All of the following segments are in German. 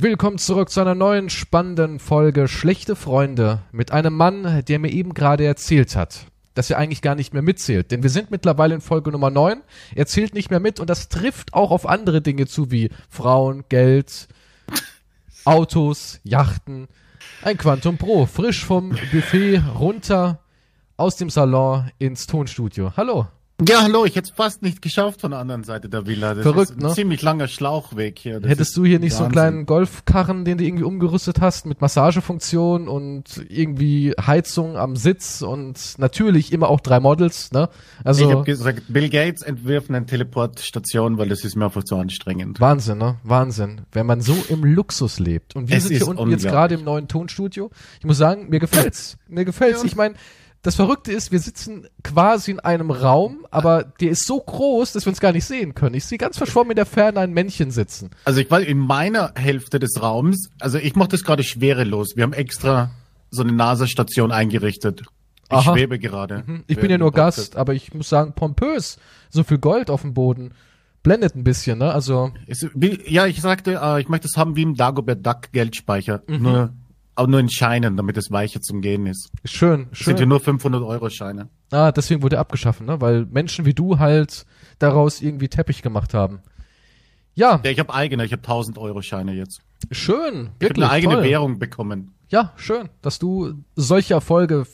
Willkommen zurück zu einer neuen spannenden Folge Schlechte Freunde mit einem Mann, der mir eben gerade erzählt hat, dass er eigentlich gar nicht mehr mitzählt. Denn wir sind mittlerweile in Folge Nummer 9. Er zählt nicht mehr mit und das trifft auch auf andere Dinge zu wie Frauen, Geld, Autos, Yachten. Ein Quantum Pro, frisch vom Buffet runter aus dem Salon ins Tonstudio. Hallo. Ja, hallo, ich hätte es fast nicht geschafft von der anderen Seite der Villa. Das Verrückt, ist ein ne? ziemlich langer Schlauchweg hier. Das Hättest du hier nicht so einen Wahnsinn. kleinen Golfkarren, den du irgendwie umgerüstet hast, mit Massagefunktion und irgendwie Heizung am Sitz und natürlich immer auch drei Models, ne? ich Also habe gesagt, Bill Gates entwirft eine Teleportstation, weil das ist mir einfach zu anstrengend. Wahnsinn, ne? Wahnsinn. Wenn man so im Luxus lebt. Und wir Es sind hier unten jetzt gerade im neuen Tonstudio. Ich muss sagen, mir gefällt's. Mir gefällt's. Ja. Ich meine, das Verrückte ist, wir sitzen quasi in einem Raum, aber der ist so groß, dass wir uns gar nicht sehen können. Ich sehe ganz verschwommen in der Ferne ein Männchen sitzen. Also ich war in meiner Hälfte des Raums, also ich mache das gerade schwerelos. Wir haben extra so eine NASA-Station eingerichtet. Ich Aha. schwebe gerade. Hm, Ich bin ja nur. Gast, aber ich muss sagen, pompös. So viel Gold auf dem Boden. Blendet ein bisschen, ne? Also, Ist, wie, ja, ich sagte, äh, ich möchte es haben wie im Dagobert Duck Geldspeicher. Mhm. Nur, aber nur in Scheinen, damit es weicher zum Gehen ist. schön, Das sind hier schön. nur 500 Euro Scheine. Ah, deswegen wurde er abgeschaffen, ne? Weil Menschen wie du halt daraus irgendwie Teppich gemacht haben. Ja, Ja, ich habe eigene, ich habe 1000 Euro Scheine jetzt. schön. Ich habe Wirklich eine eigene toll. Währung bekommen. Ja, schön, dass du solche Erfolge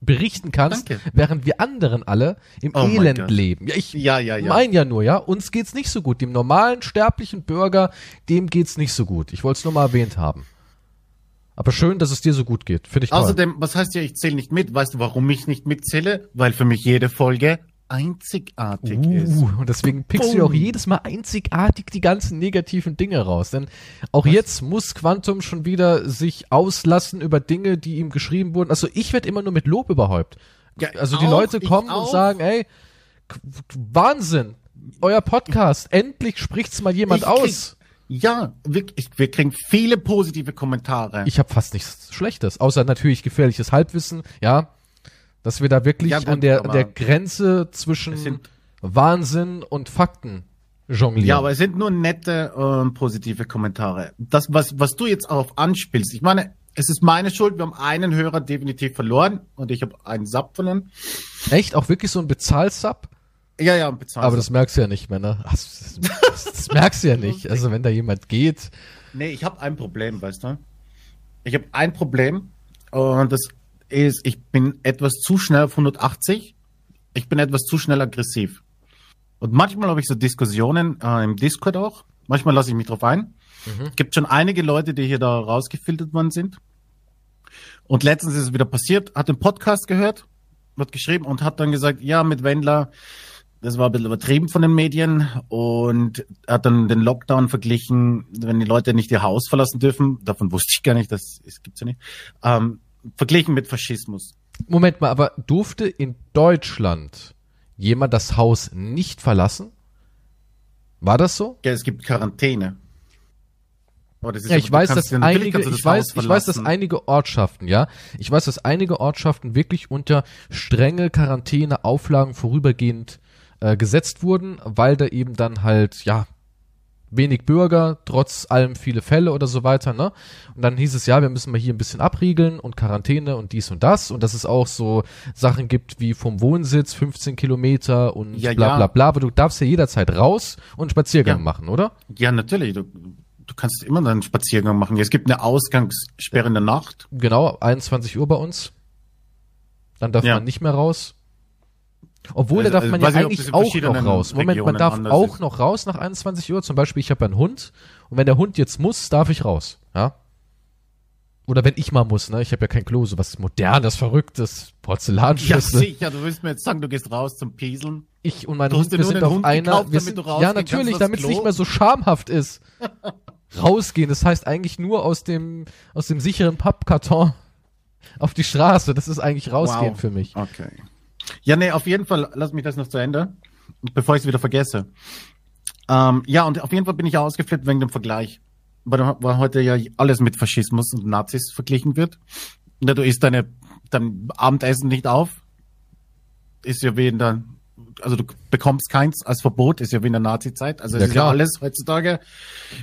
berichten kannst, Danke. während wir anderen alle im Oh Elend leben. Ja, ich Ja, ja, ja. mein ja nur, ja. Uns geht's nicht so gut. Dem normalen sterblichen Bürger, dem geht's nicht so gut. Ich wollte es nur mal erwähnt haben. Aber schön, dass es dir so gut geht. Finde ich toll. Außerdem, was heißt ja, ich zähle nicht mit? Weißt du, warum ich nicht mitzähle? Weil für mich jede Folge einzigartig ist. Uh, und deswegen pickst du ja auch Boom. jedes Mal einzigartig die ganzen negativen Dinge raus. Denn auch jetzt muss Quantum schon wieder sich auslassen über Dinge, die ihm geschrieben wurden. Also ich werde immer nur mit Lob überhäupt. Ja, Also die auch, Leute kommen und sagen, ey, Wahnsinn, euer Podcast, endlich spricht's mal jemand Ich aus. Ja, wir, ich, wir kriegen viele positive Kommentare. Ich habe fast nichts Schlechtes, außer natürlich gefährliches Halbwissen, ja. Dass wir da wirklich Ja, gut, an, der, an der Grenze zwischen Wahnsinn und Fakten jonglieren. ja, aber es sind nur nette ähm, positive Kommentare. Das, was, was du jetzt auf anspielst, ich meine, es ist meine Schuld, wir haben einen Hörer definitiv verloren und ich habe einen Sub verloren. Echt? Auch wirklich so ein Bezahlsub? Ja, ja, bezahlt. Aber das merkst du ja nicht ne? Das, das, das merkst du ja nicht. Also wenn da jemand geht. Nee, ich habe ein Problem, weißt du? Ich habe ein Problem und das ist, ich bin etwas zu schnell auf 180. Ich bin etwas zu schnell aggressiv. Und manchmal habe ich so Diskussionen äh, im Discord auch. Manchmal lasse ich mich drauf ein. Es gibt schon einige Leute, die hier da rausgefiltert worden sind. Und letztens ist es wieder passiert, hat den Podcast gehört, wird geschrieben und hat dann gesagt, ja, mit Wendler, das war ein bisschen übertrieben von den Medien und hat dann den Lockdown verglichen, wenn die Leute nicht ihr Haus verlassen dürfen, davon wusste ich gar nicht, das, das gibt's ja nicht, ähm, verglichen mit Faschismus. Moment mal, aber durfte in Deutschland jemand das Haus nicht verlassen? War das so? Ja, es gibt Quarantäne. Ja, ich weiß, dass einige, das ich weiß, Haus ich weiß, dass einige Ortschaften, ja, ich weiß, dass einige Ortschaften wirklich unter strenge Quarantäneauflagen vorübergehend äh, gesetzt wurden, weil da eben dann halt, ja, wenig Bürger, trotz allem viele Fälle oder so weiter, ne? Und dann hieß es, ja, wir müssen mal hier ein bisschen abriegeln und Quarantäne und dies und das und dass es auch so Sachen gibt wie vom Wohnsitz 15 Kilometer und Ja, bla ja. bla bla, aber du darfst ja jederzeit raus und einen Spaziergang Ja. machen, oder? Ja, natürlich. Du, du kannst immer einen Spaziergang machen. Es gibt eine Ausgangssperre in der Nacht. Genau, 21 Uhr bei uns. Dann darf man nicht mehr raus. Obwohl, Also, da darf also man ja eigentlich auch noch raus. Moment, man darf auch ist. noch raus nach 21 Uhr. Zum Beispiel, ich habe einen Hund und wenn der Hund jetzt muss, darf ich raus. Ja. Oder wenn ich mal muss, ne? Ich habe ja kein Klo, so was modernes, verrücktes, Ja, Porzellanschüssel. sicher. Du willst mir jetzt sagen, du gehst raus zum Pieseln. ich und mein Du Hund, wir sind auf Hund einer, gekauft, wir damit sind, ja natürlich, damit es nicht mehr so schamhaft ist. Rausgehen, das heißt eigentlich nur aus dem, aus dem sicheren Pappkarton auf die Straße. Das ist eigentlich rausgehen Wow. für mich. Okay. Ja, nee, auf jeden Fall, lass mich das noch zu Ende, bevor ich es wieder vergesse. Ähm, ja, und auf jeden Fall bin ich ausgeflippt wegen dem Vergleich. Weil, weil heute ja alles mit Faschismus und Nazis verglichen wird. Ja, du isst deine, dein Abendessen nicht auf. Ist ja wie in der, also du bekommst keins als Verbot, ist ja wie in der Nazi-Zeit. Also es Ja, ist ja klar. alles heutzutage.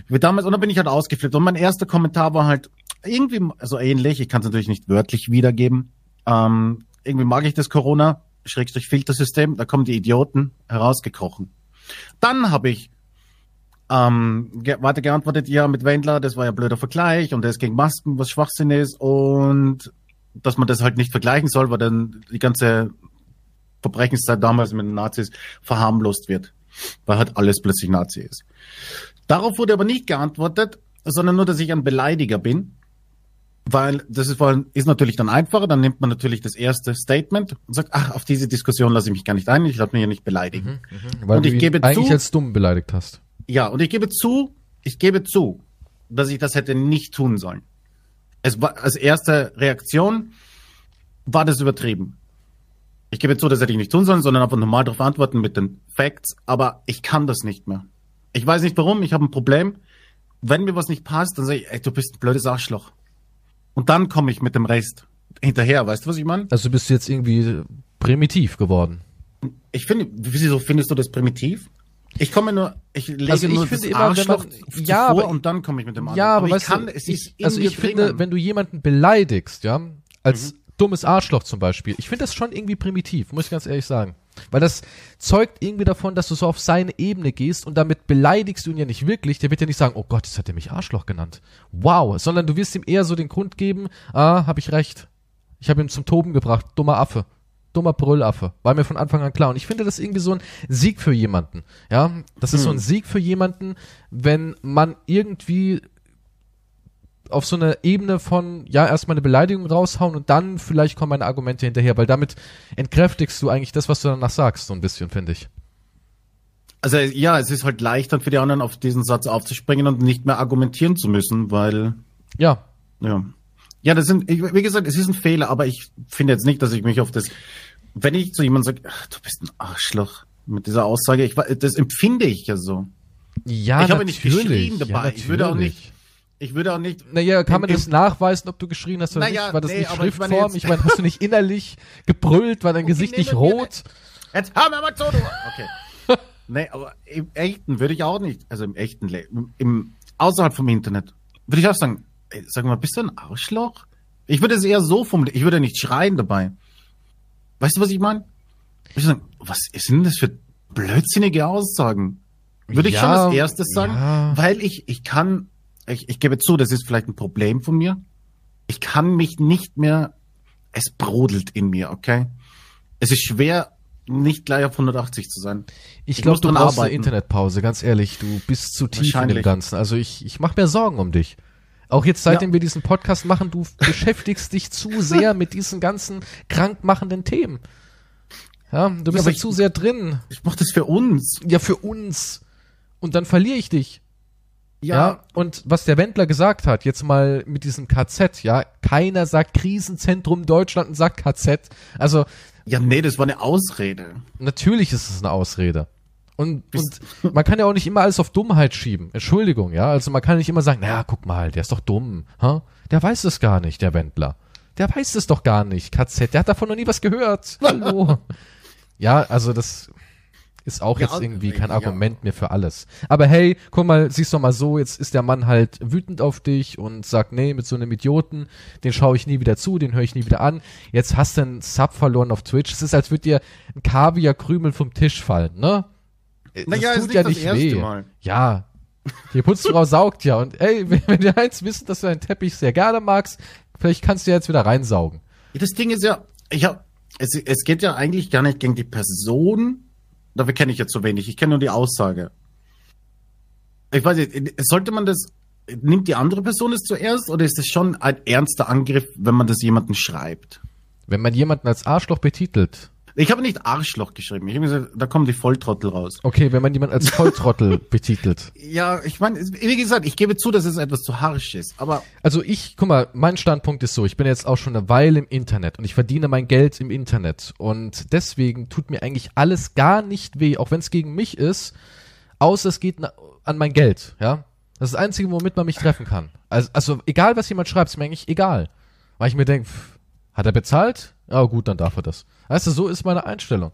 Wie damals, und dann bin ich halt ausgeflippt. Und mein erster Kommentar war halt irgendwie so ähnlich. Ich kann es natürlich nicht wörtlich wiedergeben. Ähm, irgendwie mag ich das Corona, Schrägstrich Filtersystem, da kommen die Idioten herausgekrochen. Dann habe ich ähm, ge weiter geantwortet, ja, mit Wendler, das war ja blöder Vergleich und der ist gegen Masken, was Schwachsinn ist und dass man das halt nicht vergleichen soll, weil dann die ganze Verbrechenszeit damals mit den Nazis verharmlost wird, weil halt alles plötzlich Nazi ist. Darauf wurde aber nicht geantwortet, sondern nur, dass ich ein Beleidiger bin, weil das ist, vor allem- ist natürlich dann einfacher, dann nimmt man natürlich das erste Statement und sagt, ach, auf diese Diskussion lasse ich mich gar nicht ein, ich lasse mich ja nicht beleidigen. Weil Und du ich gebe eigentlich zu- als dumm beleidigt hast. Ja, und ich gebe zu, ich gebe zu, dass ich das hätte nicht tun sollen. Es war als erste Reaktion war das übertrieben. Ich gebe zu, das hätte ich nicht tun sollen, sondern einfach normal darauf antworten mit den Facts, aber ich kann das nicht mehr. Ich weiß nicht warum, ich habe ein Problem. Wenn mir was nicht passt, dann sage ich, ey, du bist ein blödes Arschloch. Und dann komme ich mit dem Rest hinterher, weißt du, was ich meine? Also bist du jetzt irgendwie primitiv geworden. Ich finde, wieso findest du das primitiv? Ich komme nur, ich lege Also ich nur finde das immer, wenn man- Arschloch ja, aber- und dann komme ich mit dem anderen. Ja, aber, ich weißt kann, du, es ich, ist in also ich finde, wenn du jemanden beleidigst, ja, als Mhm. dummes Arschloch zum Beispiel, ich finde das schon irgendwie primitiv, muss ich ganz ehrlich sagen. Weil das zeugt irgendwie davon, dass du so auf seine Ebene gehst und damit beleidigst du ihn ja nicht wirklich. Der wird ja nicht sagen, oh Gott, jetzt hat er mich Arschloch genannt. Wow. Sondern du wirst ihm eher so den Grund geben, ah, hab ich recht. Ich habe ihn zum Toben gebracht. Dummer Affe. Dummer Brüllaffe. War mir von Anfang an klar. Und ich finde das irgendwie so ein Sieg für jemanden. Ja, das ist so ein Sieg für jemanden, wenn man irgendwie auf so eine Ebene von, ja, erstmal eine Beleidigung raushauen und dann vielleicht kommen meine Argumente hinterher, weil damit entkräftigst du eigentlich das, was du danach sagst, so ein bisschen, finde ich. Also ja, es ist halt leichter für die anderen auf diesen Satz aufzuspringen und nicht mehr argumentieren zu müssen, weil Ja, ja. Ja, das sind, wie gesagt, es ist ein Fehler, aber ich finde jetzt nicht, dass ich mich auf das, wenn ich zu jemandem sage, ach, du bist ein Arschloch mit dieser Aussage, ich, das empfinde ich ja so. ja, Ich habe nicht natürlich. geschrien dabei. Ja, Ich würde auch nicht- Ich würde auch nicht, Naja, kann man Im- das nachweisen, ob du geschrien hast oder Naja, nicht? War das nee, nicht aber ich meine Schriftform? Ich meine, hast du nicht innerlich gebrüllt? War dein Okay, Gesicht nicht wir rot? Jetzt hör mir mal zu, du. Okay. nee, aber im echten würde ich auch nicht, also im echten Leben, im, außerhalb vom Internet, würde ich auch sagen, ey, sag mal, bist du ein Arschloch? Ich würde es eher so formulieren, ich würde nicht schreien dabei. Weißt du, was ich meine? Ich würde sagen, was ist denn das für blödsinnige Aussagen? Würde ich Ja, schon als erstes sagen, ja. weil ich, ich kann, ich, ich gebe zu, das ist vielleicht ein Problem von mir. Ich kann mich nicht mehr, es brodelt in mir, okay? Es ist schwer, nicht gleich auf 180 zu sein. Ich Ich glaube, du brauchst eine arbeiten. Internetpause, ganz ehrlich. Du bist zu tief in dem. Ganzen. Also ich, ich mache mir Sorgen um dich. Auch jetzt, seitdem Ja. wir diesen Podcast machen, du beschäftigst dich zu sehr mit diesen ganzen krankmachenden Themen. Ja, du bist ja ich- zu sehr drin. Ich mach das für uns. Ja, für uns. Und dann verliere ich dich. Ja. und was der Wendler gesagt hat, jetzt mal mit diesem KZ, ja, keiner sagt Krisenzentrum Deutschland und sagt KZ. Also, Ja, nee, das war eine Ausrede. natürlich ist es eine Ausrede. Und, und man kann ja auch nicht immer alles auf Dummheit schieben. Entschuldigung, ja. Also man kann nicht immer sagen, naja, guck mal, der ist doch dumm. Ha? Der weiß es gar nicht, der Wendler. Der weiß es doch gar nicht, KZ. Der hat davon noch nie was gehört. Hallo. ja, also das ist auch Ja, jetzt irgendwie ja. kein Argument mehr für alles. Aber hey, guck mal, siehst du mal so, jetzt ist der Mann halt wütend auf dich und sagt, nee, mit so einem Idioten, den schaue ich nie wieder zu, den höre ich nie wieder an. Jetzt hast du einen Sub verloren auf Twitch. Es ist, als würde dir ein Kaviar-Krümel vom Tisch fallen, ne? Das Naja, ist tut nicht ja das nicht erste weh. Mal. Ja. Die Putzfrau saugt ja. Und ey, wenn, wenn wir eins wissen, dass du deinen Teppich sehr gerne magst, vielleicht kannst du ja jetzt wieder reinsaugen. Das Ding ist ja, ich hab, es, es geht ja eigentlich gar nicht gegen die Person. Dafür kenne ich jetzt zu wenig. Ich kenne nur die Aussage. Ich weiß nicht, sollte man das, nimmt die andere Person es zuerst oder ist es schon ein ernster Angriff, wenn man das jemanden schreibt? Wenn man jemanden als Arschloch betitelt, Ich habe nicht Arschloch geschrieben. Ich habe gesagt, da kommen die Volltrottel raus. okay, wenn man jemanden als Volltrottel betitelt. Ja, ich meine, wie gesagt, ich gebe zu, dass es etwas zu harsch ist, aber Also ich, guck mal, mein Standpunkt ist so, ich bin jetzt auch schon eine Weile im Internet und ich verdiene mein Geld im Internet und deswegen tut mir eigentlich alles gar nicht weh, auch wenn es gegen mich ist, außer es geht an mein Geld, ja. Das ist das Einzige, womit man mich treffen kann. Also, also egal, was jemand schreibt, ist mir eigentlich egal. Weil ich mir denke, hat er bezahlt? Ja gut, dann darf er das. Weißt du, so ist meine Einstellung.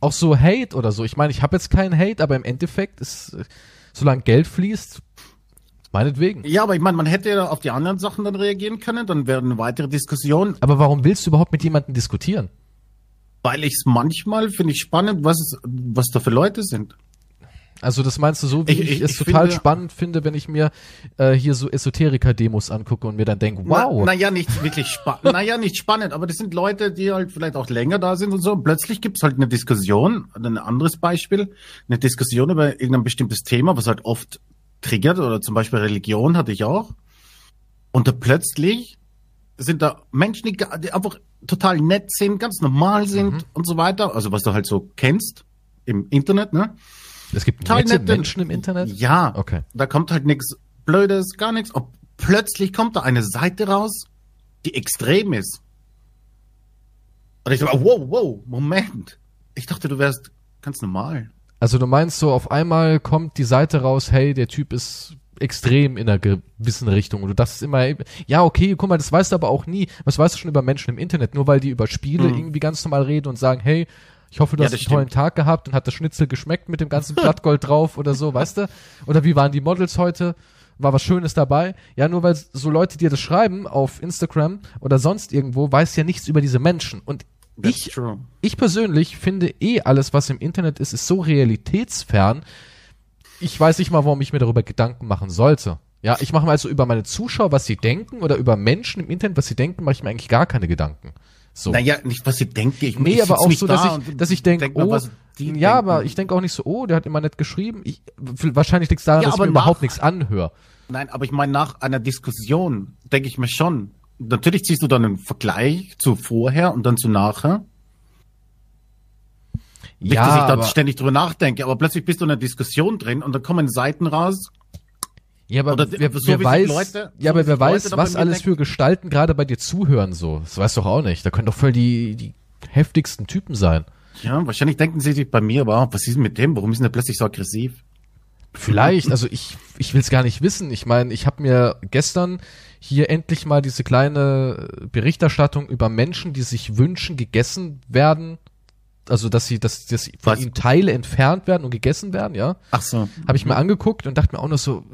auch so Hate oder so. Ich meine, ich habe jetzt keinen Hate, aber im Endeffekt ist, solange Geld fließt, meinetwegen. Ja, aber ich meine, man hätte ja auf die anderen Sachen dann reagieren können, dann wäre eine weitere Diskussion. Aber warum willst du überhaupt mit jemandem diskutieren? Weil ich es manchmal finde ich spannend, was was da für Leute sind. Also das meinst du so, wie ich, Ich- ich, es ich total finde- spannend finde, wenn ich mir äh, hier so Esoteriker-Demos angucke und mir dann denke, wow, Naja, nicht wirklich spannend. naja, nicht spannend, aber das sind Leute, die halt vielleicht auch länger da sind und so. Und plötzlich gibt's halt eine Diskussion, ein anderes Beispiel, eine Diskussion über irgendein bestimmtes Thema, was halt oft triggert, oder zum Beispiel Religion hatte ich auch. Und da plötzlich sind da Menschen, die einfach total nett sind, ganz normal sind Mhm. und so weiter. Also was du halt so kennst im Internet, ne? Es gibt nette nette- Menschen im Internet. Ja, Okay. da kommt halt nichts Blödes, gar nichts. Und plötzlich kommt da eine Seite raus, die extrem ist. Und ich so, wow, wow, Moment. Ich dachte, du wärst ganz normal. Also du meinst so, auf einmal kommt die Seite raus, hey, der Typ ist extrem in einer gewissen Richtung. Und du dachtest immer, ja, okay, guck mal, das weißt du aber auch nie. Was weißt du schon über Menschen im Internet? Nur weil die über Spiele Mhm. irgendwie ganz normal reden und sagen, hey, ich hoffe, du Ja, hast einen das tollen Tag gehabt und hat das Schnitzel geschmeckt mit dem ganzen Blattgold drauf oder so, weißt du? Oder wie waren die Models heute? War was Schönes dabei? Ja, nur weil so Leute dir das schreiben auf Instagram oder sonst irgendwo, weiß ja nichts über diese Menschen. Und That's ich true. ich persönlich finde eh alles, was im Internet ist, ist so realitätsfern. Ich weiß nicht mal, warum ich mir darüber Gedanken machen sollte. Ja, ich mache mir also über meine Zuschauer, was sie denken, oder über Menschen im Internet, was sie denken, mache ich mir eigentlich gar keine Gedanken. So. Naja, nicht, was ich denke. Ich, Nee, ich aber auch nicht so, dass da ich, und dass ich denke, denk mal, oh, die ja, denken. aber ich denke auch nicht so, oh, der hat immer nett geschrieben. Ich, wahrscheinlich liegt es daran, Ja, dass ich mir überhaupt nichts anhöre. Nein, aber ich meine, nach einer Diskussion denke ich mir schon. Natürlich ziehst du dann einen Vergleich zu vorher und dann zu nachher. Nicht, dass ich da ständig drüber nachdenke, aber plötzlich bist du in einer Diskussion drin und dann kommen Seiten raus. Ja, aber oder wer, so wer weiß, Leute- ja, so aber wer Leute weiß, bei was alles für Gestalten gerade bei dir zuhören, so. Das weißt du doch auch nicht. Da können doch voll die, die heftigsten Typen sein. Ja, wahrscheinlich denken sie sich bei mir, aber was ist denn mit dem? Warum ist denn der plötzlich so aggressiv? Vielleicht, also ich, ich will es gar nicht wissen. Ich meine, ich habe mir gestern hier endlich mal diese kleine Berichterstattung über Menschen, die sich wünschen, gegessen werden. Also, dass sie, dass, dass von ihnen Teile entfernt werden und gegessen werden, ja. Ach so. Habe ich mir angeguckt und dachte mir auch noch so,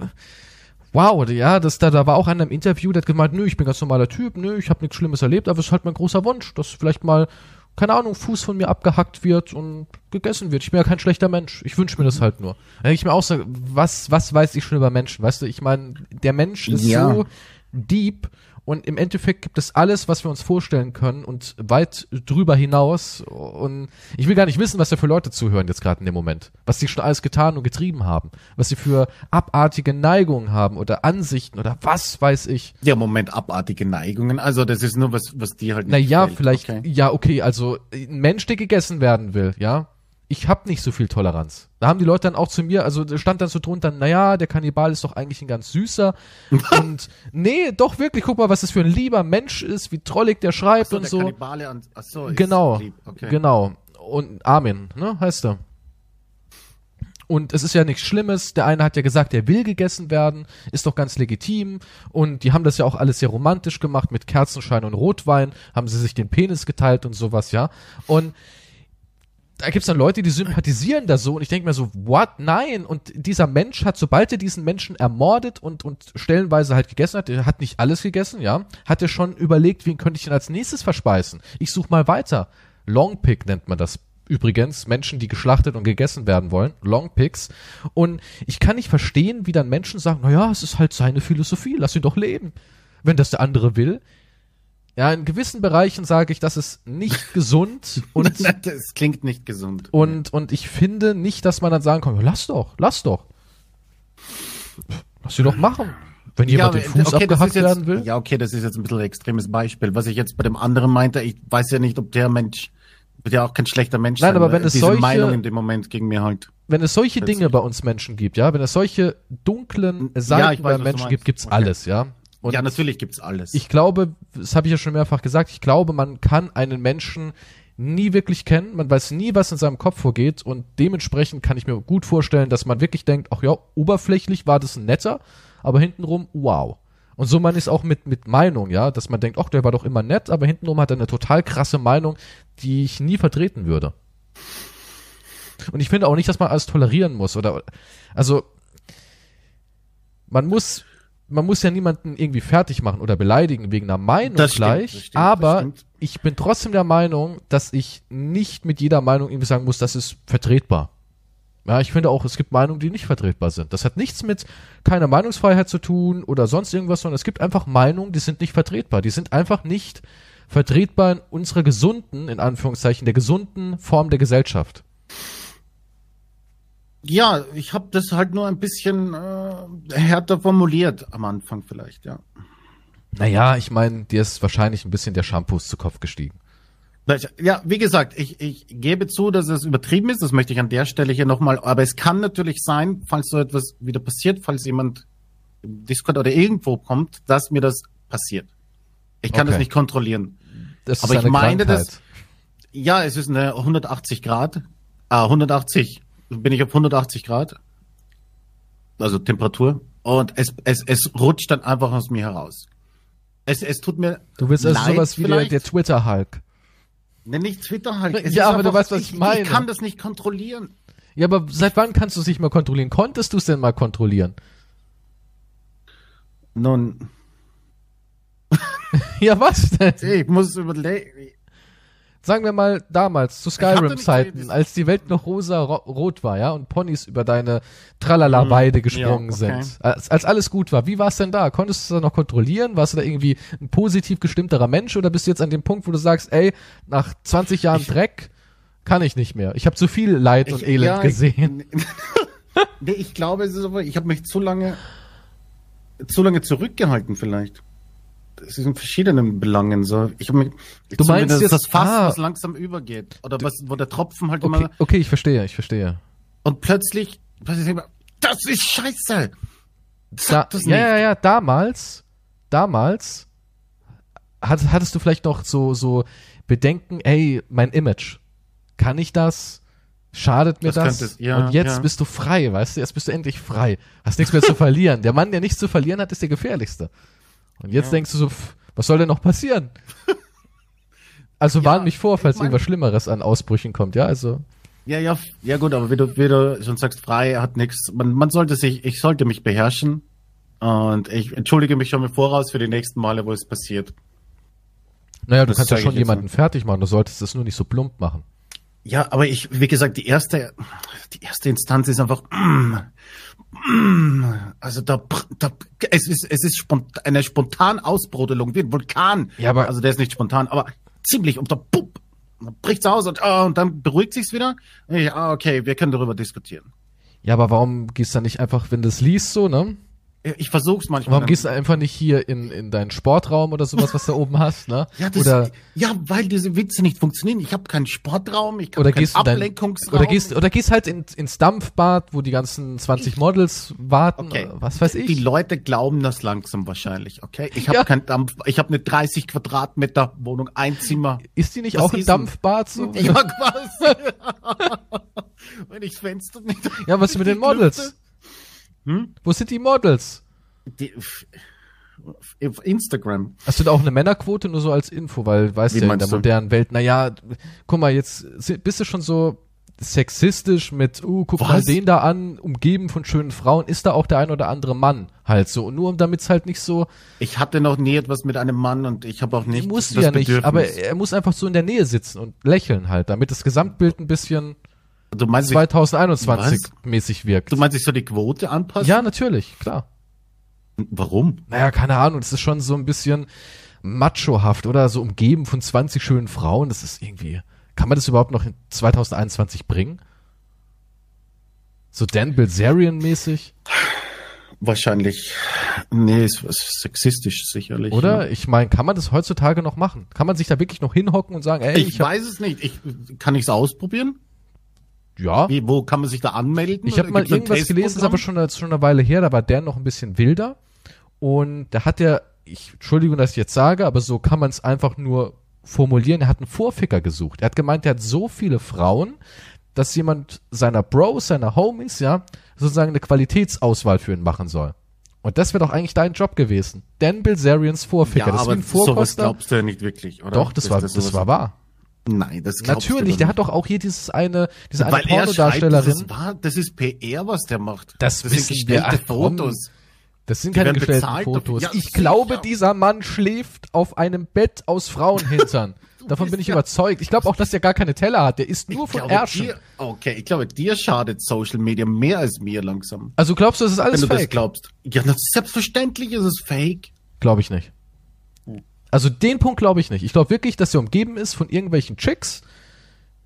wow, ja, das, da, da war auch einer im Interview, der hat gemeint, nö, ich bin ganz normaler Typ, nö, ich habe nichts Schlimmes erlebt, aber es ist halt mein großer Wunsch, dass vielleicht mal, keine Ahnung, Fuß von mir abgehackt wird und gegessen wird. Ich bin ja kein schlechter Mensch. Ich wünsche mir das halt nur. Denke ich mir auch so, was, was weiß ich schon über Menschen? Weißt du, ich meine, der Mensch ist Ja. so deep und im Endeffekt gibt es alles, was wir uns vorstellen können und weit drüber hinaus. Und ich will gar nicht wissen, was da für Leute zuhören jetzt gerade in dem Moment. Was sie schon alles getan und getrieben haben. Was sie für abartige Neigungen haben oder Ansichten oder was weiß ich. Ja, Moment, abartige Neigungen. Also das ist nur was, was dir halt nicht Naja, gefällt. vielleicht, Okay. ja, okay, also ein Mensch, der gegessen werden will, ja. Ich habe nicht so viel Toleranz. Da haben die Leute dann auch zu mir, also stand dann so drunter, naja, der Kannibal ist doch eigentlich ein ganz süßer. und nee, doch wirklich, guck mal, was das für ein lieber Mensch ist, wie trollig der schreibt so, und der so. Kannibale an, ach so, ist Genau. Okay. genau. Und Armin, ne, heißt er. Und es ist ja nichts Schlimmes. Der eine hat ja gesagt, er will gegessen werden, ist doch ganz legitim. Und die haben das ja auch alles sehr romantisch gemacht mit Kerzenschein und Rotwein, haben sie sich den Penis geteilt und sowas, ja. Und da gibt's dann Leute, die sympathisieren da so und ich denke mir so, what? Nein. Und dieser Mensch hat, sobald er diesen Menschen ermordet und, und stellenweise halt gegessen hat, er hat nicht alles gegessen, ja, hat er schon überlegt, wen könnte ich denn als nächstes verspeisen? Ich suche mal weiter. Long Pick nennt man das übrigens. Menschen, die geschlachtet und gegessen werden wollen. Long Picks. Und ich kann nicht verstehen, wie dann Menschen sagen, na ja, es ist halt seine Philosophie, lass ihn doch leben. Wenn das der andere will. Ja, in gewissen Bereichen sage ich, das ist nicht gesund und das klingt nicht gesund. und, und ich finde nicht, dass man dann sagen kann, ja, lass doch, lass doch. Lass sie doch machen. Wenn jemand den Fuß das abgehackt jetzt, werden will. Ja, okay, das ist jetzt ein bisschen ein extremes Beispiel. Was ich jetzt bei dem anderen meinte, ich weiß ja nicht, ob der Mensch, wird ja auch kein schlechter Mensch Nein, sein. aber wenn weil es diese solche- Meinung in dem Moment gegen mir halt. Wenn es solche. Dinge bei uns Menschen gibt, ja, wenn es solche dunklen Ja, Seiten ich weiß, bei Menschen gibt, gibt's Okay. alles, ja. Und ja, natürlich gibt's alles. ich glaube, das habe ich ja schon mehrfach gesagt, ich glaube, man kann einen Menschen nie wirklich kennen, man weiß nie, was in seinem Kopf vorgeht und dementsprechend kann ich mir gut vorstellen, dass man wirklich denkt, ach ja, oberflächlich war das ein netter, aber hintenrum, wow. Und so man ist auch mit, mit Meinung, ja, dass man denkt, ach, der war doch immer nett, aber hintenrum hat er eine total krasse Meinung, die ich nie vertreten würde. Und ich finde auch nicht, dass man alles tolerieren muss oder, also, man muss, man muss ja niemanden irgendwie fertig machen oder beleidigen wegen einer Meinung Das stimmt, gleich, stimmt, das aber stimmt. ich bin trotzdem der Meinung, dass ich nicht mit jeder Meinung irgendwie sagen muss, das ist vertretbar. Ja, ich finde auch, es gibt Meinungen, die nicht vertretbar sind. Das hat nichts mit keiner Meinungsfreiheit zu tun oder sonst irgendwas, sondern es gibt einfach Meinungen, die sind nicht vertretbar. Die sind einfach nicht vertretbar in unserer gesunden, in Anführungszeichen, der gesunden Form der Gesellschaft. Ja, ich habe das halt nur ein bisschen äh, härter formuliert am Anfang vielleicht, ja. Naja, ich meine, dir ist wahrscheinlich ein bisschen der Shampoo zu Kopf gestiegen. Ja, wie gesagt, ich, ich gebe zu, dass es übertrieben ist. Das möchte ich an der Stelle hier nochmal. Aber es kann natürlich sein, falls so etwas wieder passiert, falls jemand im Discord oder irgendwo kommt, dass mir das passiert. Ich kann Okay. das nicht kontrollieren. Das Aber ist ich eine meine, Krankheit. das- Ja, es ist eine 180 Grad. Ah, 180. Bin ich auf 180 Grad. Also Temperatur. Und es, es, es rutscht dann einfach aus mir heraus. Es, es tut mir. Du bist also leid sowas wie der, vielleicht. der Twitter-Hulk. Ne, nicht Twitter. Es Ja, aber du weißt, was ich meine. Ich kann das nicht kontrollieren. Ja, aber seit wann kannst du es nicht mehr kontrollieren? Konntest du es denn mal kontrollieren? Nun, Ja, was denn? ich muss überlegen. Sagen wir mal damals, zu Skyrim-Zeiten, als die Welt noch rosa-rot war, ja, und Ponys über deine Tralala-Weide gesprungen Hm, ja, okay. sind. Als, als alles gut war. Wie war es denn da? Konntest du es da noch kontrollieren? Warst du da irgendwie ein positiv gestimmterer Mensch oder bist du jetzt an dem Punkt, wo du sagst, ey, nach 20 Jahren Ich- Dreck kann ich nicht mehr. Ich habe zu viel Leid und Ich- Elend ja, gesehen. Ich, nee, ich glaube, es ist aber, ich habe mich zu lange, zu lange zurückgehalten vielleicht. Das ist in verschiedenen Belangen so. Ich mich, Du meinst jetzt- das Fass, ah. was langsam übergeht oder was, wo der Tropfen halt Okay, immer okay, ich verstehe, ich verstehe. und plötzlich, was ich immer, das ist Scheiße. Da, ja, ja, ja, damals, damals hat, hattest du vielleicht noch so, so Bedenken, ey, mein Image, kann ich das? Schadet mir Das das? es- ja, Und jetzt ja. bist du frei, weißt du, jetzt bist du endlich frei. Hast nichts mehr zu verlieren. Der Mann, der nichts zu verlieren hat, ist der gefährlichste. Und jetzt Ja. denkst du so, pff, was soll denn noch passieren? Also Ja, warn mich vor, falls irgendwas Schlimmeres an Ausbrüchen kommt, ja, also. Ja, ja, ja gut, aber wie du, wie du schon sagst, frei hat nichts. Man, man sollte sich, ich sollte mich beherrschen. Und ich entschuldige mich schon im Voraus für die nächsten Male, wo es passiert. Naja, du Das kannst ja schon jemanden mal. fertig machen, du solltest es nur nicht so plump machen. Ja, aber ich, wie gesagt, die erste, die erste Instanz ist einfach, mm, also da, da es ist, es ist spont, eine spontan Ausbrodelung wie ein Vulkan. Ja, aber- also der ist nicht spontan, aber ziemlich und da, pup, dann bricht's aus und, ah, und dann beruhigt sich's wieder. Ja, ah, okay, wir können darüber diskutieren. Ja, aber warum gehst du dann nicht einfach, wenn du es liest, so, ne? Ich versuch's manchmal. Warum gehst du einfach nicht hier in, in deinen Sportraum oder sowas, was du oben hast, ne? Ja, das, oder ja, weil diese Witze nicht funktionieren. Ich habe keinen Sportraum, ich habe oder keinen gehst du dein, Ablenkungsraum. oder gehst oder gehst halt in, ins Dampfbad, wo die ganzen 20 Models warten, Okay. was weiß ich. Die Leute glauben das langsam wahrscheinlich, okay? Ich habe Ja. kein Dampf, ich habe eine 30 Quadratmeter Wohnung, ein Zimmer. ist die nicht Was auch denn? Dampfbad so? Ja, quasi. Wenn ich das Fenster nicht. Ja, was ist mit den Models? Hm? Wo sind die Models? Die, auf Instagram. Hast du da auch eine Männerquote nur so als Info, weil weißt Wie ja in der du? modernen Welt, naja, guck mal, jetzt bist du schon so sexistisch mit, uh, guck mal Was? den da an, umgeben von schönen Frauen, ist da auch der ein oder andere Mann halt so. Und nur um damit's halt nicht so, Ich hatte noch nie etwas mit einem Mann und ich habe auch nicht du das ja nicht, Bedürfnis. aber er muss einfach so in der Nähe sitzen und lächeln halt, damit das Gesamtbild ein bisschen du meinst, ich, 2021 mäßig wirkt. du meinst, ich soll die Quote anpassen? ja, natürlich, klar. Warum? Naja, keine Ahnung, das ist schon so ein bisschen machohaft oder so umgeben von 20 schönen Frauen, das ist irgendwie, kann man das überhaupt noch in 2021 bringen? So Dan Bilzerian mäßig, Wahrscheinlich. Nee, ist was sexistisch sicherlich. oder? Ich meine, kann man das heutzutage noch machen? Kann man sich da wirklich noch hinhocken und sagen, ey, Ich, ich, hab, weiß es nicht. Ich, kann ich es ausprobieren? Ja, Wie, wo kann man sich da anmelden? Ich habe mal irgendwas gelesen, ist aber schon, das ist schon eine Weile her, da war Dan noch ein bisschen wilder. Und da hat er, ich, Entschuldigung, dass ich jetzt sage, aber so kann man es einfach nur formulieren, er hat einen Vorficker gesucht. Er hat gemeint, er hat so viele Frauen, dass jemand seiner Bros, seiner Homies, ja, sozusagen eine Qualitätsauswahl für ihn machen soll. Und das wäre doch eigentlich dein Job gewesen. Dan Bilzerians Vorficker. Ja, das ist wie aber ein sowas glaubst du ja nicht wirklich, oder? Doch, das, war, das sowas- war wahr. Nein, das glaubst Natürlich, der hat doch auch hier dieses eine, diese eine Weil er schreibt, das Pornodarstellerin. ist, das ist PR, was der macht. Das sind wissen wir. gestellte komm. Fotos. Das sind Die keine gestellten Fotos. Ja, ich glaube, sicher. dieser Mann schläft auf einem Bett aus Frauenhintern. Davon bin ich ja- überzeugt. Ich glaube auch, dass der gar keine Teller hat. Der isst nur Ich von Ärschen. dir, okay, ich glaube, dir schadet Social Media mehr als mir langsam. Also glaubst du, das ist Wenn alles du das fake? glaubst. Ja, das ist selbstverständlich ist es fake. Glaube ich nicht. Also den Punkt glaube ich nicht. Ich glaube wirklich, dass er umgeben ist von irgendwelchen Chicks,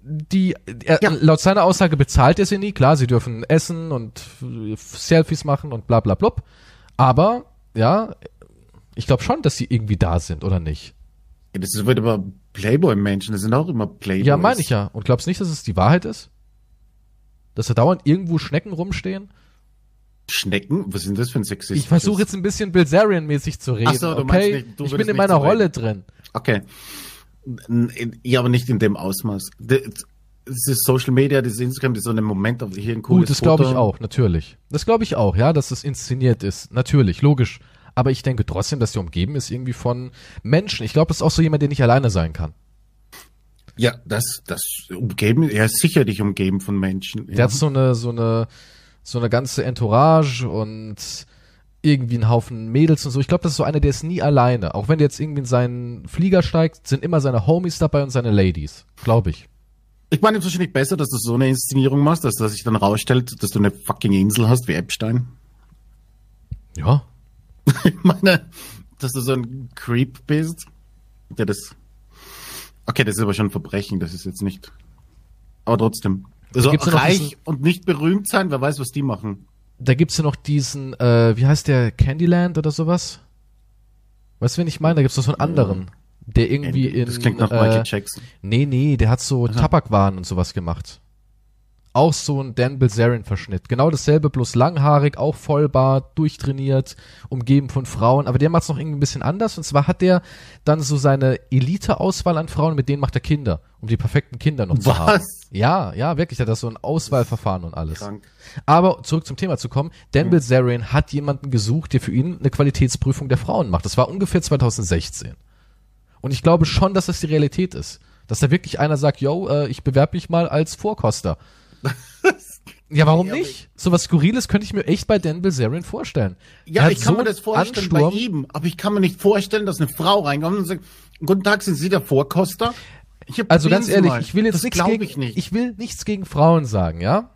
die er, Ja. laut seiner Aussage bezahlt er sie nie. Klar, sie dürfen essen und äh, Selfies machen und bla bla blub. Aber ja, ich glaube schon, dass sie irgendwie da sind oder nicht. Ja, das ist wird aber Playboy-Menschen, das sind auch immer Playboys. Ja, meine ich ja. Und glaubst nicht, dass es die Wahrheit ist? Dass da dauernd irgendwo Schnecken rumstehen? Schnecken? Was sind das für ein Sexismus? Ich versuche jetzt ein bisschen Bilzerian-mäßig zu reden. Ach so, du okay? meinst nicht- du ich bin in meiner so. Rolle drin. Okay. Ja, aber nicht in dem Ausmaß. Das ist Social Media, das ist Instagram, das ist so ein Moment, auf hier ein cooles Gut, das glaube ich auch, natürlich. Das glaube ich auch, ja, dass es inszeniert ist. Natürlich, logisch. Aber ich denke trotzdem, dass der umgeben ist irgendwie von Menschen. Ich glaube, das ist auch so jemand, der nicht alleine sein kann. Ja, das, das umgeben, er ist sicherlich umgeben von Menschen. Der ja. hat so eine, so eine, so eine ganze Entourage und irgendwie einen Haufen Mädels und so. Ich glaube, das ist so einer, der ist nie alleine. Auch wenn der jetzt irgendwie in seinen Flieger steigt, sind immer seine Homies dabei und seine Ladies. Glaube ich. Ich meine, es ist wahrscheinlich besser, dass du so eine Inszenierung machst, dass, dass sich dann rausstellt, dass du eine fucking Insel hast wie Epstein. Ja. Ich meine, dass du so ein Creep bist, der das. Okay, das ist aber schon ein Verbrechen, das ist jetzt nicht. Aber trotzdem. Also reich diesen- und nicht berühmt sein, wer weiß, was die machen. Da gibt's ja noch diesen, äh, wie heißt der, Candyland oder sowas? Weißt du, wen ich meine? Da gibt's noch so einen anderen, der irgendwie in. das klingt nach äh, Michael Jackson. Nee, nee, der hat so Tabakwaren und sowas gemacht. Auch so ein Dan Bilzerian-Verschnitt. Genau dasselbe, bloß langhaarig, auch Vollbart, durchtrainiert, umgeben von Frauen. Aber der macht's noch irgendwie ein bisschen anders. Und zwar hat der dann so seine Elite-Auswahl an Frauen, mit denen macht er Kinder, um die perfekten Kinder noch zu Was? haben. Ja, ja, wirklich. Der hat das so ein Auswahlverfahren und alles. Krank. Aber zurück zum Thema zu kommen. Dan Bilzerian hat jemanden gesucht, der für ihn eine Qualitätsprüfung der Frauen macht. Das war ungefähr 2016. Und ich glaube schon, dass das die Realität ist. Dass da wirklich einer sagt, yo, äh, ich bewerbe mich mal als Vorkoster. ja, warum Ja, nicht? So was Skurriles könnte ich mir echt bei Dan Bilzerian vorstellen. Ja, ich kann so mir das vorstellen Ansturm. bei ihm, aber ich kann mir nicht vorstellen, dass eine Frau reinkommt und sagt, guten Tag, sind Sie der Vorkoster? Also ganz ehrlich, mal. ich will jetzt das nichts gegen, ich nicht. ich will nichts gegen Frauen sagen, ja?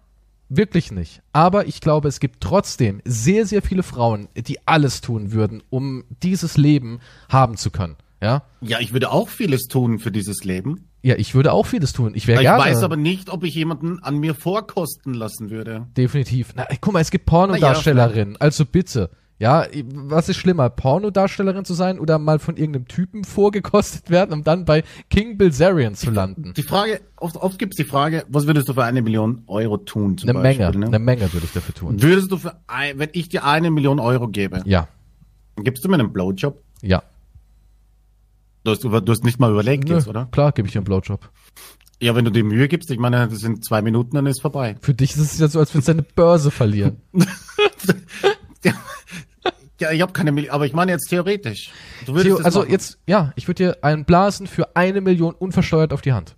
Wirklich nicht. Aber ich glaube, es gibt trotzdem sehr, sehr viele Frauen, die alles tun würden, um dieses Leben haben zu können, ja? ja, ich würde auch vieles tun für dieses Leben. Ja, ich würde auch vieles tun. Ich wäre Ich gerne. weiß aber nicht, ob ich jemanden an mir vorkosten lassen würde. Definitiv. Na, guck mal, es gibt Pornodarstellerinnen. also bitte. Ja, was ist schlimmer, Pornodarstellerin zu sein oder mal von irgendeinem Typen vorgekostet werden, um dann bei King Bilzerian zu landen? Die Frage, oft, oft gibt es die Frage, was würdest du für eine Million Euro tun? Zum Eine Beispiel, Menge, Ne? eine Menge würde ich dafür tun. Würdest du für, ein, wenn ich dir eine Million Euro gebe, Ja, gibst du mir einen Blowjob? ja. Du hast, du hast nicht mal überlegt Nö, jetzt, oder? Klar, gebe ich dir einen Blowjob. Ja, wenn du dir Mühe gibst, ich meine, das sind zwei Minuten, dann ist vorbei. Für dich ist es ja so, als würdest du deine Börse verlieren. Ja, ich habe keine Million, aber ich meine jetzt theoretisch. Theo, also machen. jetzt, ja, ich würde dir einen blasen für eine Million unversteuert auf die Hand.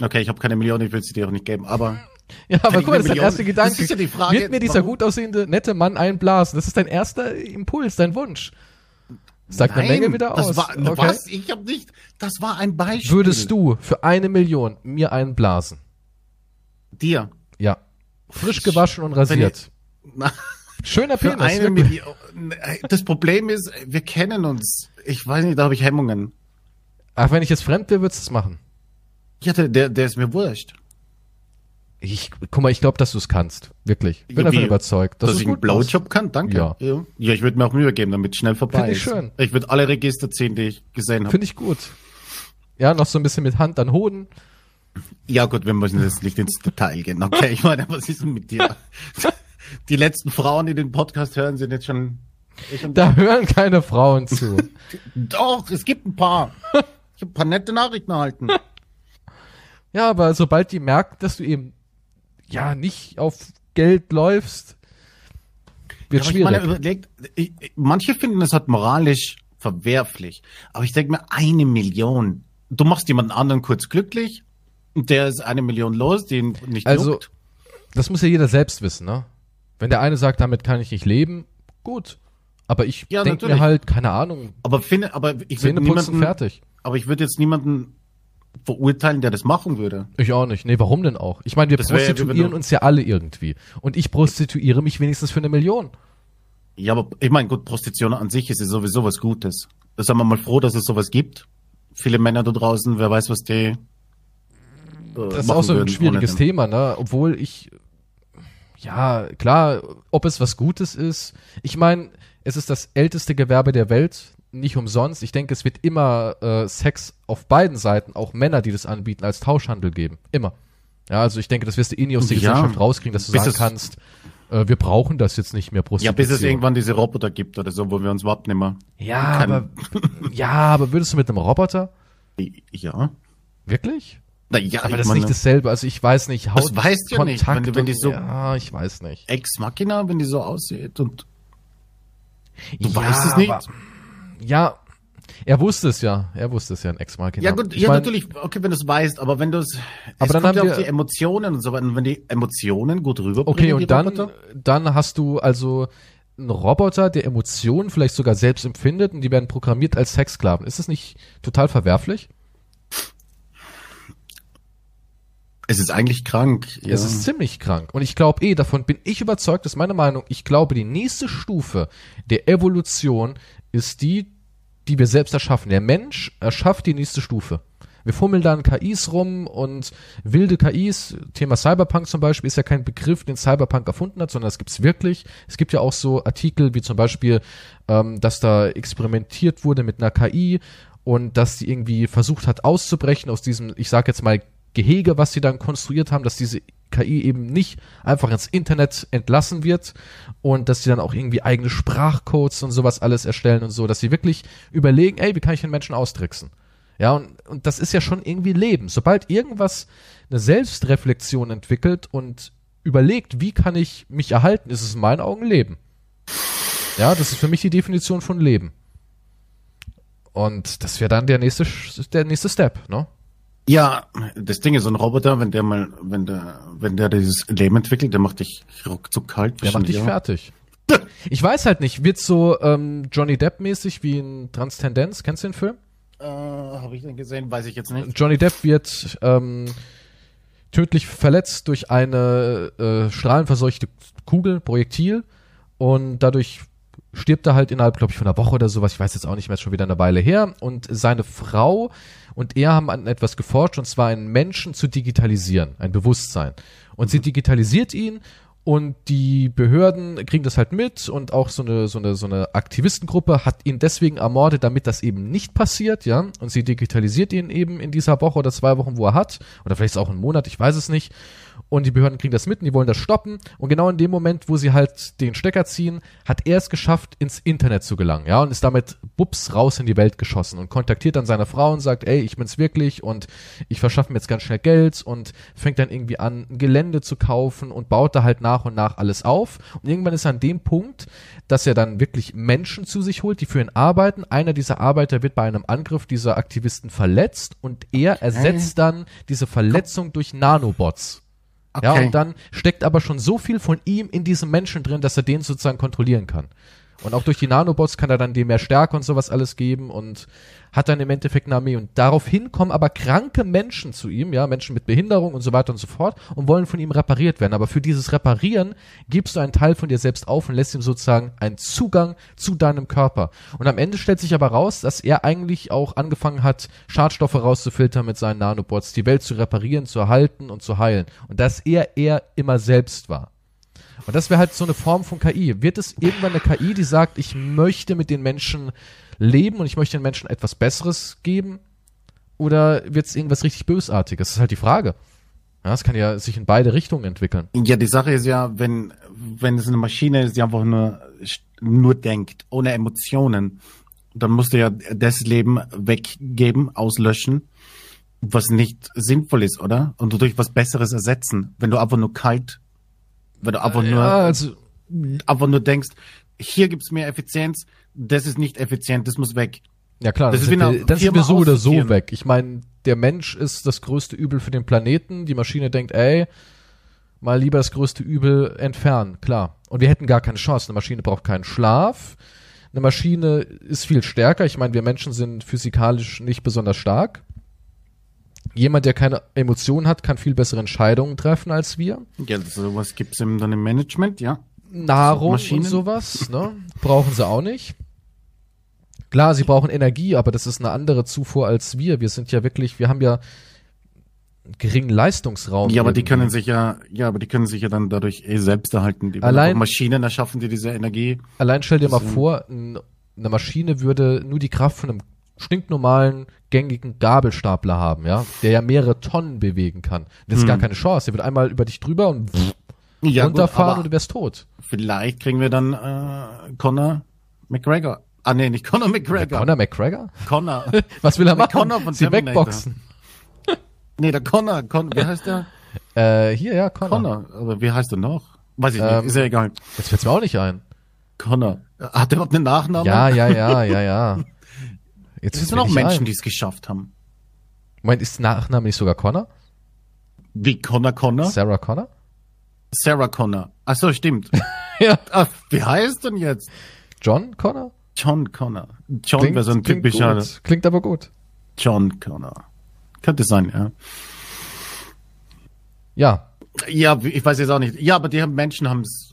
Okay, ich habe keine Million, ich will sie dir auch nicht geben, aber Ja, aber guck mal, das ist dein erster Gedanke. Das ist ja die Frage, Wird mir dieser warum- gut aussehende, nette Mann einblasen? Das ist dein erster Impuls, dein Wunsch. Sagt eine Nein, Menge wieder das aus. War, okay. Was? Ich habe nicht. Das war ein Beispiel. Würdest du für eine Million mir einen blasen? dir Ja. Frisch gewaschen und rasiert. Na, Schöner für Penis. eine. Million? Das Problem ist, wir kennen uns. Ich weiß nicht, da habe ich Hemmungen. Ach, wenn ich jetzt fremd wäre, würdest du es machen. Ja, der, der, der ist mir wurscht. Ich, guck mal, ich glaube, dass du es kannst. Wirklich. Ich bin Ja, davon wie? überzeugt. Dass es ich einen. Blowjob kann, danke. Ja. ja. Ja, ich würde mir auch Mühe geben, damit schnell vorbei Find ich ist. schön. Ich würde alle Register ziehen, die ich gesehen habe. Finde ich gut. Ja, noch so ein bisschen mit Hand an Hoden. Ja gut, wir müssen jetzt nicht ins Detail gehen. Okay, ich meine, was ist denn mit dir? Die letzten Frauen, die den Podcast hören, sind jetzt schon... eh schon Da hören keine Frauen zu. Doch, es gibt ein paar. Ich habe ein paar nette Nachrichten erhalten. Ja, aber sobald die merken, dass du eben ja nicht auf Geld läufst, wird ich schwierig. meine, überlegt, ich, ich- manche finden es halt moralisch verwerflich. Aber ich denke mir, eine Million. du machst jemanden anderen kurz glücklich und der ist eine Million los, die ihn nicht Also, juckt. das muss ja jeder selbst wissen, ne? Wenn der eine sagt, damit kann ich nicht leben, gut. Aber ich Ja, denke mir halt, keine Ahnung, Aber finde, aber ich würde niemanden, fertig. aber ich würde jetzt niemanden verurteilen, der das machen würde. Ich auch nicht. Nee, warum denn auch? Ich meine, wir Das ja, prostituieren du- uns ja alle irgendwie. Und ich prostituiere mich wenigstens für eine Million. Ja, aber ich meine, gut, Prostitution an sich ist ja sowieso was Gutes. Da sind wir mal froh, dass es sowas gibt. Viele Männer da draußen, wer weiß, was die. Äh, Das ist auch so ein schwieriges Thema, ne? Obwohl ich, ja, klar, ob es was Gutes ist. Ich meine, es ist das älteste Gewerbe der Welt, nicht umsonst. Ich denke, es wird immer äh, Sex auf beiden Seiten, auch Männer, die das anbieten, als Tauschhandel geben. Immer. Ja, also ich denke, das wirst du eh nie aus der Ja. Gesellschaft rauskriegen, dass du sagen kannst, äh, wir brauchen das jetzt nicht mehr Ja, Prostitution. bis es irgendwann diese Roboter gibt oder so, wo wir uns überhaupt nicht mehr. Ja, aber, ja, aber würdest du mit einem Roboter? Ja. Wirklich? Na ja, Aber das ist meine, nicht dasselbe. Also ich weiß nicht. Das weißt du ja nicht, wenn wenn die so- Ja, ich weiß nicht. Ex Machina, wenn die so aussieht und du ja, weißt es nicht. aber- ja, er wusste es ja. Er wusste es ja, ein Ex-Mark. Ja gut, ja natürlich, okay, wenn du es weißt, aber wenn du es, Aber dann kommt haben ja auf wir- die Emotionen und so weiter. Und wenn die Emotionen gut rüberbringen, Okay, und dann, Roboter, dann hast du also einen Roboter, der Emotionen vielleicht sogar selbst empfindet und die werden programmiert als Sexsklaven. Ist das nicht total verwerflich? es ist eigentlich krank. Ja. Es ist ziemlich krank. Und ich glaube eh, davon bin ich überzeugt, das ist meine Meinung, ich glaube, die nächste Stufe der Evolution ist die, die wir selbst erschaffen. Der Mensch erschafft die nächste Stufe. Wir fummeln dann KIs rum und wilde KIs, Thema Cyberpunk zum Beispiel, ist ja kein Begriff, den Cyberpunk erfunden hat, sondern es gibt's wirklich. Es gibt ja auch so Artikel wie zum Beispiel, ähm, dass da experimentiert wurde mit einer KI und dass die irgendwie versucht hat auszubrechen aus diesem, ich sag jetzt mal, Gehege, was sie dann konstruiert haben, dass diese KI eben nicht einfach ins Internet entlassen wird und dass sie dann auch irgendwie eigene Sprachcodes und sowas alles erstellen und so, dass sie wirklich überlegen, ey, wie kann ich den Menschen austricksen? Ja, und, und das ist ja schon irgendwie Leben. Sobald irgendwas eine Selbstreflexion entwickelt und überlegt, wie kann ich mich erhalten, ist es in meinen Augen Leben. Ja, das ist für mich die Definition von Leben. Und das wäre dann der nächste, der nächste Step, ne? Ja, das Ding ist, so ein Roboter, wenn der mal, wenn der, wenn der dieses Leben entwickelt, der macht dich ruckzuck kalt. Der macht dich wahrscheinlich fertig. Ich weiß halt nicht, wird so ähm, Johnny Depp-mäßig wie in Transzendenz, kennst du den Film? Äh, Habe ich den gesehen? Weiß ich jetzt nicht. Johnny Depp wird ähm, tödlich verletzt durch eine äh, strahlenverseuchte Kugel, Projektil und dadurch stirbt er halt innerhalb, glaube ich, von einer Woche oder sowas, ich weiß jetzt auch nicht mehr, ist schon wieder eine Weile her und seine Frau und er haben an etwas geforscht und zwar einen Menschen zu digitalisieren, ein Bewusstsein und sie digitalisiert ihn und die Behörden kriegen das halt mit und auch so eine, so eine, so eine Aktivistengruppe hat ihn deswegen ermordet, damit das eben nicht passiert, ja. Und sie digitalisiert ihn eben in dieser Woche oder zwei Wochen, wo er hat. Oder vielleicht auch einen Monat, ich weiß es nicht. Und die Behörden kriegen das mit und die wollen das stoppen. Und genau in dem Moment, wo sie halt den Stecker ziehen, hat er es geschafft, ins Internet zu gelangen, ja. Und ist damit bups raus in die Welt geschossen und kontaktiert dann seine Frau und sagt, ey, ich bin's wirklich und ich verschaffe mir jetzt ganz schnell Geld und fängt dann irgendwie an, ein Gelände zu kaufen und baut da halt nach und nach alles auf. Und irgendwann ist er an dem Punkt, dass er dann wirklich Menschen zu sich holt, die für ihn arbeiten. Einer dieser Arbeiter wird bei einem Angriff dieser Aktivisten verletzt und er ersetzt dann diese Verletzung durch Nanobots. Ja, Okay. und dann steckt aber schon so viel von ihm in diesem Menschen drin, dass er den sozusagen kontrollieren kann. Und auch durch die Nanobots kann er dann dem mehr Stärke und sowas alles geben und hat dann im Endeffekt eine Armee. Und daraufhin kommen aber kranke Menschen zu ihm, ja, Menschen mit Behinderung und so weiter und so fort und wollen von ihm repariert werden. Aber für dieses Reparieren gibst du einen Teil von dir selbst auf und lässt ihm sozusagen einen Zugang zu deinem Körper. Und am Ende stellt sich aber raus, dass er eigentlich auch angefangen hat, Schadstoffe rauszufiltern mit seinen Nanobots, die Welt zu reparieren, zu erhalten und zu heilen. Und dass er er immer selbst war. Und das wäre halt so eine Form von KI. Wird es irgendwann eine KI, die sagt, ich möchte mit den Menschen leben und ich möchte den Menschen etwas Besseres geben? Oder wird es irgendwas richtig Bösartiges? Das ist halt die Frage. Ja, es kann ja sich in beide Richtungen entwickeln. Ja, die Sache ist ja, wenn, wenn es eine Maschine ist, die einfach nur, nur denkt, ohne Emotionen, dann musst du ja das Leben weggeben, auslöschen, was nicht sinnvoll ist, oder? Und durch was Besseres ersetzen. Wenn du einfach nur kalt, wenn du einfach nur, Ja, also, einfach nur denkst, hier gibt's mehr Effizienz, das ist nicht effizient, das muss weg. Ja klar, Das das ist wir, wir so oder so weg. Ich meine, der Mensch ist das größte Übel für den Planeten. Die Maschine denkt, ey, mal lieber das größte Übel entfernen, klar. Und wir hätten gar keine Chance. Eine Maschine braucht keinen Schlaf. Eine Maschine ist viel stärker. Ich meine, wir Menschen sind physikalisch nicht besonders stark. Jemand, der keine Emotionen hat, kann viel bessere Entscheidungen treffen als wir. Ja, sowas gibt's im, dann im Management, ja. Nahrung Maschinen? und sowas, ne? Brauchen sie auch nicht. Klar, sie brauchen Energie, aber das ist eine andere Zufuhr als wir. Wir sind ja wirklich, wir haben ja einen geringen Leistungsraum. Ja, aber die irgendwie. können sich ja, ja, aber die können sich ja dann dadurch eh selbst erhalten. Die Allein- Maschinen erschaffen, die diese Energie. Allein stell dir mal vor, ein, eine Maschine würde nur die Kraft von einem stinknormalen, gängigen Gabelstapler haben, ja, der ja mehrere Tonnen bewegen kann. Das ist Hm. gar keine Chance. Der wird einmal über dich drüber und Ja, runterfahren gut, und du wärst tot. vielleicht kriegen wir dann äh, Conor McGregor. Ah nee, nicht Conor McGregor. Conor McGregor? Connor. Was will er Der machen? Connor von Sie Terminator. wegboxen. nee, der Connor. Con wie heißt der? Äh, hier, ja, Conor. Connor. Aber wie heißt er noch? Weiß ich Ähm, nicht. Ist ja egal. Jetzt fällt's mir auch nicht ein. Connor. Hat er überhaupt einen Nachnamen? Ja, ja, ja, ja, ja. Jetzt Es fällt's sind auch Menschen, die es geschafft haben. Moment, ist Nachname nicht sogar Connor? Wie Connor Connor? Sarah Connor? Sarah Connor. Ach so, stimmt. Ja. Ach, wie heißt denn jetzt? John Connor? John Connor. John wäre so ein klingt typischer gut. Klingt aber gut. John Connor. Könnte sein, ja. Ja, Ja, ich weiß jetzt auch nicht. Ja, aber die Menschen haben es.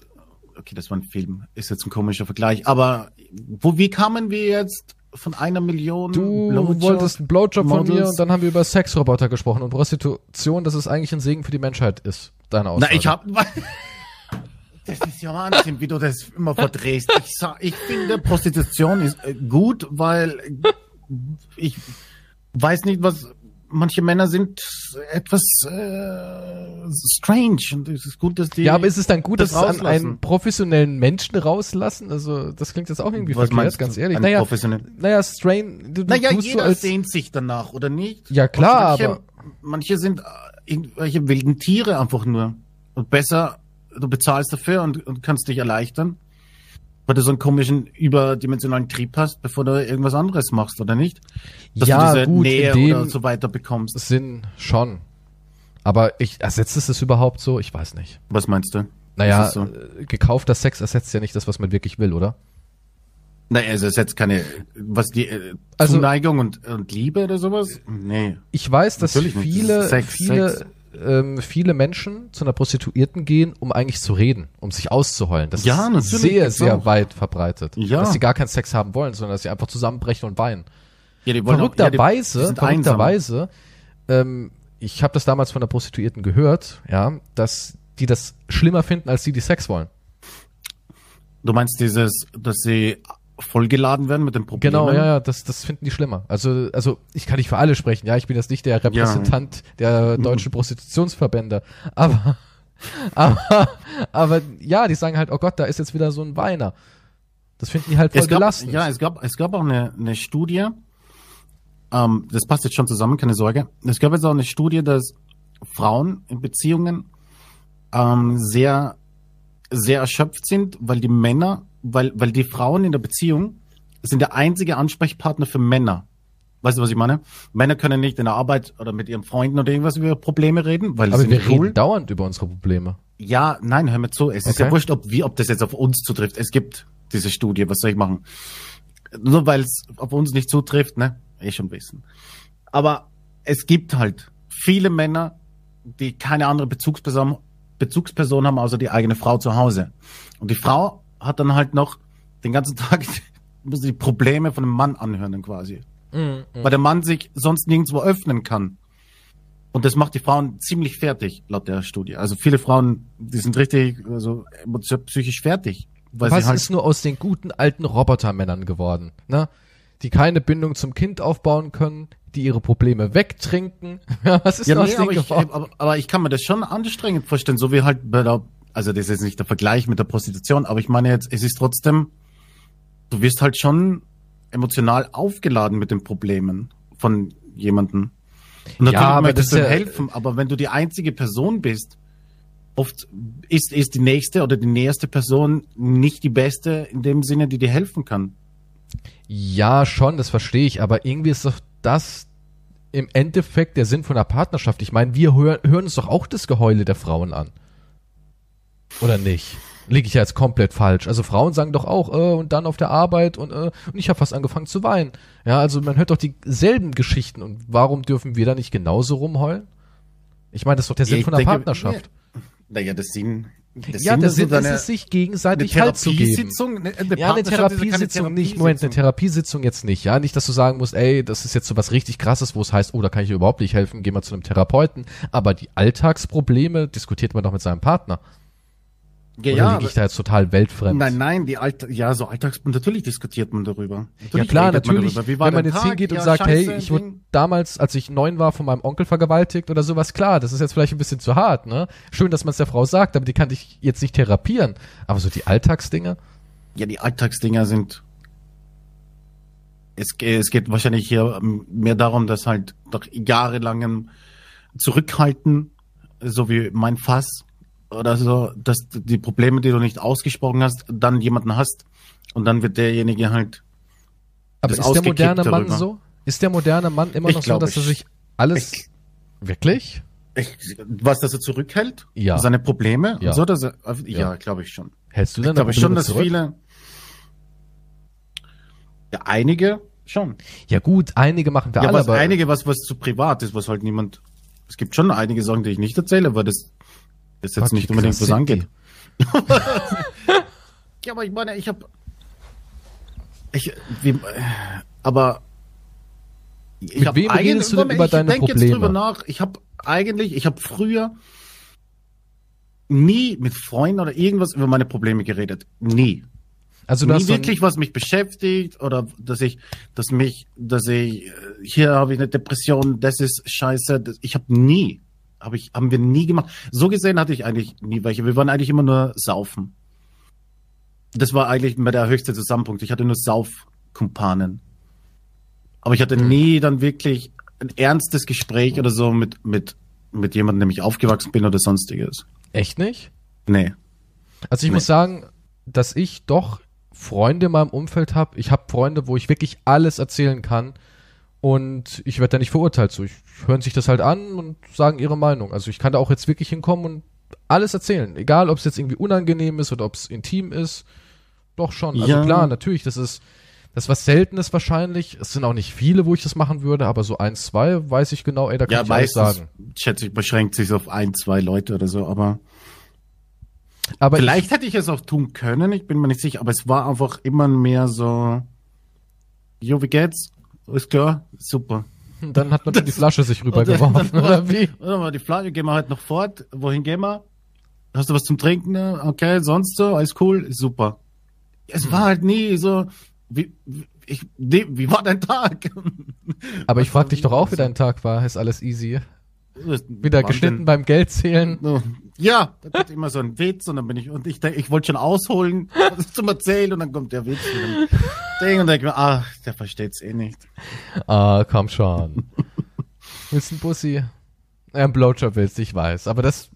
Okay, das war ein Film. Ist jetzt ein komischer Vergleich. Aber wo, wie kamen wir jetzt von einer Million du Blowjob wolltest einen Blowjob von mir Models? und dann haben wir über Sexroboter gesprochen und Prostitution, dass es eigentlich ein Segen für die Menschheit ist. Deine Aussage. Na, ich hab. Das ist ja Wahnsinn, wie du das immer verdrehst. Ich sag, ich finde Prostitution ist äh, gut, weil ich weiß nicht, was manche Männer sind etwas äh, strange und es ist gut, dass die. Ja, aber ist es dann gut, das dass es an einen professionellen Menschen rauslassen? Also, das klingt jetzt auch irgendwie Was verkehrt, meinst ganz ehrlich. Naja, naja, Strain, du, Naja, jeder als, sehnt sich danach, oder nicht? Ja, klar, manche, aber- Manche sind äh, irgendwelche wilden Tiere einfach nur. Und besser, du bezahlst dafür und, und kannst dich erleichtern, weil du so einen komischen, überdimensionalen Trieb hast, bevor du irgendwas anderes machst, oder nicht? Dass Ja, du diese gut, Nähe oder so weiter bekommst. Sinn schon. Aber ich, ersetzt es das überhaupt so? Ich weiß nicht. Was meinst du? Naja, so? äh, gekaufter Sex ersetzt ja nicht das, was man wirklich will, oder? Naja, also es ist jetzt keine, was die äh, Also- Zuneigung und, und Liebe oder sowas? Nee. Ich weiß, dass viele, Sex, viele, Sex. Ähm, viele Menschen zu einer Prostituierten gehen, um eigentlich zu reden, um sich auszuheulen. Das Ja, ist sehr, sehr auch. weit verbreitet. Ja. Dass sie gar keinen Sex haben wollen, sondern dass sie einfach zusammenbrechen und weinen. Ja, die wollen auch- ja, die- Verrückterweise, verrückterweise, ähm, ich habe das damals von der Prostituierten gehört, ja, dass die das schlimmer finden, als die, die Sex wollen. Du meinst dieses, dass sie vollgeladen werden mit den Problemen? Genau, ja, ja, das, das finden die schlimmer. Also, also ich kann nicht für alle sprechen, ja, ich bin jetzt nicht der Repräsentant der deutschen Prostitutionsverbände, aber, aber, aber ja, die sagen halt, oh Gott, da ist jetzt wieder so ein Weiner. Das finden die halt voll Es gab, belastend. ja, es gab, es gab auch eine, eine Studie, ähm, das passt jetzt schon zusammen, keine Sorge. Es gab jetzt auch eine Studie, dass Frauen in Beziehungen ähm, sehr, sehr erschöpft sind, weil die Männer, weil, weil die Frauen in der Beziehung sind der einzige Ansprechpartner für Männer. Weißt du, was ich meine? Männer können nicht in der Arbeit oder mit ihren Freunden oder irgendwas über Probleme reden, weil aber wir sind reden cool. dauernd über unsere Probleme. Ja, nein, hör mir zu. Es ist Okay. ja wurscht, ob, wie, ob das jetzt auf uns zutrifft. Es gibt diese Studie, was soll ich machen? Nur weil es auf uns nicht zutrifft, ne? Eh schon wissen. Aber es gibt halt viele Männer, die keine andere Bezugsperson, Bezugsperson haben, außer die eigene Frau zu Hause. Und die Frau hat dann halt noch den ganzen Tag muss die Probleme von dem Mann anhören dann quasi. Weil der Mann sich sonst nirgendwo öffnen kann. Und das macht die Frauen ziemlich fertig, laut der Studie. Also viele Frauen, die sind richtig, also psychisch fertig. Weil Was sie halt, ist nur aus den guten alten Robotermännern geworden, ne? Die keine Bindung zum Kind aufbauen können, die ihre Probleme wegtrinken. Ja, Was ist ja, nee, aus aber, ich, aber, aber ich kann mir das schon anstrengend vorstellen, so wie halt bei der, also das ist jetzt nicht der Vergleich mit der Prostitution, aber ich meine jetzt, es ist trotzdem, du wirst halt schon emotional aufgeladen mit den Problemen von jemandem. Und natürlich Ja, aber möchtest das du ja- helfen, aber wenn du die einzige Person bist, oft ist, ist die nächste oder die näherste Person nicht die beste in dem Sinne, die dir helfen kann. Ja, schon, das verstehe ich, aber irgendwie ist doch das im Endeffekt der Sinn von einer Partnerschaft. Ich meine, wir hör, hören uns doch auch das Geheule der Frauen an. Oder nicht? Liege ich ja jetzt komplett falsch. Also Frauen sagen doch auch, äh, und dann auf der Arbeit und, äh, und ich habe fast angefangen zu weinen. Ja, also man hört doch dieselben Geschichten und warum dürfen wir da nicht genauso rumheulen? Ich meine, das ist doch der Sinn Ich von einer denke, Partnerschaft. Naja, das Sinn. Das ja, der ist Sinn ist eine- es, sich eine gegenseitig Halt zu geben. Therapiesitzung? Eine, eine Ja, eine ja Therapiesitzung nicht. Moment, eine Therapiesitzung. Therapiesitzung jetzt nicht. Ja, nicht, dass du sagen musst, ey, das ist jetzt so was richtig krasses, wo es heißt, oh, da kann ich dir überhaupt nicht helfen, geh mal zu einem Therapeuten. Aber die Alltagsprobleme diskutiert man doch mit seinem Partner. Ja, Oder ja, liege ich da jetzt total weltfremd? Nein, nein, die Alter, ja, so Alltags, natürlich diskutiert man darüber. Ja Natürlich klar, redet man natürlich, war wenn man jetzt Tag? hingeht und Ja, sagt, scheiße, hey, ich wurde damals, als ich neun war, von meinem Onkel vergewaltigt oder sowas, klar, das ist jetzt vielleicht ein bisschen zu hart, ne? Schön, dass man es der Frau sagt, aber die kann dich jetzt nicht therapieren. Aber so die Alltagsdinge, Ja, die Alltagsdinger sind. Es, es geht wahrscheinlich hier ähm, mehr darum, dass halt nach jahrelangem Zurückhalten, so wie mein Fass oder so, dass die Probleme, die du nicht ausgesprochen hast, dann jemanden hast und dann wird derjenige halt. aber ist der moderne Mann darüber. so? Ist der moderne Mann immer Ich noch so, glaube, dass er ich- sich alles, ich- wirklich? Ich, was, dass er zurückhält? Ja. Seine Probleme? Ja. So, dass er, ja, Ja. glaube ich schon. Hältst du Ich denn glaube Probleme schon, dass zurück? viele. Ja, einige schon. Ja gut, einige machen wir Ja, alle, was aber einige, was, was zu privat ist, was halt niemand. Es gibt schon einige Sachen, die ich nicht erzähle, weil das, das jetzt Fuck, nicht unbedingt was angeht. ja, aber ich meine, ich habe. Ich, wie, aber. Ich Mit hab wem eigentlich- redest du denn über ich deine denk Probleme? Jetzt drüber nach. Ich habe eigentlich, ich habe früher nie mit Freunden oder irgendwas über meine Probleme geredet. Nie also du nie wirklich was mich beschäftigt oder dass ich, dass mich, dass ich äh, hier habe ich eine Depression, das ist scheiße. Das, ich habe nie, habe ich, haben wir nie gemacht. So gesehen hatte ich eigentlich nie welche. Wir waren eigentlich immer nur saufen. Das war eigentlich immer der höchste Zusammenpunkt. Ich hatte nur Saufkumpanen. Aber ich hatte Hm. nie dann wirklich ein ernstes Gespräch oder so mit mit mit jemandem, dem ich aufgewachsen bin oder sonstiges. echt nicht? Nee. Also ich Nee. muss sagen, dass ich doch Freunde in meinem Umfeld habe. Ich habe Freunde, wo ich wirklich alles erzählen kann und ich werde da nicht verurteilt. So, ich hören sich das halt an und sagen ihre Meinung. Also ich kann da auch jetzt wirklich hinkommen und alles erzählen, egal ob es jetzt irgendwie unangenehm ist oder ob es intim ist. Doch schon. Also Ja. klar, natürlich, das ist das ist was Seltenes wahrscheinlich. Es sind auch nicht viele, wo ich das machen würde, aber so eins, zwei weiß ich genau, ey, da kann Ja, ich alles sagen. schätze ich, beschränkt sich auf ein, zwei Leute oder so, aber Aber ich, vielleicht hätte ich es auch tun können, ich bin mir nicht sicher, aber es war einfach immer mehr so, jo, wie geht's? Ist klar? Super. dann hat man schon die Flasche sich rübergeworfen, oder wie? Dann war die Flasche, gehen wir halt noch fort. Wohin gehen wir? Hast du was zum Trinken? Okay, sonst so, alles cool, super. Es war halt nie so, wie, ich, wie war dein Tag? Aber ich frag dich doch auch, wie dein Tag war. Ist alles easy? Wieder geschnitten denn? beim Geldzählen? Ja, da kommt immer so ein Witz und dann bin ich, und ich denk, ich wollte schon ausholen, was zum Erzählen und dann kommt der Witz Ding und denke mir, ach, der versteht's eh nicht. Ah, komm schon. willst du einen Bussi? Einen Blowjob willst, ich weiß. Aber das,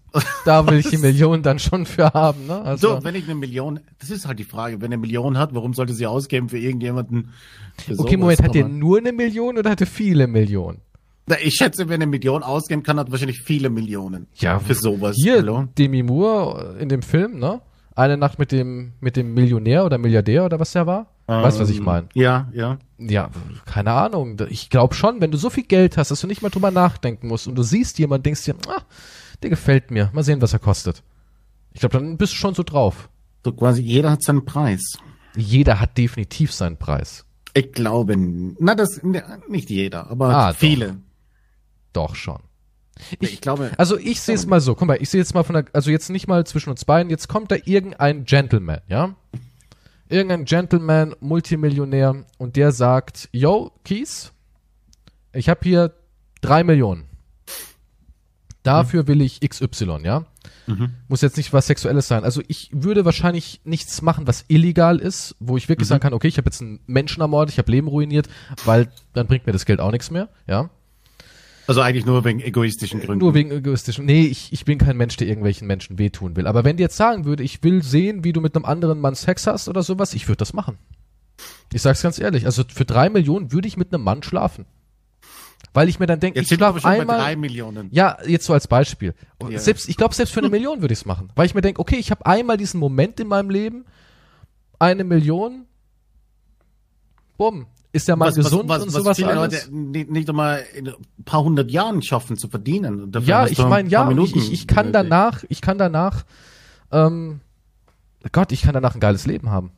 da will ich die Millionen dann schon für haben, ne? Also, So, wenn ich eine Million, das ist halt die Frage, wenn er eine Million hat, warum sollte sie ausgeben für irgendjemanden? Für okay? Moment, hat der Aber- nur eine Million oder hat er viele Millionen? Na, Ich schätze, wenn er eine Million ausgeben kann, hat er wahrscheinlich viele Millionen. Ja, für sowas. Hier, Hallo? Demi Moore in dem Film, ne? Eine Nacht mit dem, mit dem Millionär oder Milliardär oder was der war? Weißt du, was ich Ähm, meine? Ja, ja. Ja, keine Ahnung. Ich glaube schon, wenn du so viel Geld hast, dass du nicht mal drüber nachdenken musst und du siehst jemanden, denkst dir, ah, der gefällt mir. Mal sehen, was er kostet. Ich glaube, dann bist du schon so drauf. So quasi jeder hat seinen Preis. Jeder hat definitiv seinen Preis. Ich glaube, na, das, ne, nicht jeder, aber Ah, doch. viele. Doch schon. Ich, Ich, glaube, also ich sehe es mal so, guck mal, ich sehe jetzt mal von der, also jetzt nicht mal zwischen uns beiden, jetzt kommt da irgendein Gentleman, ja? Irgendein Gentleman, Multimillionär und der sagt, yo, Kies, ich habe hier drei Millionen. Dafür will ich XY, ja? Mhm. Muss jetzt nicht was Sexuelles sein. Also ich würde wahrscheinlich nichts machen, was illegal ist, wo ich wirklich sagen kann, okay, ich habe jetzt einen Menschen ermordet, ich habe Leben ruiniert, weil dann bringt mir das Geld auch nichts mehr, ja? Also eigentlich nur wegen egoistischen Gründen. Nur wegen egoistischen. Nee, ich, ich bin kein Mensch, der irgendwelchen Menschen wehtun will. Aber wenn die jetzt sagen würde, ich will sehen, wie du mit einem anderen Mann Sex hast oder sowas, ich würde das machen. Ich sag's ganz ehrlich, also für drei Millionen würde ich mit einem Mann schlafen. Weil ich mir dann denke, ich schlafe einmal. drei Millionen. Ja, jetzt so als Beispiel. Und Ja. Selbst, ich glaube, selbst für eine Million würde ich es machen. Weil ich mir denke, okay, ich habe einmal diesen Moment in meinem Leben, eine Million, bumm, ist der Mann gesund und sowas viele alles. Leute nicht, einmal in ein paar hundert Jahren schaffen zu verdienen. Und dafür Ja, ich meine, ja, ich, ich, ich kann danach, ich kann danach, ähm, Gott, ich kann danach ein geiles Leben haben.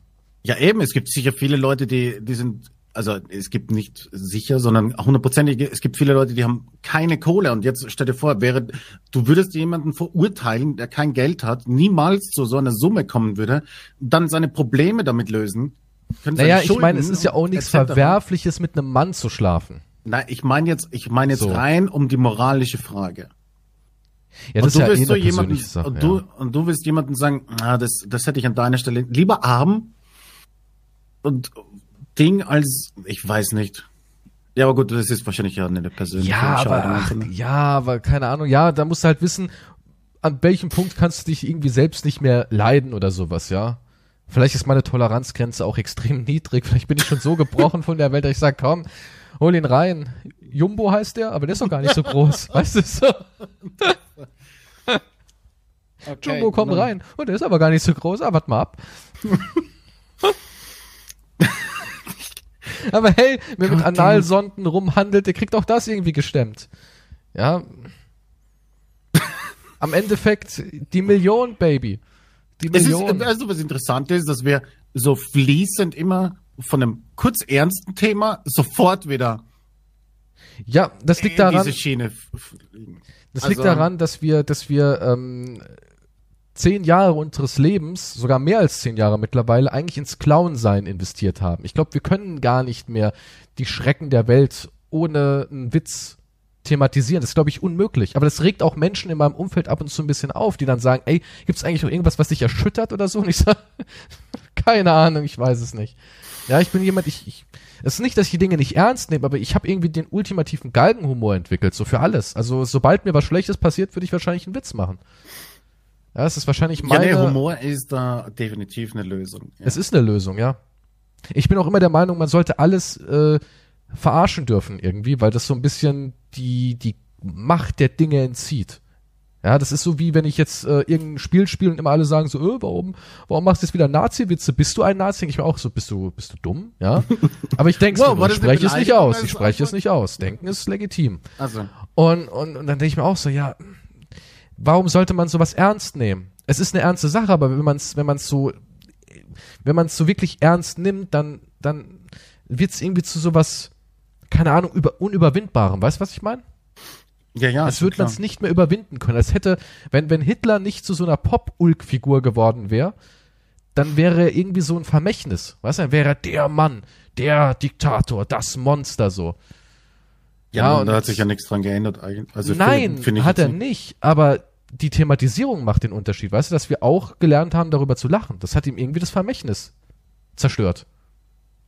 Ja, eben, es gibt sicher viele Leute, die, die sind, also es gibt nicht sicher, sondern hundertprozentig, es gibt viele Leute, die haben keine Kohle. Und jetzt stell dir vor, wäre, du würdest jemanden verurteilen, der kein Geld hat, niemals zu so einer Summe kommen würde, dann seine Probleme damit lösen. Naja, ich meine, es ist ja auch nichts. Verwerfliches, mit einem Mann zu schlafen. Nein, ich meine jetzt, ich meine jetzt So. rein um die moralische Frage. Ja, und das du ist ja eh willst so jemanden, Sache. und du, ja. und du willst jemanden sagen, ah, das, das hätte ich an deiner Stelle lieber arm und Ding als, ich weiß nicht. Ja, aber gut, das ist wahrscheinlich ja eine persönliche Ja, aber, ach, ja, aber keine Ahnung, ja, da musst du halt wissen, an welchem Punkt kannst du dich irgendwie selbst nicht mehr leiden oder sowas, ja. Vielleicht ist meine Toleranzgrenze auch extrem niedrig, vielleicht bin ich schon so gebrochen von der Welt, dass ich sage, komm, hol ihn rein. Jumbo heißt der, aber der ist doch gar nicht so groß, weißt du so. Jumbo, komm genau. rein. Und der ist aber gar nicht so groß, ah, warte mal ab. aber hey, wer mit Analsonden rumhandelt, der kriegt auch das irgendwie gestemmt. Ja. Am Endeffekt die Million, Baby. Die Es Million. ist, also was interessant ist, dass wir so fließend immer von einem kurz ernsten Thema sofort wieder ja, das liegt daran, diese Schiene das also- liegt daran, dass wir, dass wir ähm, zehn Jahre unseres Lebens, sogar mehr als zehn Jahre mittlerweile, eigentlich ins Clown-Sein investiert haben. Ich glaube, wir können gar nicht mehr die Schrecken der Welt ohne einen Witz thematisieren. Das ist, glaube ich, unmöglich. Aber das regt auch Menschen in meinem Umfeld ab und zu ein bisschen auf, die dann sagen, ey, gibt's eigentlich noch irgendwas, was dich erschüttert oder so? Und ich sage, keine Ahnung, ich weiß es nicht. Ja, ich bin jemand, ich, ich es ist nicht, dass ich die Dinge nicht ernst nehme, aber ich habe irgendwie den ultimativen Galgenhumor entwickelt, so für alles. Also sobald mir was Schlechtes passiert, würde ich wahrscheinlich einen Witz machen. Ja, es ist wahrscheinlich Ja, meine... nee, Humor ist da definitiv eine Lösung. Ja. Es ist eine Lösung, ja. Ich bin auch immer der Meinung, man sollte alles äh, verarschen dürfen irgendwie, weil das so ein bisschen die, die Macht der Dinge entzieht. Ja, das ist so wie wenn ich jetzt äh, irgendein Spiel spiele und immer alle sagen so, äh, warum, warum machst du jetzt wieder Nazi-Witze? Bist du ein Nazi? Denk Ich mir auch so, bist du, bist du dumm? Ja. Aber ich denke, Wow, ich spreche es nicht aus. Ich spreche es nicht aus. Denken ist legitim. Also, Und, und, und dann denke ich mir auch so, ja, warum sollte man sowas ernst nehmen? Es ist eine ernste Sache, aber wenn man es wenn man's so, wenn man es so wirklich ernst nimmt, dann, dann wird es irgendwie zu sowas, keine Ahnung, über, unüberwindbarem. Weißt du, was ich meine? ja, ja. Als schon würde man es nicht mehr überwinden können. Als hätte, wenn, wenn Hitler nicht zu so einer Pop-Ulk-Figur geworden wäre, dann wäre er irgendwie so ein Vermächtnis. Weißt du, dann wäre er der Mann, der Diktator, das Monster so. Ja, Ja, und da hat sich ja nichts dran geändert eigentlich. Also Nein, finde ich hat er nicht. Aber die Thematisierung macht den Unterschied. Weißt du, dass wir auch gelernt haben, darüber zu lachen. Das hat ihm irgendwie das Vermächtnis zerstört.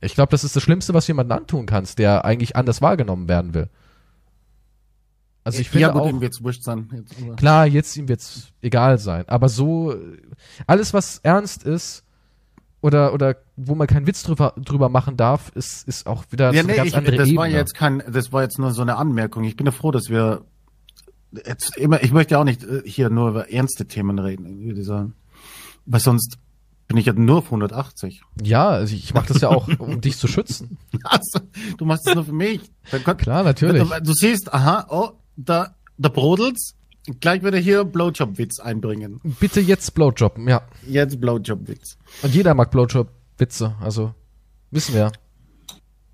Ich glaube, das ist das Schlimmste, was du jemandem antun kannst, der eigentlich anders wahrgenommen werden will. Also ich finde ja, gut, auch, ihm wird's wurscht sein. Jetzt, klar, jetzt ihm wird's egal sein. Aber so, alles was ernst ist, oder, oder wo man keinen Witz drüber, drüber machen darf, ist, ist auch wieder Ja, so nee, ganz ich, andere das Ebene. war jetzt kein, das war jetzt nur so eine Anmerkung. Ich bin ja froh, dass wir jetzt immer, ich möchte ja auch nicht äh, hier nur über ernste Themen reden, würde ich sagen. Weil sonst bin ich ja nur auf 180. ja, also ich mache das ja auch, um dich zu schützen. Also, du machst es nur für mich. Klar, natürlich. Du, du siehst, aha, oh, da, da brodelt's. Gleich wird er hier Blowjob-Witz einbringen. Bitte jetzt Blowjobben, ja. Jetzt Blowjob-Witz. Und jeder mag Blowjob-Witze, also wissen wir.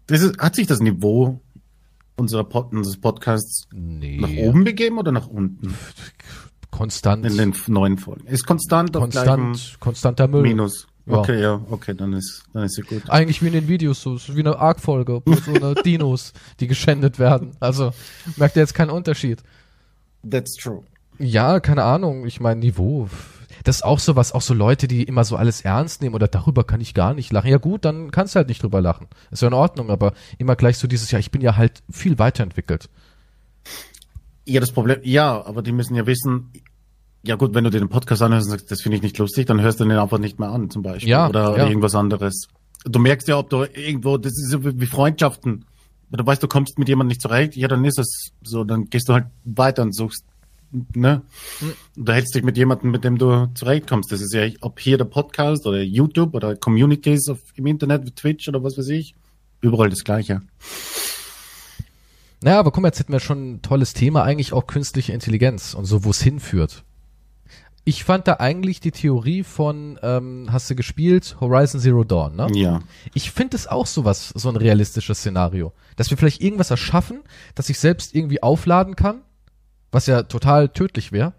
Das ist, hat sich das Niveau unserer Pod, unseres Podcasts Nee. nach oben begeben oder nach unten? Konstant. In den neuen Folgen. Ist konstant konstant, konstanter Müll. Minus. Ja. Okay, ja, okay, dann ist, dann ist sie gut. Eigentlich wie in den Videos, so, so wie eine Arc-Folge, so eine Dinos, die geschändet werden. Also merkt ihr jetzt keinen Unterschied. That's true. Ja, keine Ahnung, ich meine Niveau. Das ist auch sowas, auch so Leute, die immer so alles ernst nehmen oder darüber kann ich gar nicht lachen. Ja gut, dann kannst du halt nicht drüber lachen. Ist ja in Ordnung, aber immer gleich so dieses, ja, ich bin ja halt viel weiterentwickelt. Ja, das Problem, ja, aber die müssen ja wissen, ja gut, wenn du dir den Podcast anhörst und sagst, das finde ich nicht lustig, dann hörst du den einfach nicht mehr an, zum Beispiel. Ja, oder, ja. irgendwas anderes. Du merkst ja, ob du irgendwo, das ist so wie Freundschaften. Du weißt, du kommst mit jemandem nicht zurecht, ja, dann ist es so, dann gehst du halt weiter und suchst, ne? Hm. Du hältst dich mit jemandem, mit dem du zurechtkommst. Das ist ja, ob hier der Podcast oder YouTube oder Communities auf, im Internet, wie Twitch oder was weiß ich. Überall das Gleiche. Naja, aber guck mal, jetzt hätten wir schon ein tolles Thema, eigentlich auch künstliche Intelligenz und so, wo es hinführt. Ich fand da eigentlich die Theorie von, ähm, hast du gespielt, Horizon Zero Dawn, ne? Ja. Ich finde es auch sowas, so ein realistisches Szenario. Dass wir vielleicht irgendwas erschaffen, das ich selbst irgendwie aufladen kann, was ja total tödlich wäre.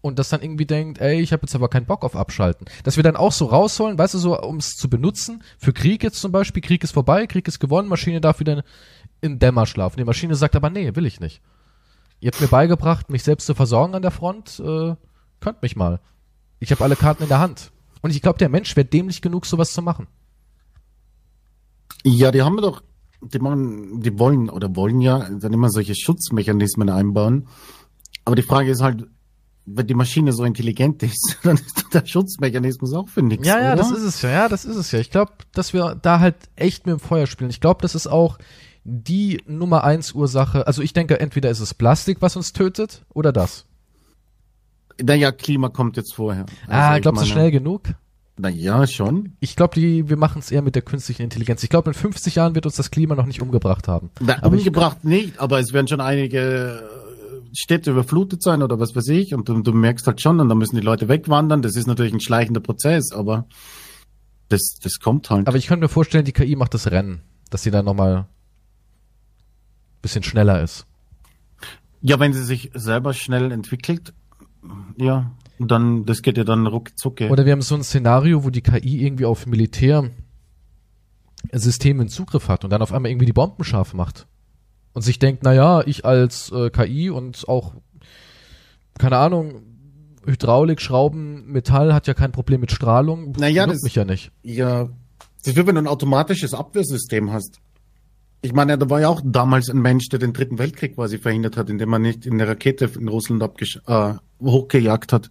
Und das dann irgendwie denkt, ey, ich habe jetzt aber keinen Bock auf Abschalten. Dass wir dann auch so rausholen, weißt du, so, um es zu benutzen, für Krieg jetzt zum Beispiel, Krieg ist vorbei, Krieg ist gewonnen, Maschine darf wieder in Dämmerschlaf. Die Maschine sagt aber, nee, will ich nicht. Ihr habt mir beigebracht, mich selbst zu versorgen an der Front, äh, Könnt mich mal. Ich habe alle Karten in der Hand. Und ich glaube, der Mensch wäre dämlich genug, sowas zu machen. Ja, die haben doch, die machen, die wollen oder wollen ja dann immer solche Schutzmechanismen einbauen. Aber die Frage ist halt, wenn die Maschine so intelligent ist, dann ist der Schutzmechanismus auch für nichts. Ja, ja, oder? das ist es ja. Ja, das ist es ja. Ich glaube, dass wir da halt echt mit dem Feuer spielen. Ich glaube, das ist auch die Nummer eins Ursache. Also ich denke, entweder ist es Plastik, was uns tötet, oder das. Naja, Klima kommt jetzt vorher. Also ah, glaubst du schnell genug? Naja, schon. Ich glaube, wir machen es eher mit der künstlichen Intelligenz. Ich glaube, in 50 Jahren wird uns das Klima noch nicht umgebracht haben. Na, aber umgebracht ich, nicht, aber es werden schon einige äh, Städte überflutet sein oder was weiß ich. Und du, du merkst halt schon, und dann müssen die Leute wegwandern. Das ist natürlich ein schleichender Prozess, aber das, das kommt halt. Aber ich könnte mir vorstellen, die KI macht das Rennen, dass sie dann nochmal bisschen schneller ist. Ja, wenn sie sich selber schnell entwickelt, ja, und dann, das geht ja dann ruckzuck. Oder wir haben so ein Szenario, wo die KI irgendwie auf Militärsysteme Zugriff hat und dann auf einmal irgendwie die Bomben scharf macht. Und sich denkt, naja, ich als äh, KI und auch, keine Ahnung, Hydraulik, Schrauben, Metall hat ja kein Problem mit Strahlung. Naja, das mich ja nicht. Ja, das ist wie wenn du ein automatisches Abwehrsystem hast. Ich meine, da war ja auch damals ein Mensch, der den Dritten Weltkrieg quasi verhindert hat, indem man nicht in der Rakete in Russland äh, hochgejagt hat,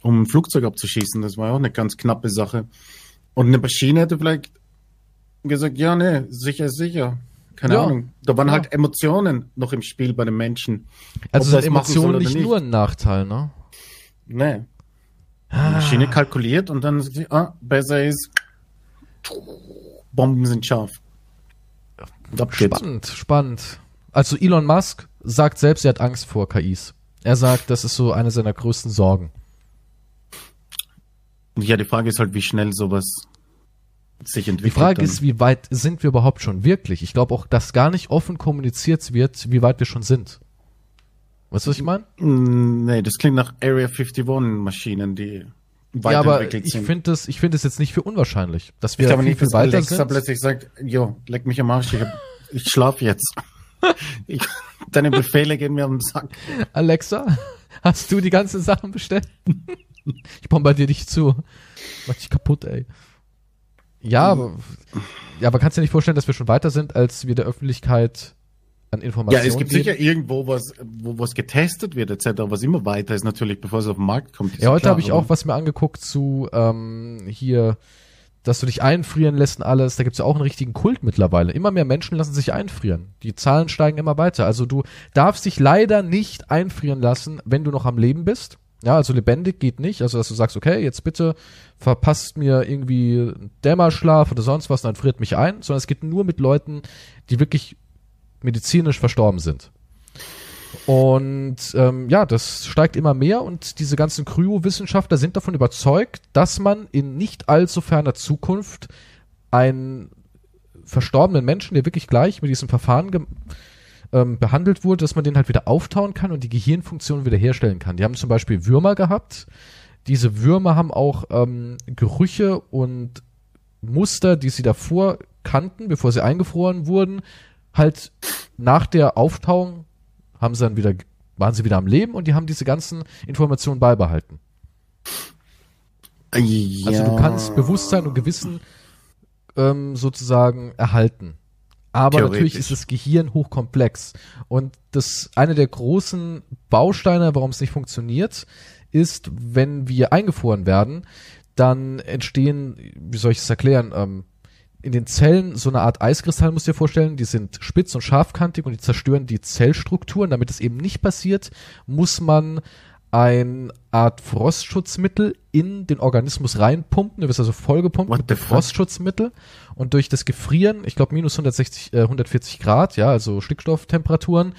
um ein Flugzeug abzuschießen. Das war ja auch eine ganz knappe Sache. Und eine Maschine hätte vielleicht gesagt, ja, nee, sicher, sicher. Keine ja, Ahnung. Da waren ja. halt Emotionen noch im Spiel bei den Menschen. Also sind Emotionen nicht, nicht, nur ein Nachteil, ne? Nee. Die Maschine kalkuliert und dann sagt sie, ah, besser ist, Bomben sind scharf. Spannend, spannend. Also Elon Musk sagt selbst, er hat Angst vor KIs. Er sagt, das ist so eine seiner größten Sorgen. Ja, die Frage ist halt, wie schnell sowas sich entwickelt. Die Frage dann. ist, wie weit sind wir überhaupt schon wirklich? Ich glaube auch, dass gar nicht offen kommuniziert wird, wie weit wir schon sind. Weißt du, was ich meine? Nee, das klingt nach Area 51 Maschinen, die ja, aber ich finde es, ich finde es jetzt nicht für unwahrscheinlich, dass wir ich viel, nicht, viel weiter Alexa sind. plötzlich sagt, jo, leck mich am Arsch, ich, ich schlaf jetzt. ich, deine Befehle gehen mir am Sack. Alexa, hast du die ganzen Sachen bestellt? ich bombardiere dich zu. Mach dich kaputt, ey. Ja, aber, ja, aber kannst du dir nicht vorstellen, dass wir schon weiter sind, als wir der Öffentlichkeit an Informationen. Ja, es gibt geben. sicher irgendwo was, wo was getestet wird etc., was immer weiter ist natürlich, bevor es auf den Markt kommt. Ja, heute habe ich auch was mir angeguckt zu ähm, hier, dass du dich einfrieren lässt und alles. Da gibt's ja auch einen richtigen Kult mittlerweile. Immer mehr Menschen lassen sich einfrieren. Die Zahlen steigen immer weiter. Also du darfst dich leider nicht einfrieren lassen, wenn du noch am Leben bist. Ja, also lebendig geht nicht. Also, dass du sagst, okay, jetzt bitte verpasst mir irgendwie Dämmerschlaf oder sonst was, dann friert mich ein, sondern es geht nur mit Leuten, die wirklich medizinisch verstorben sind. Und ähm, ja, das steigt immer mehr und diese ganzen Kryowissenschaftler sind davon überzeugt, dass man in nicht allzu ferner Zukunft einen verstorbenen Menschen, der wirklich gleich mit diesem Verfahren ähm, behandelt wurde, dass man den halt wieder auftauen kann und die Gehirnfunktion wiederherstellen kann. Die haben zum Beispiel Würmer gehabt. Diese Würmer haben auch ähm, Gerüche und Muster, die sie davor kannten, bevor sie eingefroren wurden, halt nach der Auftauung haben sie dann wieder, waren sie wieder am Leben und die haben diese ganzen Informationen beibehalten. Ja. Also du kannst Bewusstsein und Gewissen ähm, sozusagen erhalten. Aber natürlich ist das Gehirn hochkomplex. Und das eine der großen Bausteine, warum es nicht funktioniert, ist, wenn wir eingefroren werden, dann entstehen, wie soll ich es erklären, ähm, in den Zellen so eine Art Eiskristall, musst du dir vorstellen, die sind spitz und scharfkantig und die zerstören die Zellstrukturen. Damit es eben nicht passiert, muss man eine Art Frostschutzmittel in den Organismus reinpumpen. Du wirst also vollgepumpt What mit dem? Frostschutzmittel und durch das Gefrieren, ich glaube minus 160, äh, 140 Grad, ja, also Stickstofftemperaturen,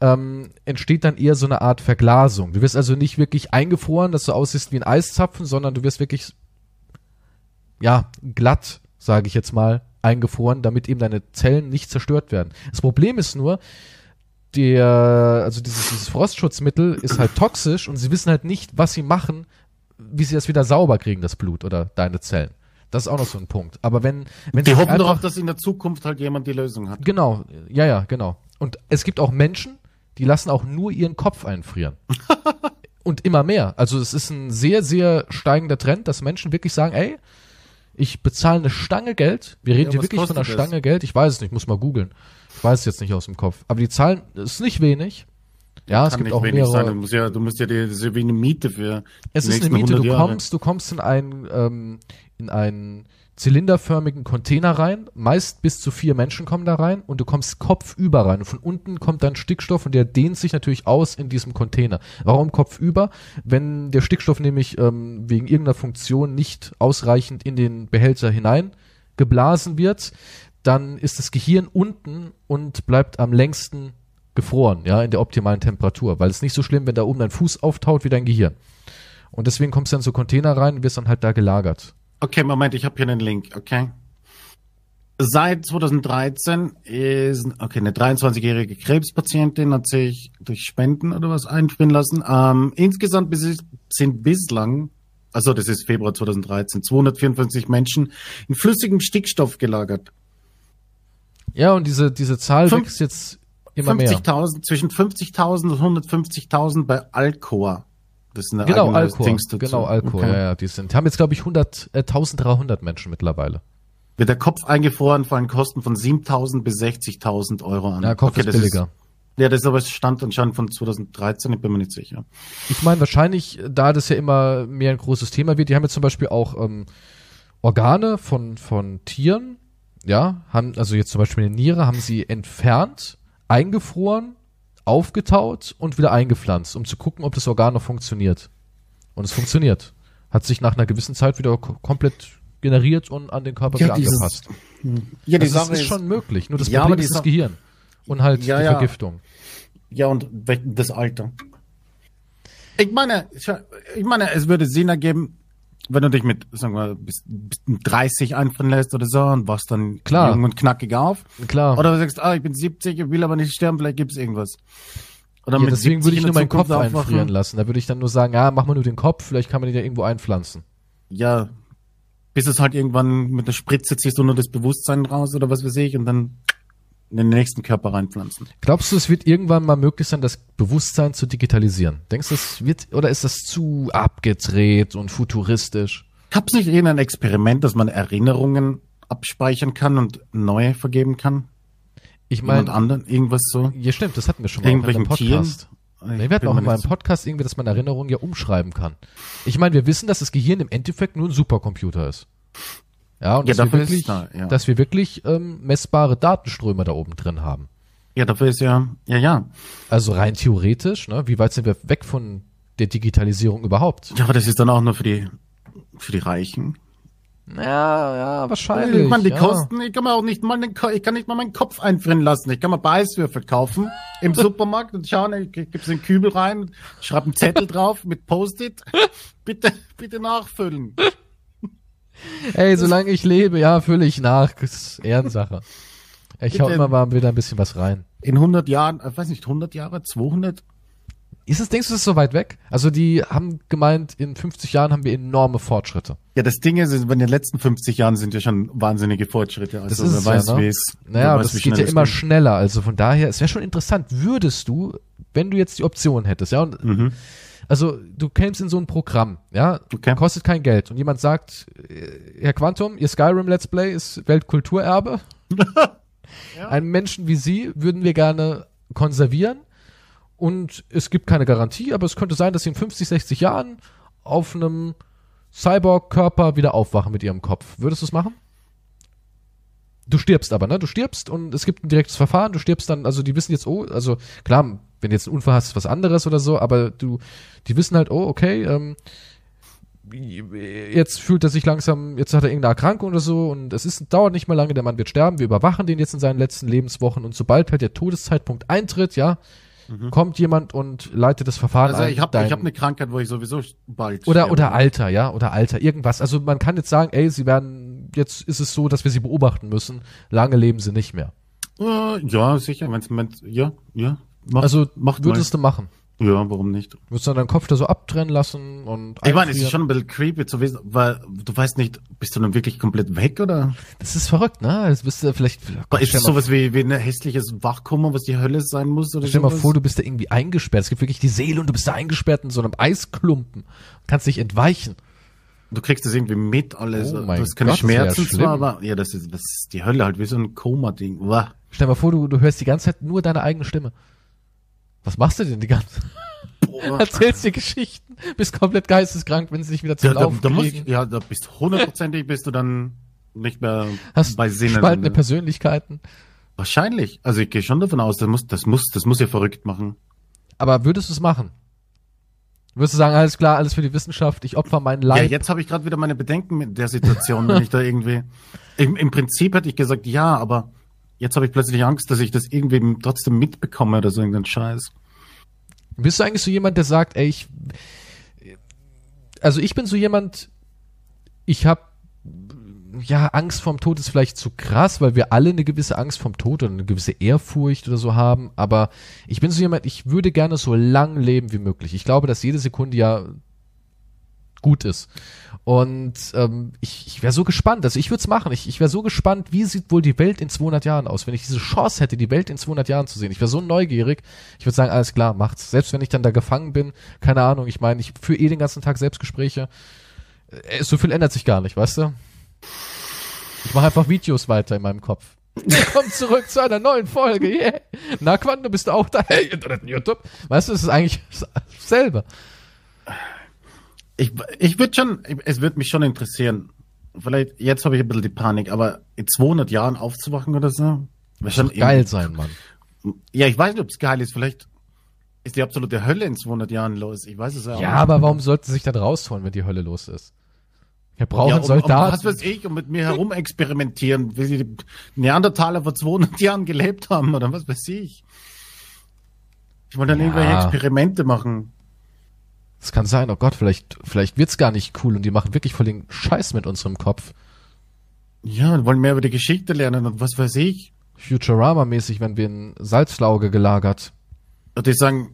ähm, entsteht dann eher so eine Art Verglasung. Du wirst also nicht wirklich eingefroren, dass du aussiehst wie ein Eiszapfen, sondern du wirst wirklich ja, glatt, sage ich jetzt mal, eingefroren, damit eben deine Zellen nicht zerstört werden. Das Problem ist nur, der, also dieses, dieses Frostschutzmittel ist halt toxisch und sie wissen halt nicht, was sie machen, wie sie das wieder sauber kriegen, das Blut oder deine Zellen. Das ist auch noch so ein Punkt. Aber wenn, wenn Die sie hoffen darauf, dass in der Zukunft halt jemand die Lösung hat. Genau, ja, ja, genau. Und es gibt auch Menschen, die lassen auch nur ihren Kopf einfrieren. Und immer mehr. Also es ist ein sehr, sehr steigender Trend, dass Menschen wirklich sagen, ey, ich bezahle eine Stange Geld. Wir reden Ja, hier wirklich von einer das? Stange Geld. Ich weiß es nicht, muss mal googeln. Ich weiß es jetzt nicht aus dem Kopf. Aber die Zahlen ist nicht wenig. Ja, es Kann gibt nicht auch wenig sein. Du mehrere. musst ja, du musst ja die, das ist ja wie eine Miete für Es die ist eine Miete. 100 Du Jahre. kommst, du kommst in einen, ähm, in einen zylinderförmigen Container rein. Meist bis zu vier Menschen kommen da rein und du kommst kopfüber rein. Und von unten kommt dann Stickstoff und der dehnt sich natürlich aus in diesem Container. Warum kopfüber? Wenn der Stickstoff nämlich ähm, wegen irgendeiner Funktion nicht ausreichend in den Behälter hinein geblasen wird, dann ist das Gehirn unten und bleibt am längsten gefroren, ja, in der optimalen Temperatur, weil es nicht so schlimm, wenn da oben dein Fuß auftaut wie dein Gehirn. Und deswegen kommst du dann so Container rein und wirst dann halt da gelagert. Okay, Moment, ich habe hier einen Link, okay? Seit 2013 ist, okay, eine 23-jährige Krebspatientin hat sich durch Spenden oder was einfrieren lassen. Ähm, insgesamt sind bislang, also das ist Februar 2013, 254 Menschen in flüssigem Stickstoff gelagert. Ja, und diese, diese Zahl Fünf- wächst jetzt immer mehr. 50.000, zwischen 50.000 und 150.000 bei Alcoa. Das ist eine Genau, eigene Alkohol. Dings dazu. Genau, Alkohol. Okay. Ja, ja, die sind, haben jetzt, glaube ich, 100, äh, 1300 Menschen mittlerweile. Wird der Kopf eingefroren, fallen Kosten von 7.000 bis 60.000 Euro an. Ja, Kopf ist das billiger. ja, das ist aber Stand anscheinend von 2013, ich bin mir nicht sicher. Ich meine, wahrscheinlich, da das ja immer mehr ein großes Thema wird, die haben jetzt zum Beispiel auch ähm, Organe von, von Tieren, ja, haben, also jetzt zum Beispiel eine Niere, haben sie entfernt, eingefroren, aufgetaut und wieder eingepflanzt, um zu gucken, ob das Organ noch funktioniert. Und es funktioniert. Hat sich nach einer gewissen Zeit wieder ko komplett generiert und an den Körper Ja, wieder dieses- angepasst. Ja, Also es ist schon möglich. Nur das Ja, Problem die ist das Gehirn. Und halt Ja, die ja. Vergiftung. Ja, und das Alter. Ich meine, ich meine, es würde Sinn ergeben, wenn du dich mit, sagen wir, bis, bis 30 einfrieren lässt oder so und wachst dann Klar. jung und knackig auf. Klar. Oder du sagst, ah, ich bin 70, ich will aber nicht sterben, vielleicht gibt's irgendwas. Oder ja, deswegen würde ich nur meinen Kopf aufwachen. einfrieren lassen. Da würde ich dann nur sagen, ja, mach mal nur den Kopf, vielleicht kann man den ja irgendwo einpflanzen. Ja, bis es halt irgendwann mit der Spritze ziehst du nur das Bewusstsein raus oder was weiß ich und dann in den nächsten Körper reinpflanzen. Glaubst du, es wird irgendwann mal möglich sein, das Bewusstsein zu digitalisieren? Denkst du, es wird, oder ist das zu abgedreht und futuristisch? Gab's nicht irgendein Experiment, dass man Erinnerungen abspeichern kann und neue vergeben kann? Ich meine, anderen, irgendwas so? ja stimmt, das hatten wir schon mal in Irgendwelchen Tieren? Podcast. Nee, wir hatten auch mal im Podcast irgendwie, dass man Erinnerungen ja umschreiben kann. Ich meine, wir wissen, dass das Gehirn im Endeffekt nur ein Supercomputer ist. Ja, und Ja, dass, wir wirklich, da, ja. dass wir wirklich ähm, messbare Datenströme da oben drin haben. Ja, dafür ist ja, ja, ja. Also rein theoretisch, ne, wie weit sind wir weg von der Digitalisierung überhaupt? Ja, aber das ist dann auch nur für die, für die Reichen. Ja, ja, wahrscheinlich. Ich meine, die ja. Kosten, ich kann mir auch nicht mal den, ich kann nicht mal meinen Kopf einfrieren lassen. Ich kann mal Beißwürfel kaufen im Supermarkt und schauen, ich in den Kübel rein, schreibe einen Zettel drauf mit Post-it. Bitte, bitte nachfüllen. Ey, solange ich lebe, ja, fülle ich nach. Das ist Ehrensache. Ich hau immer mal wieder ein bisschen was rein. In 100 Jahren, ich weiß nicht, 100 Jahre, 200? Ist es, denkst du, das ist so weit weg? Also die haben gemeint, in 50 Jahren haben wir enorme Fortschritte. Ja, das Ding ist, in den letzten 50 Jahren sind ja schon wahnsinnige Fortschritte. Also Das ist wer es weiß, ja, ne? es, wer Naja, weiß, das geht ja immer schneller. Also von daher, es wäre schon interessant, würdest du, wenn du jetzt die Option hättest, ja, und Mhm. Also du kämst in so ein Programm, ja, Okay. kostet kein Geld und jemand sagt, äh, Herr Quantum, Ihr Skyrim Let's Play ist Weltkulturerbe. Einen Menschen wie Sie würden wir gerne konservieren und es gibt keine Garantie, aber es könnte sein, dass Sie in 50, 60 Jahren auf einem Cyborg-Körper wieder aufwachen mit Ihrem Kopf. Würdest du es machen? Du stirbst aber, ne? Du stirbst und es gibt ein direktes Verfahren, du stirbst dann, also die wissen jetzt, oh, also klar, wenn du jetzt einen Unfall hast, ist was anderes oder so, aber du, die wissen halt, oh, okay, ähm, jetzt fühlt er sich langsam, jetzt hat er irgendeine Erkrankung oder so und es ist, dauert nicht mehr lange, der Mann wird sterben, wir überwachen den jetzt in seinen letzten Lebenswochen und sobald halt der Todeszeitpunkt eintritt, ja, kommt jemand und leitet das Verfahren Also ein. ich habe hab eine Krankheit, wo ich sowieso bald oder, sterbe. oder Alter, ja, oder Alter, irgendwas. Also man kann jetzt sagen, ey, sie werden, jetzt ist es so, dass wir sie beobachten müssen. Lange leben sie nicht mehr. Ja, sicher. Wenn's, wenn's, ja, ja. Mach, Also macht würdest du machen. mal. Ja, warum nicht? Würdest du dann deinen Kopf da so abtrennen lassen und Ich meine, es ist schon ein bisschen creepy zu wissen, weil du weißt nicht, bist du dann wirklich komplett weg oder? Das ist verrückt, ne? Das bist du vielleicht. Aber ist stell es mal, sowas wie, wie ein hässliches Wachkummer, was die Hölle sein muss oder stell mal sowas? vor, du bist da irgendwie eingesperrt. Es gibt wirklich die Seele und du bist da eingesperrt in so einem Eisklumpen. Kannst nicht entweichen. Du kriegst das irgendwie mit alles. Oh du hast keine Gott, Schmerzen zwar, aber ja, das ist, das ist die Hölle halt, wie so ein Koma-Ding. Stell mal vor, du, du hörst die ganze Zeit nur deine eigene Stimme. Was machst du denn die ganze Boah. Erzählst dir Geschichten, bist komplett geisteskrank, wenn sie dich wieder zum Ja, da, Laufen da musst, kriegen. ja, da bist hundertprozentig bist du dann nicht mehr Hast bei Sinnen. spaltende Persönlichkeiten. Wahrscheinlich. Also ich gehe schon davon aus, das muss, das muss, das muss ja verrückt machen. Aber würdest du es machen? Würdest du sagen, alles klar, alles für die Wissenschaft, ich opfer meinen Ja, Leib? jetzt habe ich gerade wieder meine Bedenken mit der Situation, wenn ich da irgendwie. Im, Im Prinzip hätte ich gesagt, ja, aber jetzt habe ich plötzlich Angst, dass ich das irgendwie trotzdem mitbekomme oder so irgendein Scheiß. Bist du eigentlich so jemand, der sagt, ey, ich, also ich bin so jemand, ich habe ja Angst vorm Tod ist vielleicht zu krass, weil wir alle eine gewisse Angst vorm Tod und eine gewisse Ehrfurcht oder so haben, aber ich bin so jemand, ich würde gerne so lang leben wie möglich. Ich glaube, dass jede Sekunde ja gut ist. Und ähm, ich, ich wäre so gespannt, also ich würde es machen. Ich, ich wäre so gespannt, wie sieht wohl die Welt in 200 Jahren aus, wenn ich diese Chance hätte, die Welt in 200 Jahren zu sehen. Ich wäre so neugierig. Ich würde sagen, alles klar, macht's. Selbst wenn ich dann da gefangen bin, keine Ahnung. Ich meine, ich führe eh den ganzen Tag Selbstgespräche. Äh, so viel ändert sich gar nicht, weißt du? Ich mache einfach Videos weiter in meinem Kopf. Kommt zurück zu einer neuen Folge. Yeah. Na, Quanto, bist du auch da? Hey, Internet YouTube. Weißt du, es ist eigentlich dasselbe. Ich, ich würde schon, es würde mich schon interessieren. Vielleicht, jetzt habe ich ein bisschen die Panik, aber in 200 Jahren aufzuwachen oder so? Wär schon Geil sein, Mann. Ja, ich weiß nicht, ob es geil ist. Vielleicht ist die absolute Hölle in 200 Jahren los. Ich weiß es ja auch Ja, nicht. aber warum sollten sie sich dann rausholen, wenn die Hölle los ist? Wir brauchen ja, um, um, Soldaten. was weiß ich, und mit mir herum experimentieren, wie die Neandertaler vor 200 Jahren gelebt haben oder was weiß ich. Ich wollte dann Ja. irgendwelche Experimente machen. Das kann sein, oh Gott, vielleicht, vielleicht wird's gar nicht cool und die machen wirklich voll den Scheiß mit unserem Kopf. Ja, und wollen mehr über die Geschichte lernen und was weiß ich. Futurama-mäßig, wenn wir in Salzlauge gelagert. Und die sagen,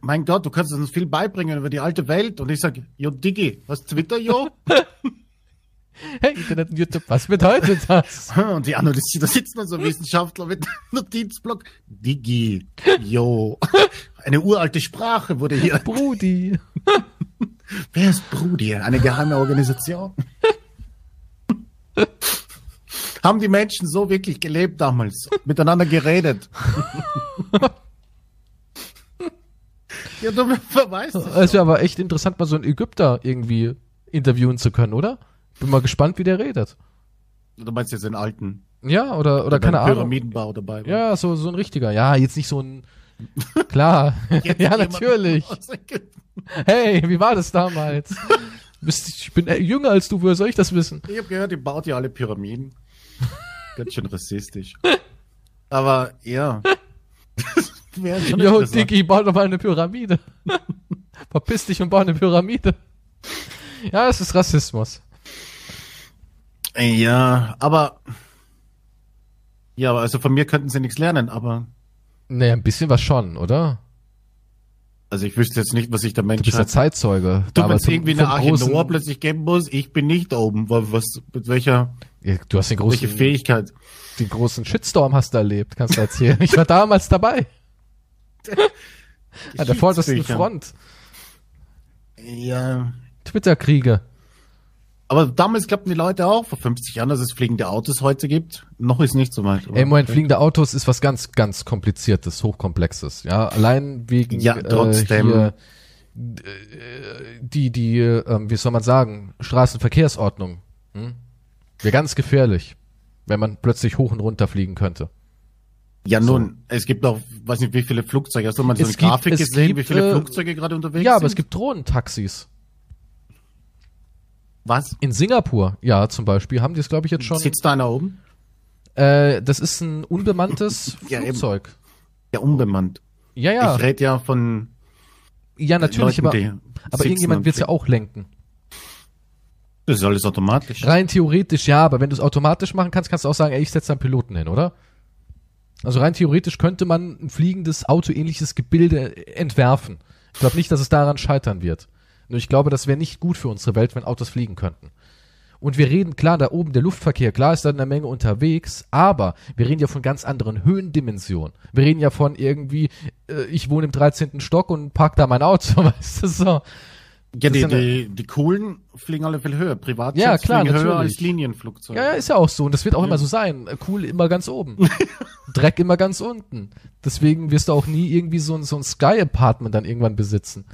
mein Gott, du kannst uns viel beibringen über die alte Welt. Und ich sage, jo Diggi, was Twitter, jo? Hey, Internet und YouTube, was bedeutet das? und die analysieren, da sitzen dann so Wissenschaftler mit Notizblock. Diggi, jo. Eine uralte Sprache wurde hier. Brudi. Wer ist Brudi? Eine geheime Organisation? Haben die Menschen so wirklich gelebt damals? Miteinander geredet? ja, du verweist es. Es wäre aber echt interessant, mal so einen Ägypter irgendwie interviewen zu können, oder? Bin mal gespannt, wie der redet. Du meinst jetzt den alten? Ja, oder, oder keine Ahnung. Pyramidenbau dabei. war. Ja, so, so ein richtiger. Ja, jetzt nicht so ein, klar. Ja, natürlich. Hey, wie war das damals? Ich bin äh, jünger als du, woher soll ich das wissen? Ich habe gehört, ihr baut ja alle Pyramiden. Ganz schön rassistisch. Aber ja. Interessant. Diggi, bau doch mal eine Pyramide. Verpiss dich und bau eine Pyramide. Ja, es ist Rassismus. Ja, aber. Ja, aber also von mir könnten sie nichts lernen, aber. Naja, ein bisschen was schon, oder? Also ich wüsste jetzt nicht, was ich der Du Mensch bist ja. Zeitzeuge. Du, es irgendwie eine Arche Noah plötzlich geben muss, ich bin nicht oben. Wa- Was, mit welcher, Ja, Du hast den welche großen, Fähigkeit? den großen Shitstorm hast du erlebt, kannst du erzählen. Ich war damals dabei. An der vordersten. Front. Ja. Twitter-Kriege. Aber damals glaubten die Leute auch vor 50 Jahren, dass es fliegende Autos heute gibt. Noch ist nicht so weit. Ey, Moment, fliegende Autos ist was ganz, ganz kompliziertes, hochkomplexes. Ja, allein wegen Ja, trotzdem. Äh, hier, äh, die, die, ähm, wie soll man sagen, Straßenverkehrsordnung. Hm? Wäre ganz gefährlich. wenn man plötzlich hoch und runter fliegen könnte. Ja, nun, es gibt auch, weiß nicht, wie viele Flugzeuge. Hast du mal so Es eine gibt- Grafik es gesehen, gibt, wie viele äh, Flugzeuge gerade unterwegs Ja, sind? aber es gibt Drohnentaxis. Was? In Singapur, ja, zum Beispiel, haben die es, glaube ich, jetzt schon. Sitzt da einer oben? Äh, das ist ein unbemanntes Ja, eben. Flugzeug. Ja, unbemannt. Ja, ja, Ich rede ja von ja, natürlich, Leuten, aber, aber irgendjemand wird es ja auch lenken. Das ist alles automatisch. Rein theoretisch ja, aber wenn du es automatisch machen kannst, kannst du auch sagen, ey, ich setze da einen Piloten hin, oder? Also rein theoretisch könnte man ein fliegendes, autoähnliches Gebilde entwerfen. Ich glaube nicht, dass es daran scheitern wird. Nur ich glaube, das wäre nicht gut für unsere Welt, wenn Autos fliegen könnten. Und wir reden, klar, da oben der Luftverkehr, klar ist da eine Menge unterwegs, aber wir reden ja von ganz anderen Höhendimensionen. Wir reden ja von irgendwie, äh, ich wohne im 13. Stock und park da mein Auto, weißt du, so. Ja, die, ja die, die coolen fliegen alle viel höher. Privatjets Ja, klar, fliegen höher natürlich. als Linienflugzeuge. Ja, ja, ist ja auch so. Und das wird auch immer so sein. Cool immer ganz oben. Dreck immer ganz unten. Deswegen wirst du auch nie irgendwie so ein, so ein Sky-Apartment dann irgendwann besitzen.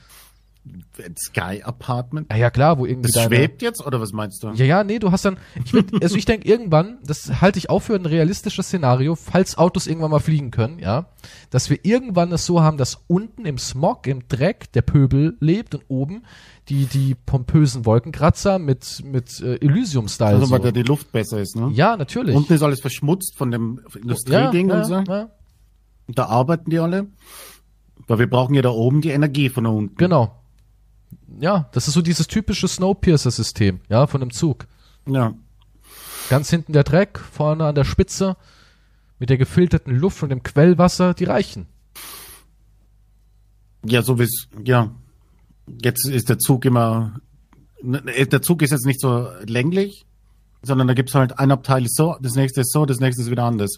Sky Apartment. Ja, ja, klar, wo irgendwie Das deine... schwebt jetzt, oder was meinst du? Ja, ja, nee, du hast dann, ich würd, also ich denke irgendwann, das halte ich auch für ein realistisches Szenario, falls Autos irgendwann mal fliegen können, ja, dass wir irgendwann es so haben, dass unten im Smog, im Dreck der Pöbel lebt und oben die, die pompösen Wolkenkratzer mit, mit äh, Elysium-Style. Also, weil so. da die Luft besser ist, ne? ja, natürlich. Unten ist alles verschmutzt von dem Industrieding ja, und so. ja. Und da arbeiten die alle. Weil wir brauchen ja da oben die Energie von da unten. Genau. Ja, das ist so dieses typische Snowpiercer-System, ja, von einem Zug. Ja. Ganz hinten der Dreck, vorne an der Spitze, mit der gefilterten Luft und dem Quellwasser, die reichen. Ja, so wie es, ja. Jetzt ist der Zug immer, ne, der Zug ist jetzt nicht so länglich, sondern da gibt's halt ein Abteil ist so, das nächste ist so, das nächste ist wieder anders.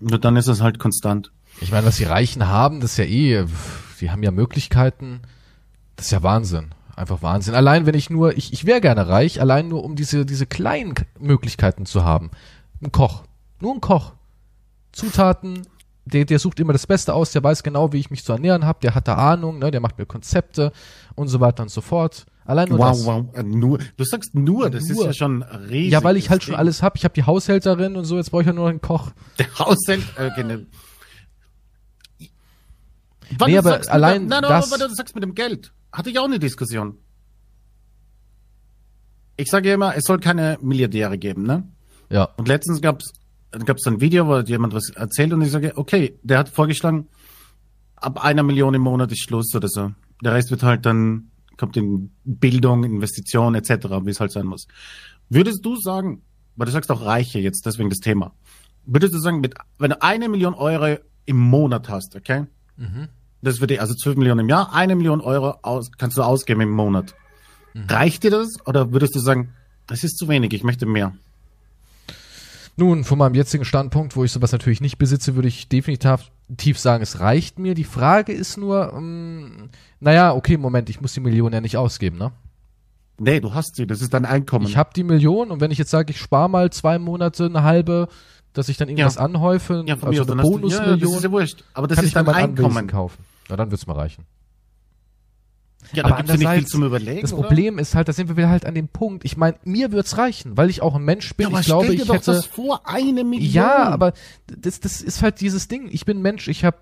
Und dann ist es halt konstant. Ich meine, was die Reichen haben, das ist ja eh, die haben ja Möglichkeiten, das ist ja Wahnsinn. Einfach Wahnsinn. Allein wenn ich nur, ich, ich wäre gerne reich, allein nur um diese, diese kleinen Möglichkeiten zu haben. Ein Koch. Nur ein Koch. Zutaten, der, der sucht immer das Beste aus, der weiß genau, wie ich mich zu ernähren habe, der hat da Ahnung, ne, der macht mir Konzepte und so weiter und so fort. Allein nur Wow, das. wow. Äh, Nur, du sagst nur, das ist Nur. ja schon riesig. Ja, weil ich halt schon alles hab. Ich habe die Haushälterin und so, jetzt brauche ich ja nur einen Koch. Der Haushalt, äh, genau. Wann Nee, aber sagst allein der, nein, das- aber du sagst mit dem Geld. Hatte ich auch eine Diskussion. Ich sage ja immer, es soll keine Milliardäre geben, ne? Ja. Und letztens gab's gab's ein Video, wo jemand was erzählt und ich sage, okay, der hat vorgeschlagen, ab einer Million im Monat ist Schluss oder so. Der Rest wird halt dann, kommt in Bildung, Investition etc., wie es halt sein muss. Würdest du sagen, weil du sagst auch Reiche jetzt, deswegen das Thema, würdest du sagen, mit, wenn du eine Million Euro im Monat hast, okay? Das dich, also 12 Millionen im Jahr, eine Million Euro aus, kannst du ausgeben im Monat. Reicht dir das? Oder würdest du sagen, das ist zu wenig, ich möchte mehr? Nun, von meinem jetzigen Standpunkt, wo ich sowas natürlich nicht besitze, würde ich definitiv tief sagen, es reicht mir. Die Frage ist nur, ähm, naja, okay, Moment, ich muss die Million ja nicht ausgeben, ne? Nee, du hast sie, das ist dein Einkommen. Ich habe die Million und wenn ich jetzt sage, ich spare mal zwei Monate, eine halbe, dass ich dann irgendwas Ja. anhäufe, ja, von also mir eine du, ja, das Bonusmillion, ist ja wurscht. Aber das kann ist dein mein Anwesen Einkommen. kaufen. Na, dann wird's mir reichen. Ja, Aber da gibt's ja nicht viel zum Überlegen. Das oder? Problem ist halt, da sind wir wieder halt an dem Punkt. Ich meine, mir wird's reichen, weil ich auch ein Mensch bin. ja, aber ich glaube, ich doch hätte das vor, eine Million. Ja, aber das, das ist halt dieses Ding. Ich bin Mensch, ich habe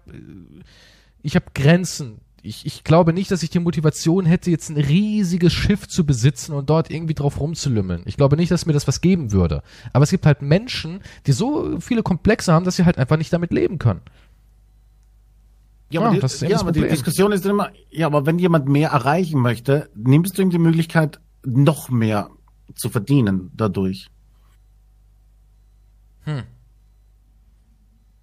ich hab Grenzen. Ich, ich glaube nicht, dass ich die Motivation hätte, jetzt ein riesiges Schiff zu besitzen und dort irgendwie drauf rumzulümmeln. Ich glaube nicht, dass mir das was geben würde. Aber es gibt halt Menschen, die so viele Komplexe haben, dass sie halt einfach nicht damit leben können. Ja, aber, Ja, die, das ist eben ja, das aber die. Diskussion ist immer, ja, aber wenn jemand mehr erreichen möchte, nimmst du ihm die Möglichkeit, noch mehr zu verdienen dadurch. Hm.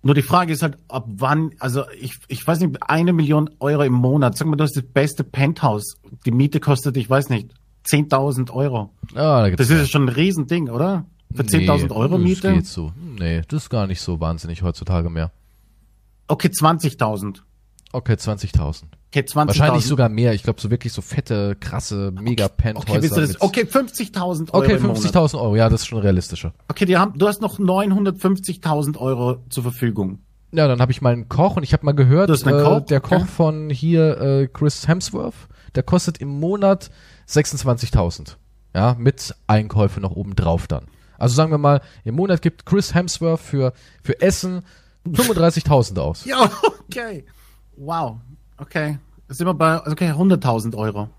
Nur die Frage ist halt, ab wann, also ich, ich weiß nicht, eine Million Euro im Monat, sag mal, du hast das beste Penthouse, die Miete kostet, ich weiß nicht, 10.000 Euro. Ja, da gibt's Das ist ja schon ein Riesending, oder? Für 10.000 Euro das Miete? geht so. Nee, das ist gar nicht so wahnsinnig heutzutage mehr. Okay, 20.000. Okay, 20.000. Okay, 20.000. Wahrscheinlich sogar mehr. Ich glaube, so wirklich so fette, krasse, mega Penthäuser. Okay, das? mit- Okay, 50.000 Euro okay im Monat. 50.000 Euro. Ja, das ist schon realistischer. Okay, die haben, du hast noch 950.000 Euro zur Verfügung. Ja, dann habe ich meinen Koch und ich habe mal gehört, äh, Koch? der Koch Okay. von hier, äh, Chris Hemsworth, der kostet im Monat 26.000. Ja, mit Einkäufe noch oben drauf dann. Also sagen wir mal, im Monat gibt Chris Hemsworth für, für Essen 35.000 aus. Ja, okay. Wow. Okay. Das sind wir bei, okay, 100.000 Euro.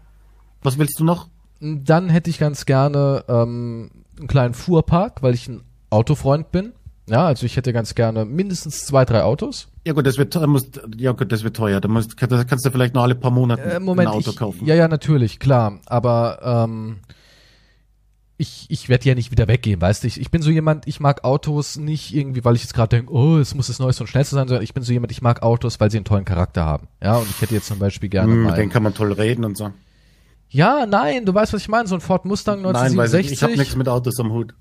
Was willst du noch? Dann hätte ich ganz gerne ähm, einen kleinen Fuhrpark, weil ich ein Autofreund bin. Ja, also ich hätte ganz gerne mindestens zwei, drei Autos. Ja gut, das wird teuer, musst, ja gut, das wird teuer. Da musst, kannst du vielleicht noch alle paar Monate Äh, Moment, ein Auto ich, kaufen. ja, ja, natürlich, klar. Aber ähm, ich, ich werde ja nicht wieder weggehen, weißt du? Ich, ich bin so jemand, ich mag Autos nicht irgendwie, weil ich jetzt gerade denke, oh, es muss das Neueste und Schnellste sein, sondern ich bin so jemand, ich mag Autos, weil sie einen tollen Charakter haben. Ja, und ich hätte jetzt zum Beispiel gerne Hm, mal. mit denen kann man toll reden und so. Ja, nein, du weißt, was ich meine. So ein Ford Mustang Nein, weiß ich, 1967. ich habe nichts mit Autos am Hut.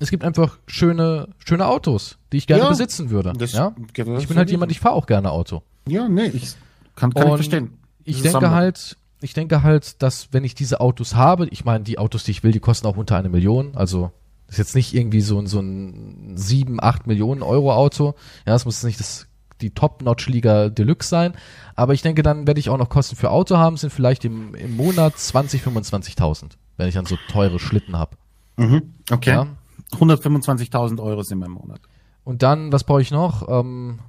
es gibt einfach schöne, schöne Autos, die ich gerne Ja, besitzen würde. das- ja? Ich bin halt jemand, ich- ich fahre auch gerne Auto. Ja, nee, ich kann, kann ich Und verstehen. Ich Das ist denke halt, ich denke halt, dass wenn ich diese Autos habe, ich meine, die Autos, die ich will, die kosten auch unter eine Million. Also das ist jetzt nicht irgendwie so ein so ein sieben, acht Millionen Euro Auto. Ja, das muss nicht das die Top-Notch-Liga Deluxe sein. Aber ich denke, dann werde ich auch noch Kosten für Auto haben, sind vielleicht im, im Monat 20, 25.000, wenn ich dann so teure Schlitten habe. Mhm, okay. Ja? 125.000 Euro sind im Monat. Und dann, was brauche ich noch? Ähm,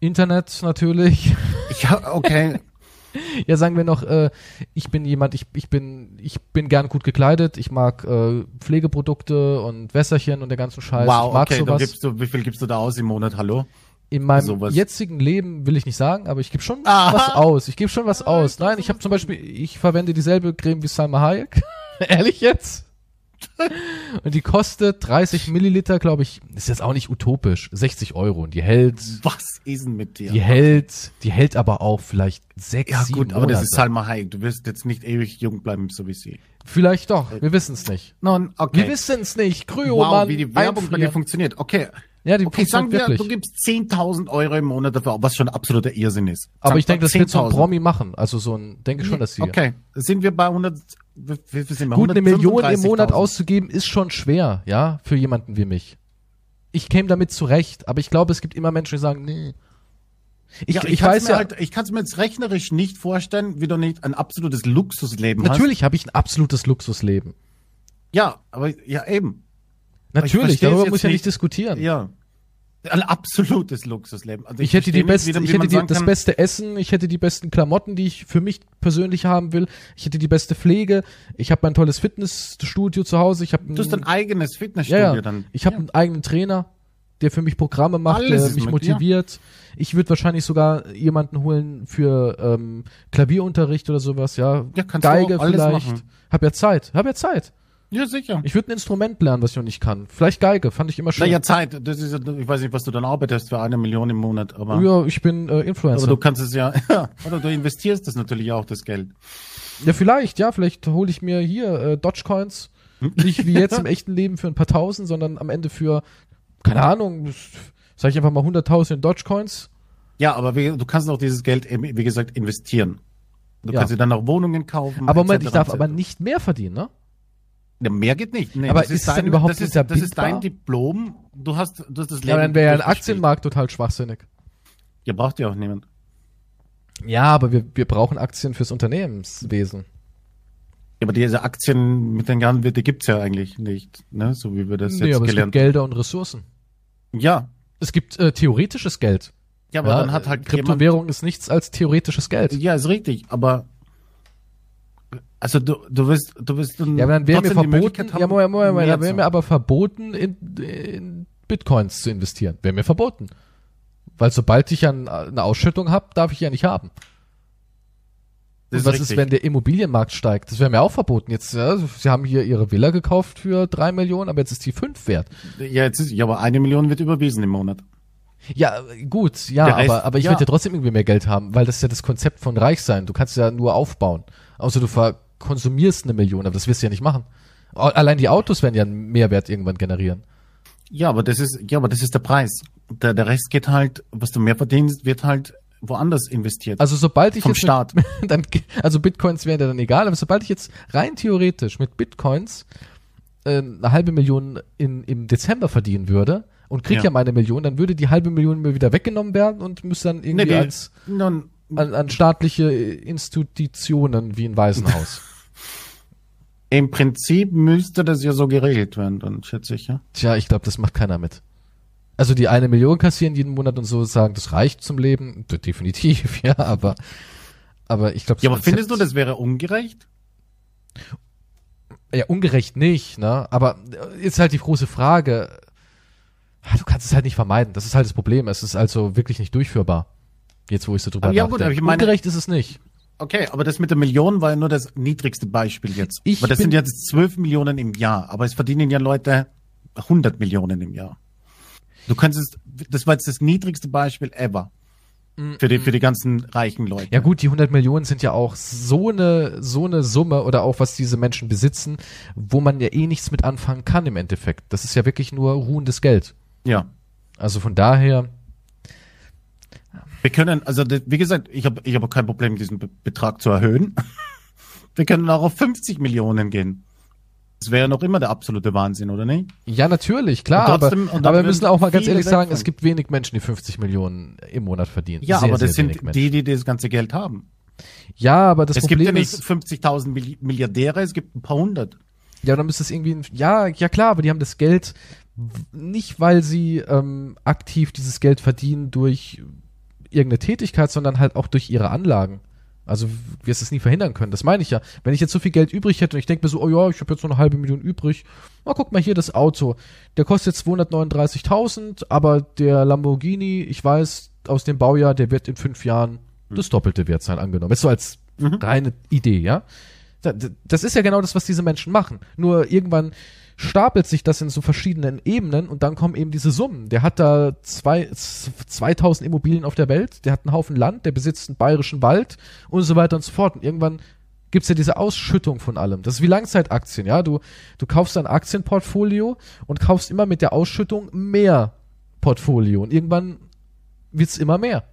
Internet natürlich. Ja, okay. Ja, sagen wir noch, äh, ich bin jemand, ich, ich bin, ich bin gern gut gekleidet, ich mag äh, Pflegeprodukte und Wässerchen und der ganzen Scheiß. wow, okay, dann gibst du, wie viel gibst du da aus im Monat? Hallo? In meinem sowas. jetzigen Leben will ich nicht sagen, aber ich gebe schon Aha. was aus. Ich gebe schon was aus. Nein, ich habe zum Beispiel, ich verwende dieselbe Creme wie Salma Hayek. Ehrlich jetzt? Und die kostet 30 Milliliter, glaube ich, ist jetzt auch nicht utopisch, 60 Euro. Und die hält, Was ist denn mit dir? die hält, die hält aber auch vielleicht sechs, ja sieben gut, aber Monate. das ist Salma Hayek. Du wirst jetzt nicht ewig jung bleiben, so wie sie. Vielleicht doch, wir wissen es nicht. Nun, okay. Wir wissen es nicht. Kryo, wow, Mann. wie die Werbung bei dir funktioniert. Okay. Ja, die Okay, sagen wir, du gibst 10.000 Euro im Monat dafür, was schon absoluter Irrsinn ist. Aber Sag ich denke, das wird so ein 10.000. Promi machen. Also so ein, denke schon, dass sie. Okay, sind wir bei 100, viel sind wir? Gut, eine Million im Monat 135.000. auszugeben, ist schon schwer, ja, für jemanden wie mich. Ich käme damit zurecht, aber ich glaube, es gibt immer Menschen, die sagen, nee. Ich, ja, ich, kann's weiß mir ja, halt, ich kann es mir jetzt rechnerisch nicht vorstellen, wie du nicht ein absolutes Luxusleben natürlich habe ich ein absolutes Luxusleben. hast. Ja, aber ja eben. Natürlich, darüber muss ich ja nicht nicht. diskutieren. Ja. Ein absolutes Luxusleben. Also Ich hätte die versteh nicht, beste, wie dann- ich hätte die, das kann, beste Essen, ich hätte die besten Klamotten, die ich für mich persönlich haben will. Ich hätte die beste Pflege. Ich habe mein tolles Fitnessstudio zu Hause. Ich habe Du hast dein eigenes ja, Fitnessstudio ja. dann. Ich habe einen eigenen Trainer, der für mich Programme macht, Alles der mich mit motiviert. Ich würde wahrscheinlich sogar jemanden holen für ähm, Klavierunterricht oder sowas, ja. Ja, Geige vielleicht. machen. Hab ja Zeit, hab ja Zeit. Ja, sicher. Ich würde ein Instrument lernen, was ich noch nicht kann. Vielleicht Geige, fand ich immer schön. Naja, Zeit. Das ist, ich weiß nicht, was du dann arbeitest für eine Million im Monat, aber, ja, ich bin äh, Influencer. aber du kannst es ja, oder du investierst das natürlich auch, das Geld. Ja, vielleicht, ja, vielleicht hole ich mir hier äh, Dogecoins. Nicht wie jetzt im echten Leben für ein paar tausend, sondern am Ende für, keine Ahnung, sag ich einfach mal 100.000 in Dogecoins. Ja, aber wie, du kannst auch dieses Geld, wie gesagt, investieren. Du Ja. kannst dir dann auch Wohnungen kaufen. Aber Moment, ich darf aber nicht mehr verdienen, ne? Ja, mehr geht nicht. Nee, Aber das ist es dein, überhaupt das ist, das ist dein Diplom. Du hast, du hast das Leben. Ja, dann wäre ja ein. Aktienmarkt total schwachsinnig. Ja, braucht ja auch niemand. Ja, aber wir, wir brauchen Aktien fürs Unternehmenswesen. Ja, aber diese Aktien mit den ganzen die gibt's ja eigentlich nicht, ne? So wie wir das Nee, jetzt aber es gibt gelernt Gelder und Ressourcen. Ja. Es gibt äh, theoretisches Geld. Ja, aber ja, dann hat halt jemand, Kryptowährung ist nichts als theoretisches Geld. Ja, ist richtig, aber also du, du wirst, du wirst dann Ja, aber dann wäre mir verboten, haben, ja, Moment, Moment, Moment, dann wäre mir aber verboten, in, in Bitcoins zu investieren. Wäre mir verboten. Weil sobald ich ein, eine Ausschüttung habe, darf ich ja nicht haben. Das Und was ist, richtig. wenn der Immobilienmarkt steigt? Das wäre mir auch verboten. Jetzt, ja, sie haben hier ihre Villa gekauft für drei Millionen, aber jetzt ist die fünf wert. Ja, jetzt ist, ja, aber eine Million wird überwiesen im Monat. Ja, gut, ja, Rest- aber, aber ich ja. würde ja trotzdem irgendwie mehr Geld haben, weil das ist ja das Konzept von reich sein. Du kannst ja nur aufbauen. Außer du verkonsumierst eine Million, aber das wirst du ja nicht machen. Allein die Autos werden ja einen Mehrwert irgendwann generieren. Ja, aber das ist, ja, aber das ist der Preis. Der, der Rest geht halt, was du mehr verdienst, wird halt woanders investiert. Also sobald ich Vom jetzt Staat. Mit, dann, also Bitcoins wären ja dann egal, aber sobald ich jetzt rein theoretisch mit Bitcoins äh, eine halbe Million in, im Dezember verdienen würde und krieg ja. Ja. meine Million, dann würde die halbe Million mir wieder weggenommen werden und müsste dann irgendwie die- als Nun, an, an staatliche Institutionen wie ein Waisenhaus. Im Prinzip müsste das ja so geregelt werden, dann schätze ich, ja. Tja, ich glaube, das macht keiner mit. Also die eine Million kassieren jeden Monat und so sagen, das reicht zum Leben. Definitiv, ja, aber, aber ich glaube, Ja, aber findest du, das wäre ungerecht? Ja, ungerecht nicht, ne? Aber äh, ist halt die große Frage. Ah, Du kannst es halt nicht vermeiden. Das ist halt das Problem. Es ist also wirklich nicht durchführbar. Jetzt, wo ich so drüber Aber ja, nachdenke. gut, aber ich meine- Ungerecht ist es nicht. Okay, aber das mit der Million war ja nur das niedrigste Beispiel jetzt. Ich Weil das sind jetzt 12 Millionen im Jahr, aber es verdienen ja Leute 100 Millionen im Jahr. Du könntest, das war jetzt das niedrigste Beispiel ever. Für die, für die ganzen reichen Leute. Ja gut, die 100 Millionen sind ja auch so eine, so eine Summe oder auch was diese Menschen besitzen, wo man ja eh nichts mit anfangen kann im Endeffekt. Das ist ja wirklich nur ruhendes Geld. Ja. Also von daher, Wir können, also wie gesagt, ich habe ich hab auch kein Problem, diesen Be Betrag zu erhöhen. Wir können auch auf 50 Millionen gehen. Das wäre noch immer der absolute Wahnsinn, oder nicht? ja natürlich, klar, Und trotzdem- aber, aber wir müssen auch mal ganz ehrlich sagen, es gibt wenig Menschen, die 50 Millionen im Monat verdienen. Ja, Sehr, aber das sind die, die das ganze Geld haben. Ja, aber das es Problem gibt ja nicht ist, 50.000 Milli- Milliardäre, es gibt ein paar hundert. ja, dann müsste es irgendwie, ein- ja, ja klar, aber die haben das Geld nicht, weil sie ähm, aktiv dieses Geld verdienen durch irgendeine Tätigkeit, sondern halt auch durch ihre Anlagen. Also wirst es nie verhindern können. Das meine ich ja. Wenn ich jetzt so viel Geld übrig hätte und ich denke mir so, oh ja, ich habe jetzt noch eine halbe Million übrig. Na, guck mal hier das Auto. Der kostet 239.000, aber der Lamborghini, ich weiß aus dem Baujahr, der wird in fünf Jahren das Doppelte wert sein, angenommen. Jetzt so als reine Idee, ja. Das ist ja genau das, was diese Menschen machen. Nur irgendwann stapelt sich das in so verschiedenen Ebenen und dann kommen eben diese Summen. Der hat da zwei, z- 2000 Immobilien auf der Welt, der hat einen Haufen Land, der besitzt einen bayerischen Wald und so weiter und so fort. Und irgendwann gibt's ja diese Ausschüttung von allem. Das ist wie Langzeitaktien, ja. Du, du kaufst ein Aktienportfolio und kaufst immer mit der Ausschüttung mehr Portfolio und irgendwann wird's immer mehr.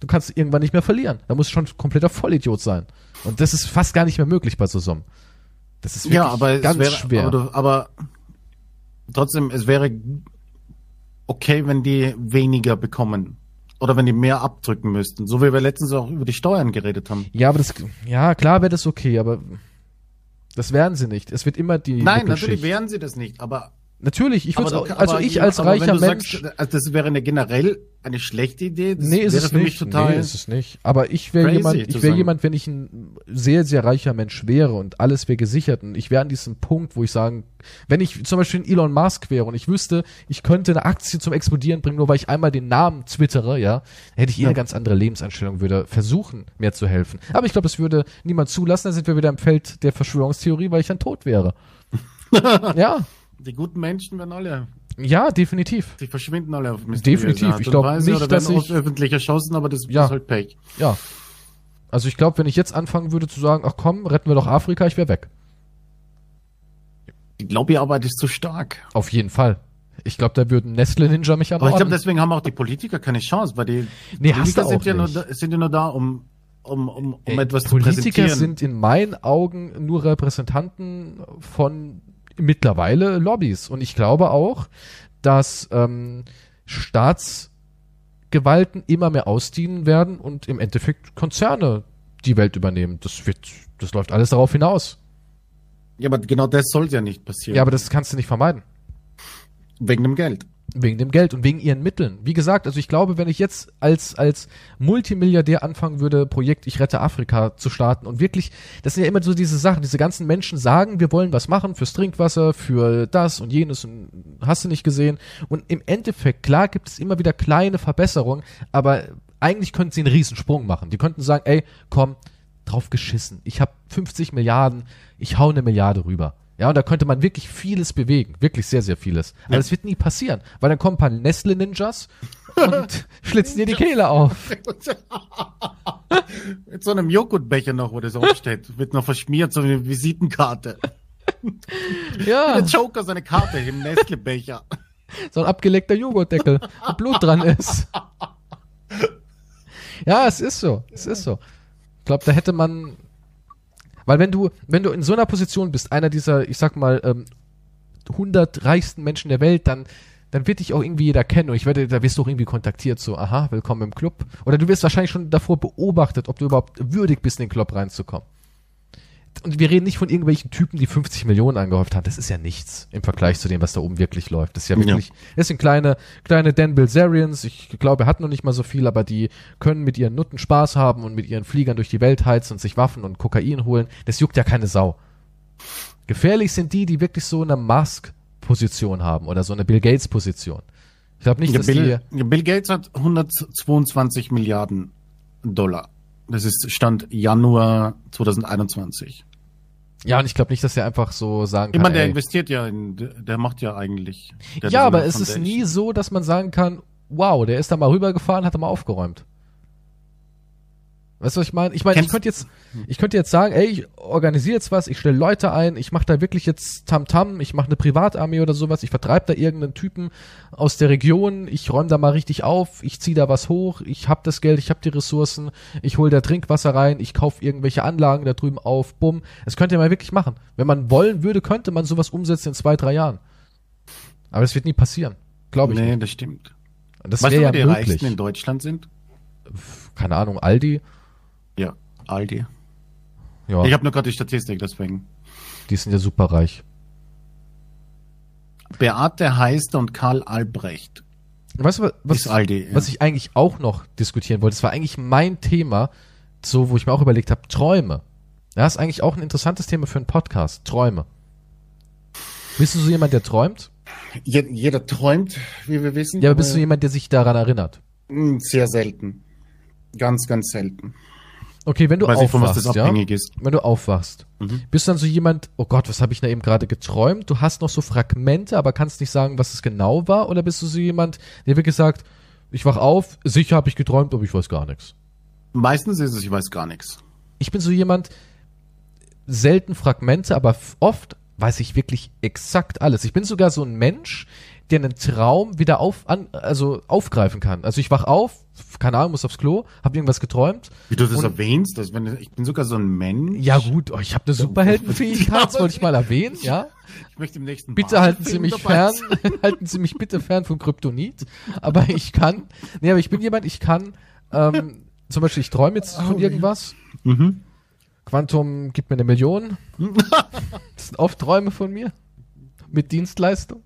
Du kannst irgendwann nicht mehr verlieren. Da musst du schon ein kompletter Vollidiot sein. Und das ist fast gar nicht mehr möglich bei so Summen. Das ist wirklich Ja, aber ganz wäre, schwer. Aber, aber trotzdem, es wäre okay, wenn die weniger bekommen. Oder wenn die mehr abdrücken müssten. So wie wir letztens auch über die Steuern geredet haben. ja, aber das, ja, klar wäre das okay, aber das werden sie nicht. Es wird immer die Nein, natürlich wären sie das nicht, aber Natürlich, ich würde du- also aber ich als reicher Mensch. Sagst, also das wäre eine generell eine schlechte Idee. Das nee, ist wäre es für nicht. mich total. nee, ist es nicht. Aber ich wäre jemand, ich wäre jemand, wenn ich ein sehr, sehr reicher Mensch wäre und alles wäre gesichert und ich wäre an diesem Punkt, wo ich sagen, wenn ich zum Beispiel ein Elon Musk wäre und ich wüsste, ich könnte eine Aktie zum Explodieren bringen, nur weil ich einmal den Namen twittere, ja, hätte ich eh Ja. eine ganz andere Lebenseinstellung, würde versuchen, mir zu helfen. Aber ich glaube, das würde niemand zulassen, dann sind wir wieder im Feld der Verschwörungstheorie, weil ich dann tot wäre. ja, die guten Menschen werden alle, ja, definitiv. die verschwinden alle auf Definitiv. Art Ich und glaub Weise nicht, dass ich- öffentlich erschossen, aber das Ja. ist halt Pech. Ja. Also ich glaube, wenn ich jetzt anfangen würde zu sagen, ach komm, retten wir doch Afrika, ich wäre weg. Die Lobbyarbeit ist zu stark. Auf jeden Fall. Ich glaube, da würden Nestle Ninja mich Aber ich ermorden. glaube, deswegen haben auch die Politiker keine Chance, weil die Nee, hast Politiker sind ja, nur da, sind ja nur da, um, um, um, um Ey, etwas zu Politiker präsentieren. sind in meinen Augen nur Repräsentanten von mittlerweile Lobbys. Und ich glaube auch, dass ähm, Staatsgewalten immer mehr ausdienen werden und im Endeffekt Konzerne die Welt übernehmen. Das wird, das läuft alles darauf hinaus. ja, aber genau das soll ja nicht passieren. Ja, aber das kannst du nicht vermeiden. Wegen dem Geld. Wegen dem Geld und wegen ihren Mitteln. Wie gesagt, also ich glaube, wenn ich jetzt als, als Multimilliardär anfangen würde, Projekt Ich rette Afrika zu starten und wirklich, das sind ja immer so diese Sachen, diese ganzen Menschen sagen, wir wollen was machen fürs Trinkwasser, für das und jenes und hast du nicht gesehen. Und im Endeffekt, klar gibt es immer wieder kleine Verbesserungen, aber eigentlich könnten sie einen Riesensprung machen. Die könnten sagen, ey, komm, drauf geschissen. Ich habe 50 Milliarden, ich hau eine Milliarde rüber. Ja, und da könnte man wirklich vieles bewegen. Wirklich sehr, sehr vieles. Aber das wird nie passieren, weil dann kommen ein paar Nestle-Ninjas und schlitzen dir die Kehle auf. Mit so einem Joghurtbecher noch, wo das aufsteht. Wird noch verschmiert, so eine Visitenkarte. Ja, Der Joker seine Karte im Nestle-Becher. so ein abgeleckter Joghurtdeckel, wo Blut dran ist. Ja, es ist so. Es ist so. Ich glaube, da hätte man. Weil wenn du, wenn du in so einer Position bist, einer dieser, ich sag mal, ähm, 100 reichsten Menschen der Welt, dann, dann wird dich auch irgendwie jeder kennen und ich werde, da wirst du auch irgendwie kontaktiert, so, aha, willkommen im Club. Oder du wirst wahrscheinlich schon davor beobachtet, ob du überhaupt würdig bist, in den Club reinzukommen. Und wir reden nicht von irgendwelchen Typen, die 50 Millionen angehäuft haben. Das ist ja nichts im Vergleich zu dem, was da oben wirklich läuft. Das ist ja wirklich, das sind kleine, kleine Dan Bilzerians. Ich glaube, er hat noch nicht mal so viel, aber die können mit ihren Nutten Spaß haben und mit ihren Fliegern durch die Welt heizen und sich Waffen und Kokain holen. Das juckt ja keine Sau. Gefährlich sind die, die wirklich so eine Musk-Position haben oder so eine Bill Gates-Position. Ich glaube nicht, Ja, dass Bill, die, Bill Gates hat 122 Milliarden Dollar. Das ist Stand Januar 2021. ja, und ich glaube nicht, dass er einfach so sagen Ich kann, meine, der ey, investiert ja in, der macht ja eigentlich. ja, aber es ist nie so, dass man sagen kann, wow, der ist da mal rübergefahren, hat er mal aufgeräumt. Weißt du, was ich meine? Ich meine, ich könnte jetzt, ich könnte jetzt sagen, ey, ich organisiere jetzt was, ich stelle Leute ein, ich mache da wirklich jetzt Tamtam, ich mache eine Privatarmee oder sowas, ich vertreibe da irgendeinen Typen aus der Region, ich räume da mal richtig auf, ich ziehe da was hoch, ich hab das Geld, ich hab die Ressourcen, ich hole da Trinkwasser rein, ich kaufe irgendwelche Anlagen da drüben auf, bumm. Das könnte man wirklich machen. Wenn man wollen würde, könnte man sowas umsetzen in zwei, drei Jahren. Aber das wird nie passieren. Glaube ich Nee, nicht. das stimmt. Das weißt du, ja wer die möglich. Reichsten in Deutschland sind? Keine Ahnung, Aldi. Aldi. Ja, Ich habe nur gerade die Statistik, deswegen. die sind ja super reich. Beate Heister und Karl Albrecht Weißt du, was, Aldi. ja. was ich eigentlich auch noch diskutieren wollte? Das war eigentlich mein Thema, so wo ich mir auch überlegt habe, Träume. Ja, ist eigentlich auch ein interessantes Thema für einen Podcast. Träume. Bist du so jemand, der träumt? Je, jeder träumt, wie wir wissen. Ja, aber bist du jemand, der sich daran erinnert? Hm, Sehr selten. Ganz, ganz selten. Okay, wenn du Weiß nicht, aufwachst, das ja? Wenn du aufwachst, Mhm. bist du dann so jemand, oh Gott, was habe ich da eben gerade geträumt? Du hast noch so Fragmente, aber kannst nicht sagen, was es genau war? Oder bist du so jemand, der wirklich sagt, ich wach auf, sicher habe ich geträumt, aber ich weiß gar nichts? Meistens ist es, ich weiß gar nichts. Ich bin so jemand, selten Fragmente, aber oft weiß ich wirklich exakt alles. Ich bin sogar so ein Mensch, der einen Traum wieder auf, an, also aufgreifen kann. Also ich wach auf, keine Ahnung, muss aufs Klo, habe irgendwas geträumt. Wie du das erwähnst, dass wenn ich bin sogar so ein Mensch. Ja gut, oh, ich habe eine Superheldenfähigkeit, das wollte ich mal erwähnen, ja. Ich möchte im nächsten Bitte halten Sie mich fern, halten Sie mich bitte fern von Kryptonit. Aber ich kann, nee, aber ich bin jemand, ich kann, ähm, zum Beispiel, ich träume jetzt von Oh, irgendwas. Mhm. Quantum gibt mir eine Million. Das sind oft Träume von mir. Mit Dienstleistung.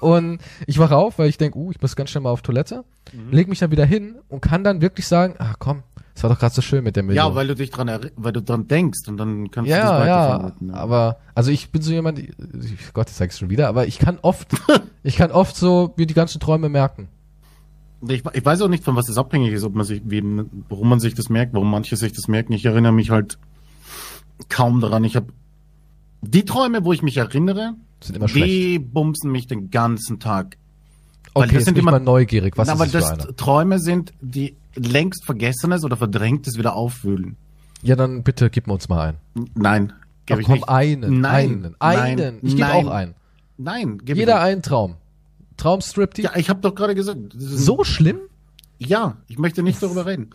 Und ich wache auf, weil ich denke, uh, ich muss ganz schnell mal auf Toilette. Mhm. Leg mich dann wieder hin und kann dann wirklich sagen, ach komm, das war doch gerade so schön mit der Million. Ja, weil du dich dran, weil du dran denkst und dann kannst du ja, das ja, weiterverarbeiten. Ja. aber also ich bin so jemand, ich, Gott, ich schon wieder, aber ich kann oft, ich kann oft so wie die ganzen Träume merken. Ich, ich weiß auch nicht, von was das abhängig ist, ob man sich, wie, warum man sich das merkt, warum manche sich das merken. Ich erinnere mich halt kaum daran. Ich habe die Träume, wo ich mich erinnere, Sind immer schlecht. die bumsen mich den ganzen Tag. Okay, das jetzt sind immer- mal neugierig. Was Aber ist das das eine? Träume sind, die längst Vergessenes oder Verdrängtes wieder aufwühlen. Ja, dann bitte gib mir uns mal ein. Nein, Ach, gebe ich komm, nicht. einen, Nein, einen, einen. nein, ich gebe auch einen. Nein, gebe Jeder ich einen Traum. Traumstriptease. Ja, ich habe doch gerade gesagt. das so schlimm? Ja, ich möchte nicht darüber reden.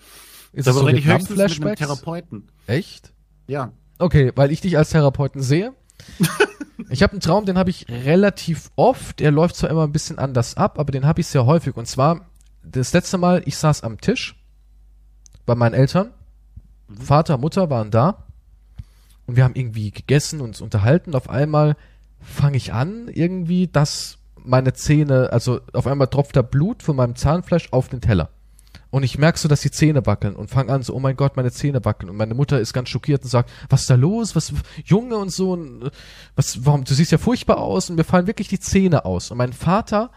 Ist Darüber so rede ich höchstens mit einem? Therapeuten. Echt? Ja. Okay, weil ich dich als Therapeuten sehe. Ich habe einen Traum, den habe ich relativ oft. Er läuft zwar immer ein bisschen anders ab, aber den habe ich sehr häufig. Und zwar das letzte Mal, ich saß am Tisch bei meinen Eltern. Vater, Mutter waren da. Und wir haben irgendwie gegessen, uns unterhalten. Auf einmal fange ich an, irgendwie, dass meine Zähne, also auf einmal tropft da Blut von meinem Zahnfleisch auf den Teller. Und ich merke so, dass die Zähne wackeln und fange an so, oh mein Gott, meine Zähne wackeln. Und meine Mutter ist ganz schockiert und sagt, was ist da los? Was, Junge und so, und, äh, was, warum, du siehst ja furchtbar aus. Und mir fallen wirklich die Zähne aus. Und mein Vater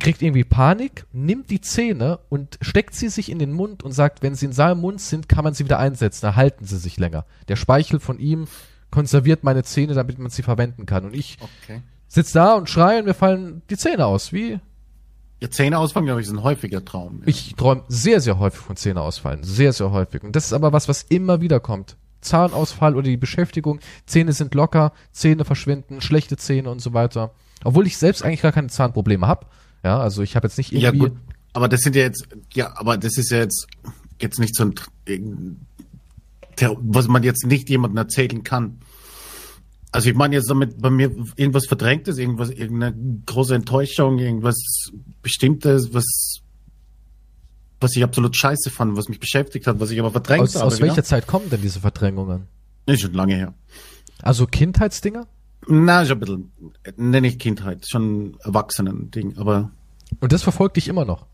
kriegt irgendwie Panik, nimmt die Zähne und steckt sie sich in den Mund und sagt, wenn sie in seinem Mund sind, kann man sie wieder einsetzen, erhalten sie sich länger. Der Speichel von ihm konserviert meine Zähne, damit man sie verwenden kann. Und ich Okay. sitz da und schreie und mir fallen die Zähne aus. Wie? Ja, Zähne ausfangen, glaube ich, ist ein häufiger Traum. Ja. Ich träume sehr, sehr häufig von Zähne ausfallen. Sehr, sehr häufig. Und das ist aber was, was immer wieder kommt. Zahnausfall oder die Beschäftigung, Zähne sind locker, Zähne verschwinden, schlechte Zähne und so weiter. Obwohl ich selbst eigentlich gar keine Zahnprobleme habe. Ja, also ich habe jetzt nicht ja, irgendwie. gut. Aber das sind ja jetzt, ja, aber das ist ja jetzt, jetzt nicht so ein, was man jetzt nicht jemandem erzählen kann. Also ich meine jetzt damit bei mir irgendwas Verdrängtes, irgendwas, irgendeine große Enttäuschung, irgendwas Bestimmtes, was, was ich absolut scheiße fand, was mich beschäftigt hat, was ich aber verdrängt Aus, habe. aus genau. welcher Zeit kommen denn diese Verdrängungen? Ist schon lange her. Also Kindheitsdinger? Na, schon ein bisschen, nenne ich Kindheit, schon Erwachsenen-Ding, aber Und das verfolgt dich immer noch.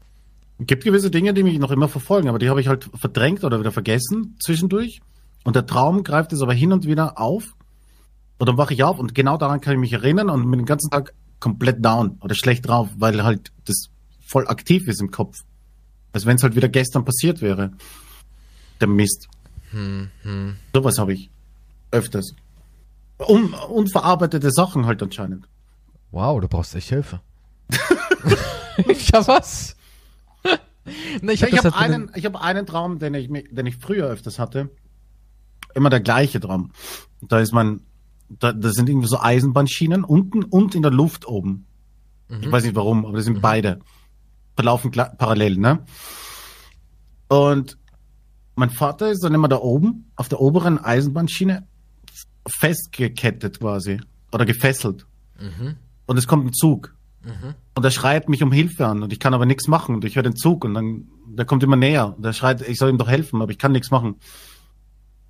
gibt gewisse Dinge, die mich noch immer verfolgen, aber die habe ich halt verdrängt oder wieder vergessen zwischendurch. Und der Traum greift es aber hin und wieder auf. Und dann wache ich auf und genau daran kann ich mich erinnern und bin den ganzen Tag komplett down oder schlecht drauf, weil halt das voll aktiv ist im Kopf. Als wenn es halt wieder gestern passiert wäre. Der Mist. Sowas habe ich öfters. Un unverarbeitete Sachen halt anscheinend. Wow, du brauchst echt Hilfe. ja, was? ne, ich Ich habe einen, ich hab einen Traum, den ich, den ich früher öfters hatte. Immer der gleiche Traum. Da ist man, da, da sind irgendwie so Eisenbahnschienen unten und in der Luft oben. Ich weiß nicht warum, aber das sind beide. Verlaufen parallel, ne? Und mein Vater ist dann immer da oben, auf der oberen Eisenbahnschiene, festgekettet quasi. Oder gefesselt. Und es kommt ein Zug. Und er schreit mich um Hilfe an und ich kann aber nichts machen und ich höre den Zug und dann, der kommt immer näher und er schreit, ich soll ihm doch helfen, aber ich kann nichts machen. Und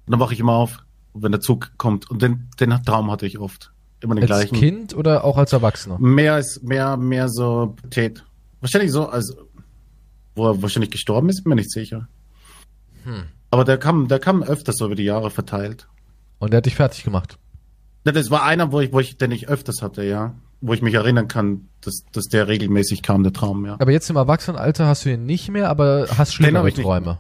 dann wache ich immer auf, wenn der Zug kommt und den, den Traum hatte ich oft. Immer den als gleichen. Kind oder auch als Erwachsener? Mehr als, mehr, mehr so Pubertät. Wahrscheinlich so, als, wo er wahrscheinlich gestorben ist, bin mir nicht sicher. Hm. Aber der kam, der kam öfters so über die Jahre verteilt. Und der hat dich fertig gemacht. Ja, Das war einer, wo ich, wo ich, den ich öfters hatte, ja. Wo ich mich erinnern kann, dass, dass der regelmäßig kam, der Traum, ja. Aber jetzt im Erwachsenenalter hast du ihn nicht mehr, aber hast schlimmere nicht Träume.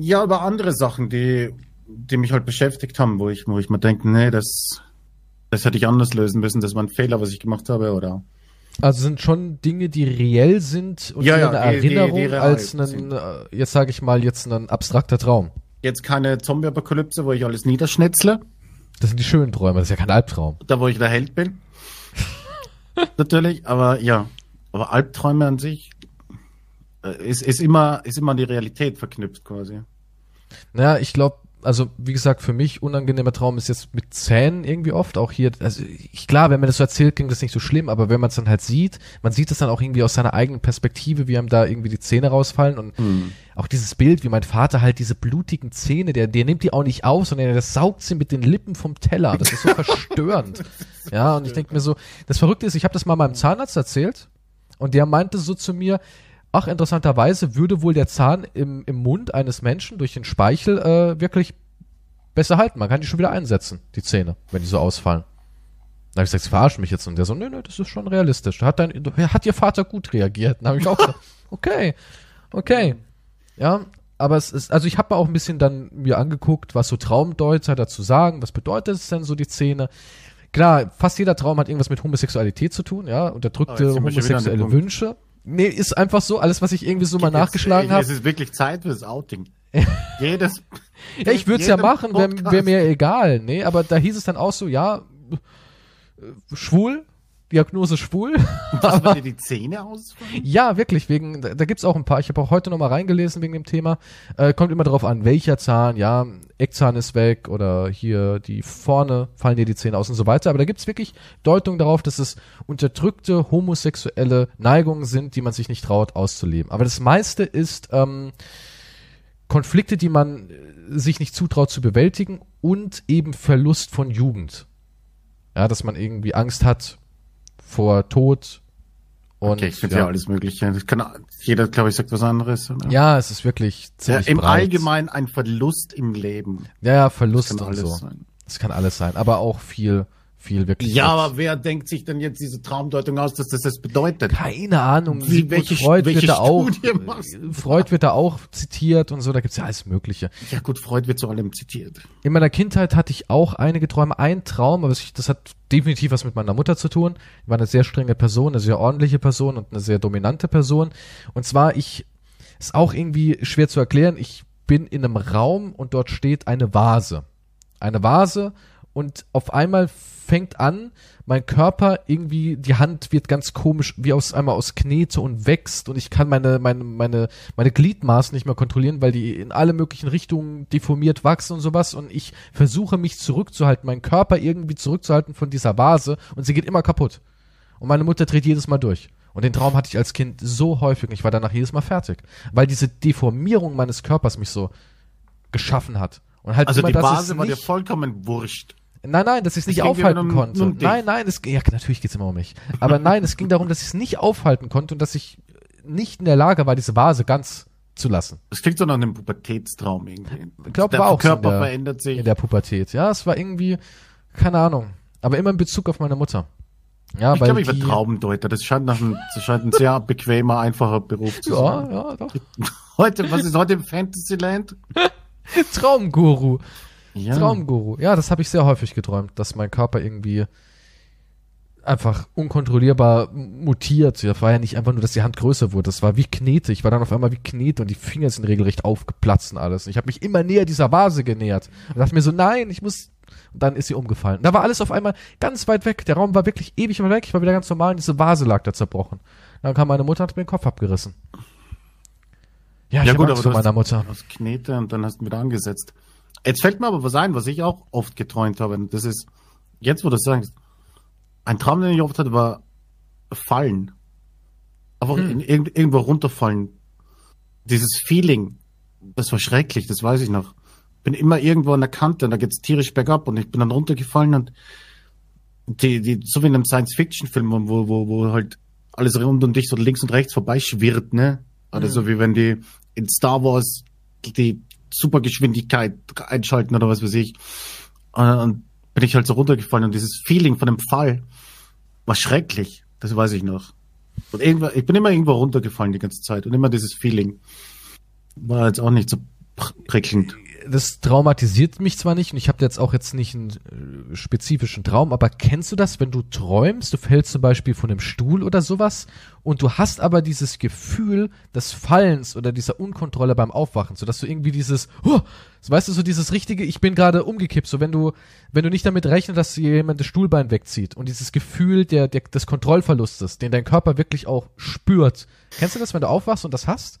Ja, über andere Sachen, die, die mich halt beschäftigt haben, wo ich, wo ich mir denke, nee, das, das hätte ich anders lösen müssen, das war ein Fehler, was ich gemacht habe, oder? Also sind schon Dinge, die reell sind und Ja, ja, eine die- die- Erinnerung die real als ein, äh, jetzt sage ich mal, jetzt ein abstrakter Traum. Jetzt keine Zombie-Apokalypse, wo ich alles niederschnitzle, Das sind die schönen Träume, das ist ja kein Albtraum. da wo ich der Held bin. Natürlich, aber ja. Aber Albträume an sich äh, ist, ist immer, ist immer an die Realität verknüpft quasi. Naja, ich glaube, also wie gesagt, für mich unangenehmer Traum ist jetzt mit Zähnen irgendwie oft, auch hier, also ich, klar, wenn man das so erzählt, klingt das nicht so schlimm, aber wenn man es dann halt sieht, man sieht es dann auch irgendwie aus seiner eigenen Perspektive, wie einem da irgendwie die Zähne rausfallen und auch dieses Bild, wie mein Vater halt diese blutigen Zähne, der, der nimmt die auch nicht aus, sondern der saugt sie mit den Lippen vom Teller. Das ist so verstörend. Ja, und ich denke mir so, das Verrückte ist, ich habe das mal meinem Zahnarzt erzählt und der meinte so zu mir, ach, interessanterweise würde wohl der Zahn im, im Mund eines Menschen durch den Speichel äh, wirklich besser halten. Man kann die schon wieder einsetzen, die Zähne, wenn die so ausfallen. Da habe ich gesagt, sie verarschen mich jetzt. Und der so, nö, nö, das ist schon realistisch. Da hat, dein, hat ihr Vater gut reagiert. Dann habe ich auch gesagt, okay, okay. Ja, aber es ist, also ich habe mir auch ein bisschen dann mir angeguckt, was so Traumdeuter dazu sagen. Was bedeutet es denn so, die Zähne? Klar, fast jeder Traum hat irgendwas mit Homosexualität zu tun, ja, unterdrückte homosexuelle. Wünsche. Nee, ist einfach so, alles, was ich irgendwie so mal nachgeschlagen Jetzt, habe. Es ist wirklich Zeit fürs Outing. Jedes. Ja, ich würde es ja machen, wäre wär mir egal. Nee, aber da hieß es dann auch so, ja, schwul, Diagnose schwul. Was würde die Zähne ausfallen? ja, wirklich, wegen, da, da gibt's auch ein paar, ich habe auch heute nochmal reingelesen wegen dem Thema. Äh, kommt immer drauf an, welcher Zahn, ja, Eckzahn ist weg oder hier die vorne fallen dir die Zähne aus und so weiter. Aber da gibt's wirklich Deutung darauf, dass es unterdrückte homosexuelle Neigungen sind, die man sich nicht traut auszuleben. Aber das meiste ist, ähm, Konflikte, die man äh, sich nicht zutraut zu bewältigen und eben Verlust von Jugend. Ja, dass man irgendwie Angst hat vor Tod und Okay, ich finde ja. alles Mögliche. Kann, jeder, glaube ich, sagt was anderes. Oder? ja, es ist wirklich Ja, ziemlich Im breit. Allgemeinen ein Verlust im Leben. Ja, ja, Verlust kann und alles so. sein. Das kann alles sein, aber auch viel, viel wirklich. Ja, aber wer denkt sich denn jetzt diese Traumdeutung aus, dass das das bedeutet? keine Ahnung. Wie- welche- Freud welche wird da auch? Freud wird da auch zitiert und so. Da gibt's ja alles Mögliche. Ja gut, Freud wird zu allem zitiert. In meiner Kindheit hatte ich auch einige Träume. Ein Traum, aber das, hat definitiv was mit meiner Mutter zu tun. Die war eine sehr strenge Person, eine sehr ordentliche Person und eine sehr dominante Person. Und zwar, ich, ist auch irgendwie schwer zu erklären. Ich bin in einem Raum und dort steht eine Vase. Eine Vase und auf einmal fängt an, mein Körper irgendwie, die Hand wird ganz komisch, wie aus einmal aus Knete und wächst und ich kann meine, meine, meine, meine Gliedmaßen nicht mehr kontrollieren, weil die in alle möglichen Richtungen deformiert wachsen und sowas und ich versuche mich zurückzuhalten, meinen Körper irgendwie zurückzuhalten von dieser Vase und sie geht immer kaputt. Und meine Mutter dreht jedes Mal durch. Und den Traum hatte ich als Kind so häufig und ich war danach jedes Mal fertig. Weil diese Deformierung meines Körpers mich so geschaffen hat. Und halt Also immer, die Vase war dir vollkommen wurscht. Nein, nein, dass ich es nicht aufhalten um- konnte. um nein, nein, es, ja, natürlich geht's immer um mich. Aber nein, es ging darum, dass ich es nicht aufhalten konnte und dass ich nicht in der Lage war, diese Vase ganz zu lassen. Das klingt so nach einem Pubertätstraum irgendwie. Ich glaube, der war auch Körper der, verändert sich. in der Pubertät. Ja, es war irgendwie, keine Ahnung. Aber immer in Bezug auf meine Mutter. Ja, ich glaube, ich werde Traumdeuter. Das scheint, nach einem, das scheint ein sehr bequemer, einfacher Beruf zu Ja, sein. ja, doch. Heute, was ist heute im Fantasyland? Traumguru. Ja. Traumguru. Ja, das habe ich sehr häufig geträumt, dass mein Körper irgendwie einfach unkontrollierbar mutiert. Das war ja nicht einfach nur, dass die Hand größer wurde. Das war wie Knete. Ich war dann auf einmal wie Knete und die Finger sind regelrecht aufgeplatzt und alles. Und ich habe mich immer näher dieser Vase genähert und dachte mir so, nein, ich muss. Und dann ist sie umgefallen. Da war alles auf einmal ganz weit weg. Der Raum war wirklich ewig weit weg. Ich war wieder ganz normal und diese Vase lag da zerbrochen. Dann kam meine Mutter und hat mir den Kopf abgerissen. Ja, ich Ja hab gut, Angst aber vor du hast- meiner Mutter. Aus Knete und dann hast du wieder angesetzt. Jetzt fällt mir aber was ein, was ich auch oft geträumt habe. Und das ist, jetzt wo du das sagst, ein Traum, den ich oft hatte, war Fallen. Aber Hm. in, irgend, irgendwo runterfallen. Dieses Feeling, das war schrecklich, das weiß ich noch. Bin immer irgendwo an der Kante und da geht's tierisch bergab und ich bin dann runtergefallen und die, die, so wie in einem Science-Fiction-Film, wo, wo, wo halt alles rund um dich so links und rechts vorbeischwirrt, ne? Oder Mhm. so wie wenn die in Star Wars die Supergeschwindigkeit einschalten oder was weiß ich. Und, und bin ich halt so runtergefallen und dieses Feeling von dem Fall war schrecklich. Das weiß ich noch. Und irgendwann, ich bin immer irgendwo runtergefallen die ganze Zeit und immer dieses Feeling war jetzt auch nicht so pr- prickelnd. Das traumatisiert mich zwar nicht und ich habe jetzt auch jetzt nicht einen äh, spezifischen Traum, aber kennst du das, wenn du träumst, du fällst zum Beispiel von einem Stuhl oder sowas und du hast aber dieses Gefühl des Fallens oder dieser Unkontrolle beim Aufwachen, so dass du irgendwie dieses, so weißt du, so dieses richtige, ich bin gerade umgekippt, so wenn du, wenn du nicht damit rechnest, dass jemand das Stuhlbein wegzieht und dieses Gefühl der, der, des Kontrollverlustes, den dein Körper wirklich auch spürt. Kennst du das, wenn du aufwachst und das hast?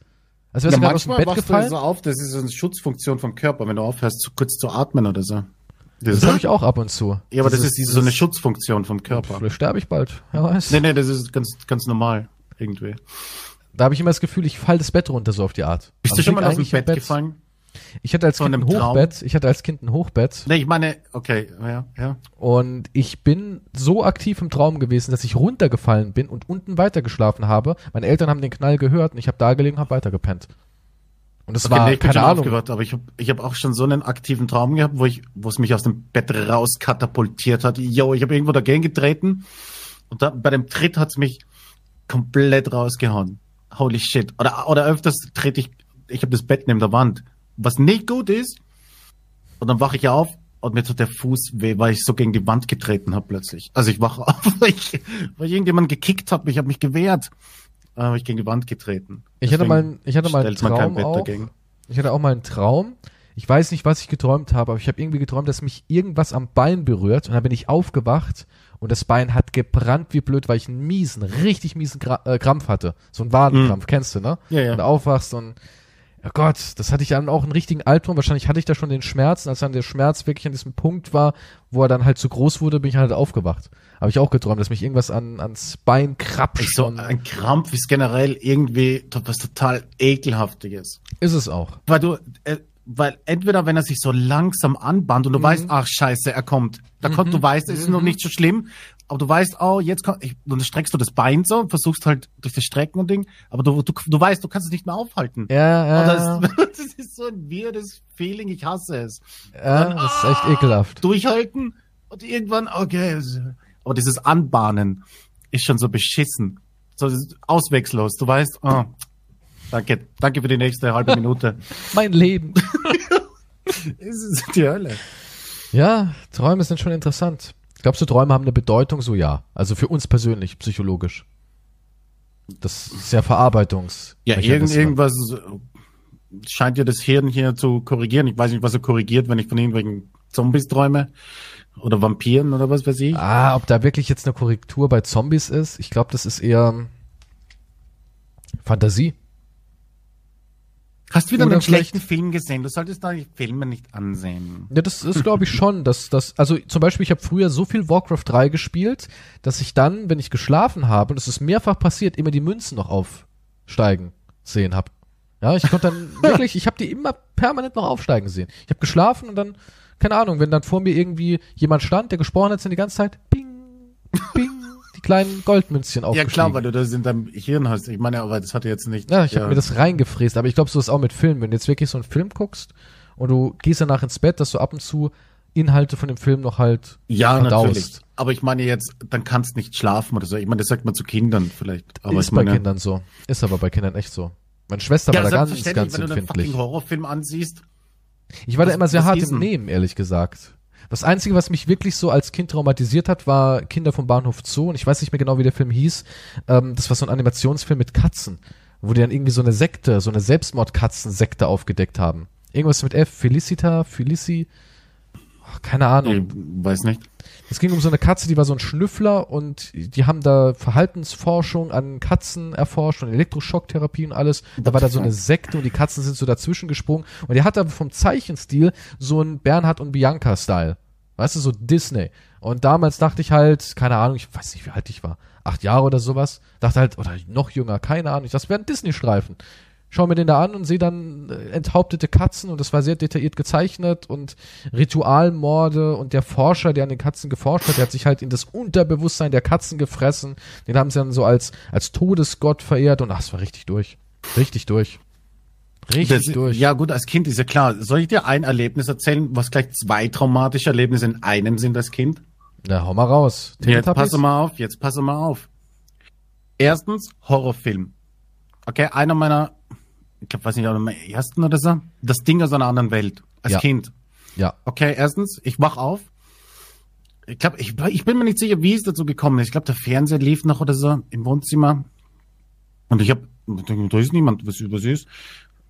Also wärst Ja, du gerade aus dem Bett gefallen? du so auf, das ist so eine Schutzfunktion vom Körper, wenn du aufhörst, zu kurz zu atmen oder so. Das habe ich auch ab und zu. ja, aber das, Dieses- ist diese, so eine Schutzfunktion vom Körper. Vielleicht sterbe ich bald. Wer weiß. Nee, nee, das ist ganz, ganz normal. Irgendwie. Da habe ich immer das Gefühl, ich fall das Bett runter so auf die Art. Bist Aber du schon mal aus dem im Bett, gefallen? Ich hatte als Von Kind ein einem Traum? Hochbett. Ich hatte als Kind ein Hochbett Nee, ich meine, okay, ja, ja. und ich bin so aktiv im Traum gewesen, dass ich runtergefallen bin und unten weitergeschlafen habe. Meine Eltern haben den Knall gehört und ich habe da gelegen und habe weitergepennt. Und das Okay, war nee, ich keine Ahnung. aufgewacht, aber ich habe ich hab auch schon so einen aktiven Traum gehabt, wo ich, wo es mich aus dem Bett rauskatapultiert hat. Yo, ich habe irgendwo dagegen getreten und da, bei dem Tritt hat's mich komplett rausgehauen. Holy shit. Oder, oder öfters trete ich, ich habe das Bett neben der Wand, was nicht gut ist. Und dann wache ich auf und mir tut der Fuß weh, weil ich so gegen die Wand getreten habe plötzlich. Also ich wache auf, weil ich, weil ich irgendjemand gekickt habe, ich habe mich gewehrt. Da habe ich gegen die Wand getreten. Ich hatte mal, ein- ich hatte mal einen Traum Bett auch. dagegen. Ich hatte auch mal einen Traum. Ich weiß nicht, was ich geträumt habe, aber ich habe irgendwie geträumt, dass mich irgendwas am Bein berührt und dann bin ich aufgewacht und das Bein hat gebrannt wie blöd, weil ich einen miesen, richtig miesen äh, Krampf hatte. So einen Wadenkrampf, kennst du, ne? Ja, ja. Und du aufwachst und oh Gott, das hatte ich dann auch einen richtigen Albtraum. Wahrscheinlich hatte ich da schon den Schmerz. Und als dann der Schmerz wirklich an diesem Punkt war, wo er dann halt zu groß wurde, bin ich halt aufgewacht. Habe ich auch geträumt, dass mich irgendwas an, ans Bein krapscht. So ein Krampf ist generell irgendwie was total ekelhaftiges. ist es auch. Weil du, äh, weil entweder wenn er sich so langsam anbahnt und du weißt, ach scheiße, er kommt. Da kommt, du weißt, es ist noch nicht so schlimm, aber du weißt, oh, jetzt kommt, ich, und dann streckst du das Bein so, versuchst halt durch das Strecken und Ding, aber du, du, du weißt, du kannst es nicht mehr aufhalten. Ja, ja, Und ja, das, das ist so ein weirdes Feeling, ich hasse es. ja, das ist echt ekelhaft. Durchhalten und irgendwann, okay. Aber dieses Anbahnen ist schon so beschissen. So auswechsellos. Du weißt, oh, danke, danke für die nächste halbe Minute. Mein Leben. es ist die Hölle. Ja, Träume sind schon interessant. Glaubst du, Träume haben eine Bedeutung? So ja. Also für uns persönlich, psychologisch. Das ist ja Verarbeitungs. Ja, irgend, irgendwas scheint ja das Hirn hier zu korrigieren. Ich weiß nicht, was er korrigiert, wenn ich von irgendwelchen Zombies träume. Oder Vampiren oder was weiß ich. Ah, ob da wirklich jetzt eine Korrektur bei Zombies ist? Ich glaube, das ist eher Fantasie. Hast du wieder oder einen schlechten Film gesehen? Du solltest da die Filme nicht ansehen. Ja, das ist, glaube ich, schon, dass das, also zum Beispiel, ich habe früher so viel Warcraft 3 gespielt, dass ich dann, wenn ich geschlafen habe, und es ist mehrfach passiert, immer die Münzen noch aufsteigen sehen hab. Ja, ich konnte dann wirklich, ich habe die immer permanent noch aufsteigen sehen. Ich habe geschlafen und dann, keine Ahnung, wenn dann vor mir irgendwie jemand stand, der gesprochen hat, sind die ganze Zeit bing, bing, kleinen Goldmünzchen Ja aufgestiegen. klar, weil du das in deinem Hirn hast. Ich meine, aber das hatte jetzt nicht. Ja, ich habe mir das reingefräst, aber ich glaube, so ist auch mit Filmen. Wenn du jetzt wirklich so einen Film guckst und du gehst danach ins Bett, dass du ab und zu Inhalte von dem Film noch halt Ja, verdaust. natürlich. Aber ich meine jetzt, dann kannst nicht schlafen oder so. Ich meine, das sagt man zu Kindern vielleicht. Aber ist meine, bei Kindern so. Ist aber bei Kindern echt so. Meine Schwester ja, war da ganz, ganz wenn du einen empfindlich. fucking Horrorfilm ansiehst. Ich war da immer sehr hart im? Nehmen, ehrlich gesagt. Das Einzige, was mich wirklich so als Kind traumatisiert hat, war Kinder vom Bahnhof Zoo. Und ich weiß nicht mehr genau, wie der Film hieß. Ähm, das war so ein Animationsfilm mit Katzen, wo die dann irgendwie so eine Sekte, so eine Selbstmordkatzensekte aufgedeckt haben. Irgendwas mit F, Felicita, Felici, keine Ahnung. Ich weiß nicht. Es ging um so eine Katze, die war so ein Schnüffler und die haben da Verhaltensforschung an Katzen erforscht und Elektroschocktherapie und alles. Da war da so eine Sekte und die Katzen sind so dazwischen gesprungen und der hat aber vom Zeichenstil so ein Bernhard und Bianca-Style. Weißt du, so Disney. Und damals dachte ich halt, keine Ahnung, ich weiß nicht, wie alt ich war, acht Jahre oder sowas, dachte halt, oder noch jünger, keine Ahnung, das wäre ein Disney-Streifen. Schau mir den da an und sehe dann äh, enthauptete Katzen und das war sehr detailliert gezeichnet und Ritualmorde und der Forscher, der an den Katzen geforscht hat, der hat sich halt in das Unterbewusstsein der Katzen gefressen. Den haben sie dann so als, als Todesgott verehrt und ach, es war richtig durch. Richtig durch. Richtig Das, durch. ja gut, als Kind ist ja klar. Soll ich dir ein Erlebnis erzählen, was gleich zwei traumatische Erlebnisse in einem sind als Kind? Na, hau mal raus. Jetzt passe mal auf, jetzt passe mal auf. Erstens, Horrorfilm. Okay, einer meiner, ich glaube, weiß nicht, einer meiner ersten oder so. Das Ding aus einer anderen Welt. Als Ja. Kind. Ja. Okay, erstens, ich wach auf. Ich glaube, ich, ich bin mir nicht sicher, wie es dazu gekommen ist. Ich glaube, der Fernseher lief noch oder so im Wohnzimmer. Und ich habe, da ist niemand, was, was ist.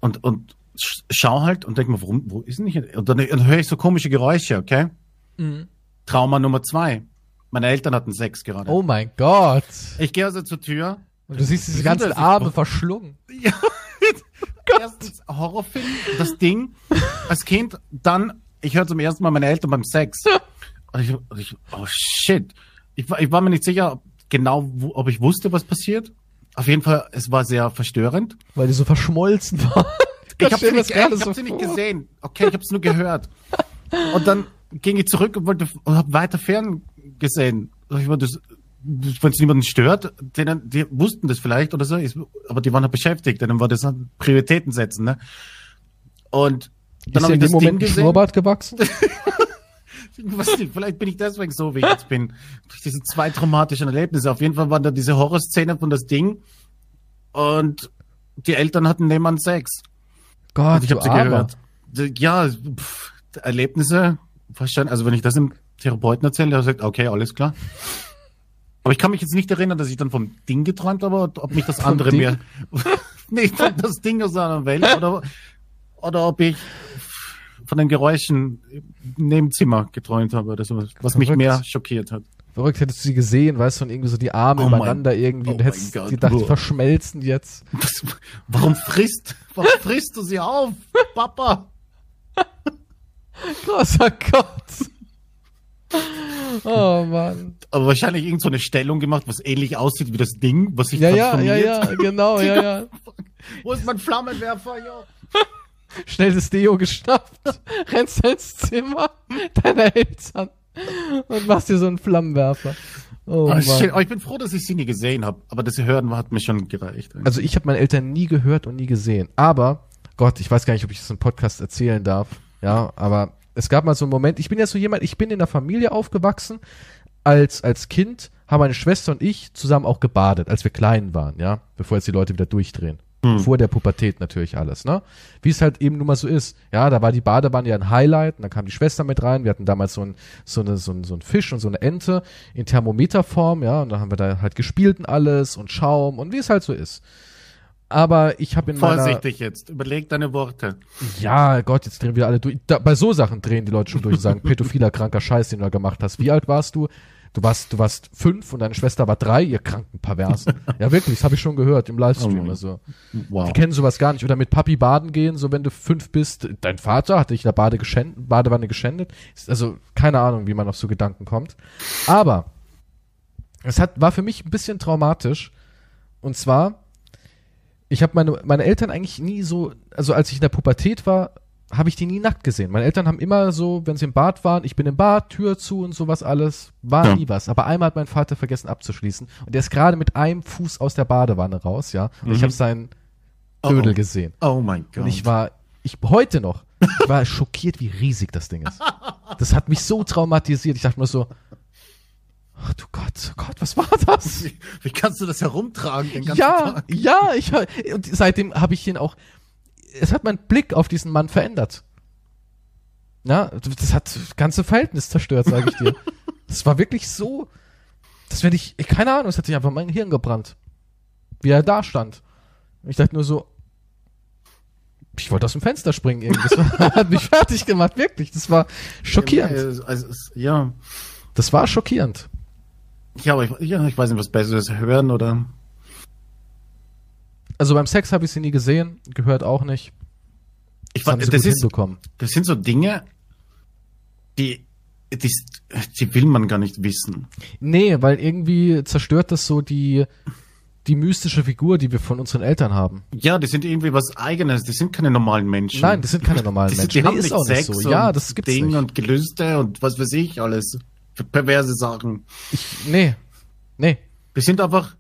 Und, und sch- schau halt und denk mir, warum, wo ist denn nicht? Und dann, dann höre ich so komische Geräusche, okay? Mhm. Trauma Nummer zwei. Meine Eltern hatten Sex gerade. Oh mein Gott. Ich gehe also zur Tür. Und du siehst diese Sind ganzen Arme verschlungen. Erstens Horrorfilm, das Ding als Kind. Dann, ich höre zum ersten Mal meine Eltern beim Sex. Und ich, und ich oh shit. Ich, war- ich war mir nicht sicher, genau, wo, ob ich wusste, was passiert. Auf jeden Fall, es war sehr verstörend. Weil die so verschmolzen waren. Ich habe sie, nicht, ich hab so sie nicht gesehen. Okay, ich habe es nur gehört. Und dann ging ich zurück und wollte und habe weiter fern gesehen. Ich war das, wenn es niemanden stört, denen, die wussten das vielleicht oder so, aber die waren halt beschäftigt, dann war das halt Prioritäten setzen. Ne? Und dann Ist habe dir ich in das dem Ding Moment ein gesehen. Schnurrbart gewachsen? Nicht, vielleicht bin ich deswegen so, wie ich jetzt bin. Durch diese zwei traumatischen Erlebnisse. Auf jeden Fall waren da diese Horrorszene von das Ding. Und die Eltern hatten nebenan Sex. Gott, Und ich habe sie gehört. Ja, pff, Erlebnisse, wahrscheinlich, also wenn ich das dem Therapeuten erzähle, der sagt, okay, alles klar. Aber ich kann mich jetzt nicht erinnern, dass ich dann vom Ding geträumt habe, ob mich das andere mehr, von das Ding aus einer Welt, oder, oder ob ich von den Geräuschen im Nebenzimmer geträumt habe oder sowas, was mich Verrückt. mehr schockiert hat. Verrückt hättest du sie gesehen, weißt du, und irgendwie so die Arme Oh mein- übereinander irgendwie. oh und hättest mein gedacht, die verschmelzen jetzt. Das, warum frisst, warum frisst du sie auf, Papa? Großer Gott. Oh Mann. Aber wahrscheinlich irgend so eine Stellung gemacht, was ähnlich aussieht wie das Ding, was sich Ja, ja, ja, transformiert. ja, genau, ja, ja. Wo ist mein Flammenwerfer, jo? Schnell das Deo geschnappt, rennst ins Zimmer deiner Eltern und machst dir so einen Flammenwerfer. Oh, Oh, Mann. Aber ich bin froh, dass ich sie nie gesehen habe. Aber das Hören hat mir schon gereicht. Also ich habe meine Eltern nie gehört und nie gesehen. Aber, Gott, ich weiß gar nicht, ob ich das im Podcast erzählen darf. Ja, aber es gab mal so einen Moment, ich bin ja so jemand, ich bin in der Familie aufgewachsen. Als, als Kind haben meine Schwester und ich zusammen auch gebadet, als wir klein waren, ja, bevor jetzt die Leute wieder durchdrehen. Vor der Pubertät natürlich alles, ne? Wie es halt eben nun mal so ist. Ja, da war die Badewanne ja ein Highlight und dann kam die Schwester mit rein. Wir hatten damals so ein, so eine, so ein, so ein Fisch und so eine Ente in Thermometerform, ja, und dann haben wir da halt gespielt und alles und Schaum und wie es halt so ist. Aber ich habe in meiner, Vorsichtig jetzt. Überleg deine Worte. ja, Gott, jetzt drehen wir alle durch. Da, bei so Sachen drehen die Leute schon durch und sagen, pädophiler, kranker Scheiß, den du da gemacht hast. Wie alt warst du? Du warst, du warst fünf und deine Schwester war drei, ihr kranken Perversen. ja, wirklich, das habe ich schon gehört im Livestream. Oh. Also, Wow. die kennen sowas gar nicht. Oder mit Papi baden gehen, so wenn du fünf bist. Dein Vater hat dich in der Bade geschändet, Badewanne geschändet. Also, keine Ahnung, wie man auf so Gedanken kommt. Aber, es hat, war für mich ein bisschen traumatisch. Und zwar, ich habe meine, meine Eltern eigentlich nie so, also als ich in der Pubertät war, habe ich die nie nackt gesehen. Meine Eltern haben immer so, wenn sie im Bad waren, ich bin im Bad, Tür zu und sowas alles, war Ja. nie was. Aber einmal hat mein Vater vergessen abzuschließen und der ist gerade mit einem Fuß aus der Badewanne raus, ja. Und ich Mhm. habe seinen Oh, Dödel oh. gesehen. Oh mein Gott. Und ich war, ich heute noch, ich war schockiert, wie riesig das Ding ist. Das hat mich so traumatisiert. Ich dachte mir so, ach du Gott, oh Gott, was war das? wie, wie kannst du das herumtragen den ganzen Ja, Tag? ja, ich und seitdem habe ich ihn auch. Es hat meinen Blick auf diesen Mann verändert. Ja, das hat das ganze Verhältnis zerstört, sage ich dir. Das war wirklich so, das wenn ich, ich keine Ahnung, es hat sich einfach mein Hirn gebrannt, wie er da stand. Ich dachte nur so, ich wollte aus dem Fenster springen irgendwie. Das war, hat mich fertig gemacht, wirklich. Das war schockierend. Also, also, ja. Das war schockierend. Ja, aber ich, ja, ich weiß nicht, was Besseres hören oder. Also beim Sex habe ich sie nie gesehen, gehört auch nicht. Ich Das haben sie das ist, das sind so Dinge, die, die, die will man gar nicht wissen. Nee, weil irgendwie zerstört das so die, die mystische Figur, die wir von unseren Eltern haben. Ja, die sind irgendwie was Eigenes. Die sind keine normalen Menschen. Nein, das sind keine normalen die, sind, Menschen. die haben nee, ist nicht auch Sex nicht so. Ja, das gibt's Ding nicht. und Gelüste und was weiß ich alles. Für perverse Sachen. Ich, nee, nee. Die sind einfach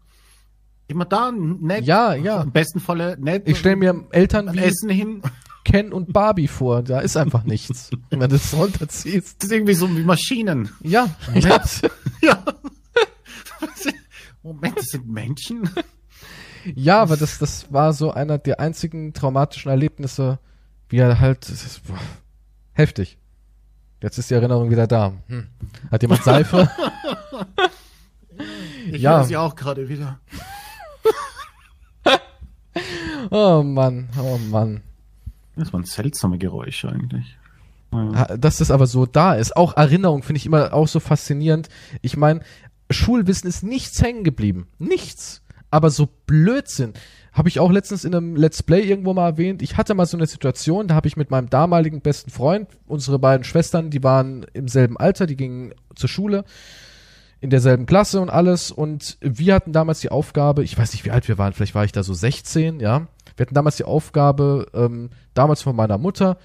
immer da, nett. Ja, ja. Im besten Falle nett. Ich stelle mir Eltern wie Essen hin. Ken und Barbie vor. Da ist einfach nichts. wenn du das runterziehst. Das ist irgendwie so wie Maschinen. Ja, Moment. Ja. Moment, das sind Menschen? ja, aber das, das war so einer der einzigen traumatischen Erlebnisse, wie er halt, das ist, boah, heftig. Jetzt ist die Erinnerung wieder da. Hm. Hat jemand Seife? Ich Ja. höre sie auch gerade wieder. oh Mann, oh Mann. Das waren seltsame Geräusche eigentlich. Ha- dass das aber so da ist. Auch Erinnerung finde ich immer auch so faszinierend. Ich meine, Schulwissen ist nichts hängen geblieben. Nichts. Aber so Blödsinn. Habe ich auch letztens in einem Let's Play irgendwo mal erwähnt. Ich hatte mal so eine Situation, da habe ich mit meinem damaligen besten Freund, unsere beiden Schwestern, die waren im selben Alter, die gingen zur Schule, in derselben Klasse und alles. Und wir hatten damals die Aufgabe, ich weiß nicht, wie alt wir waren, vielleicht war ich da so 16, ja. Wir hatten damals die Aufgabe, ähm, damals von meiner Mutter,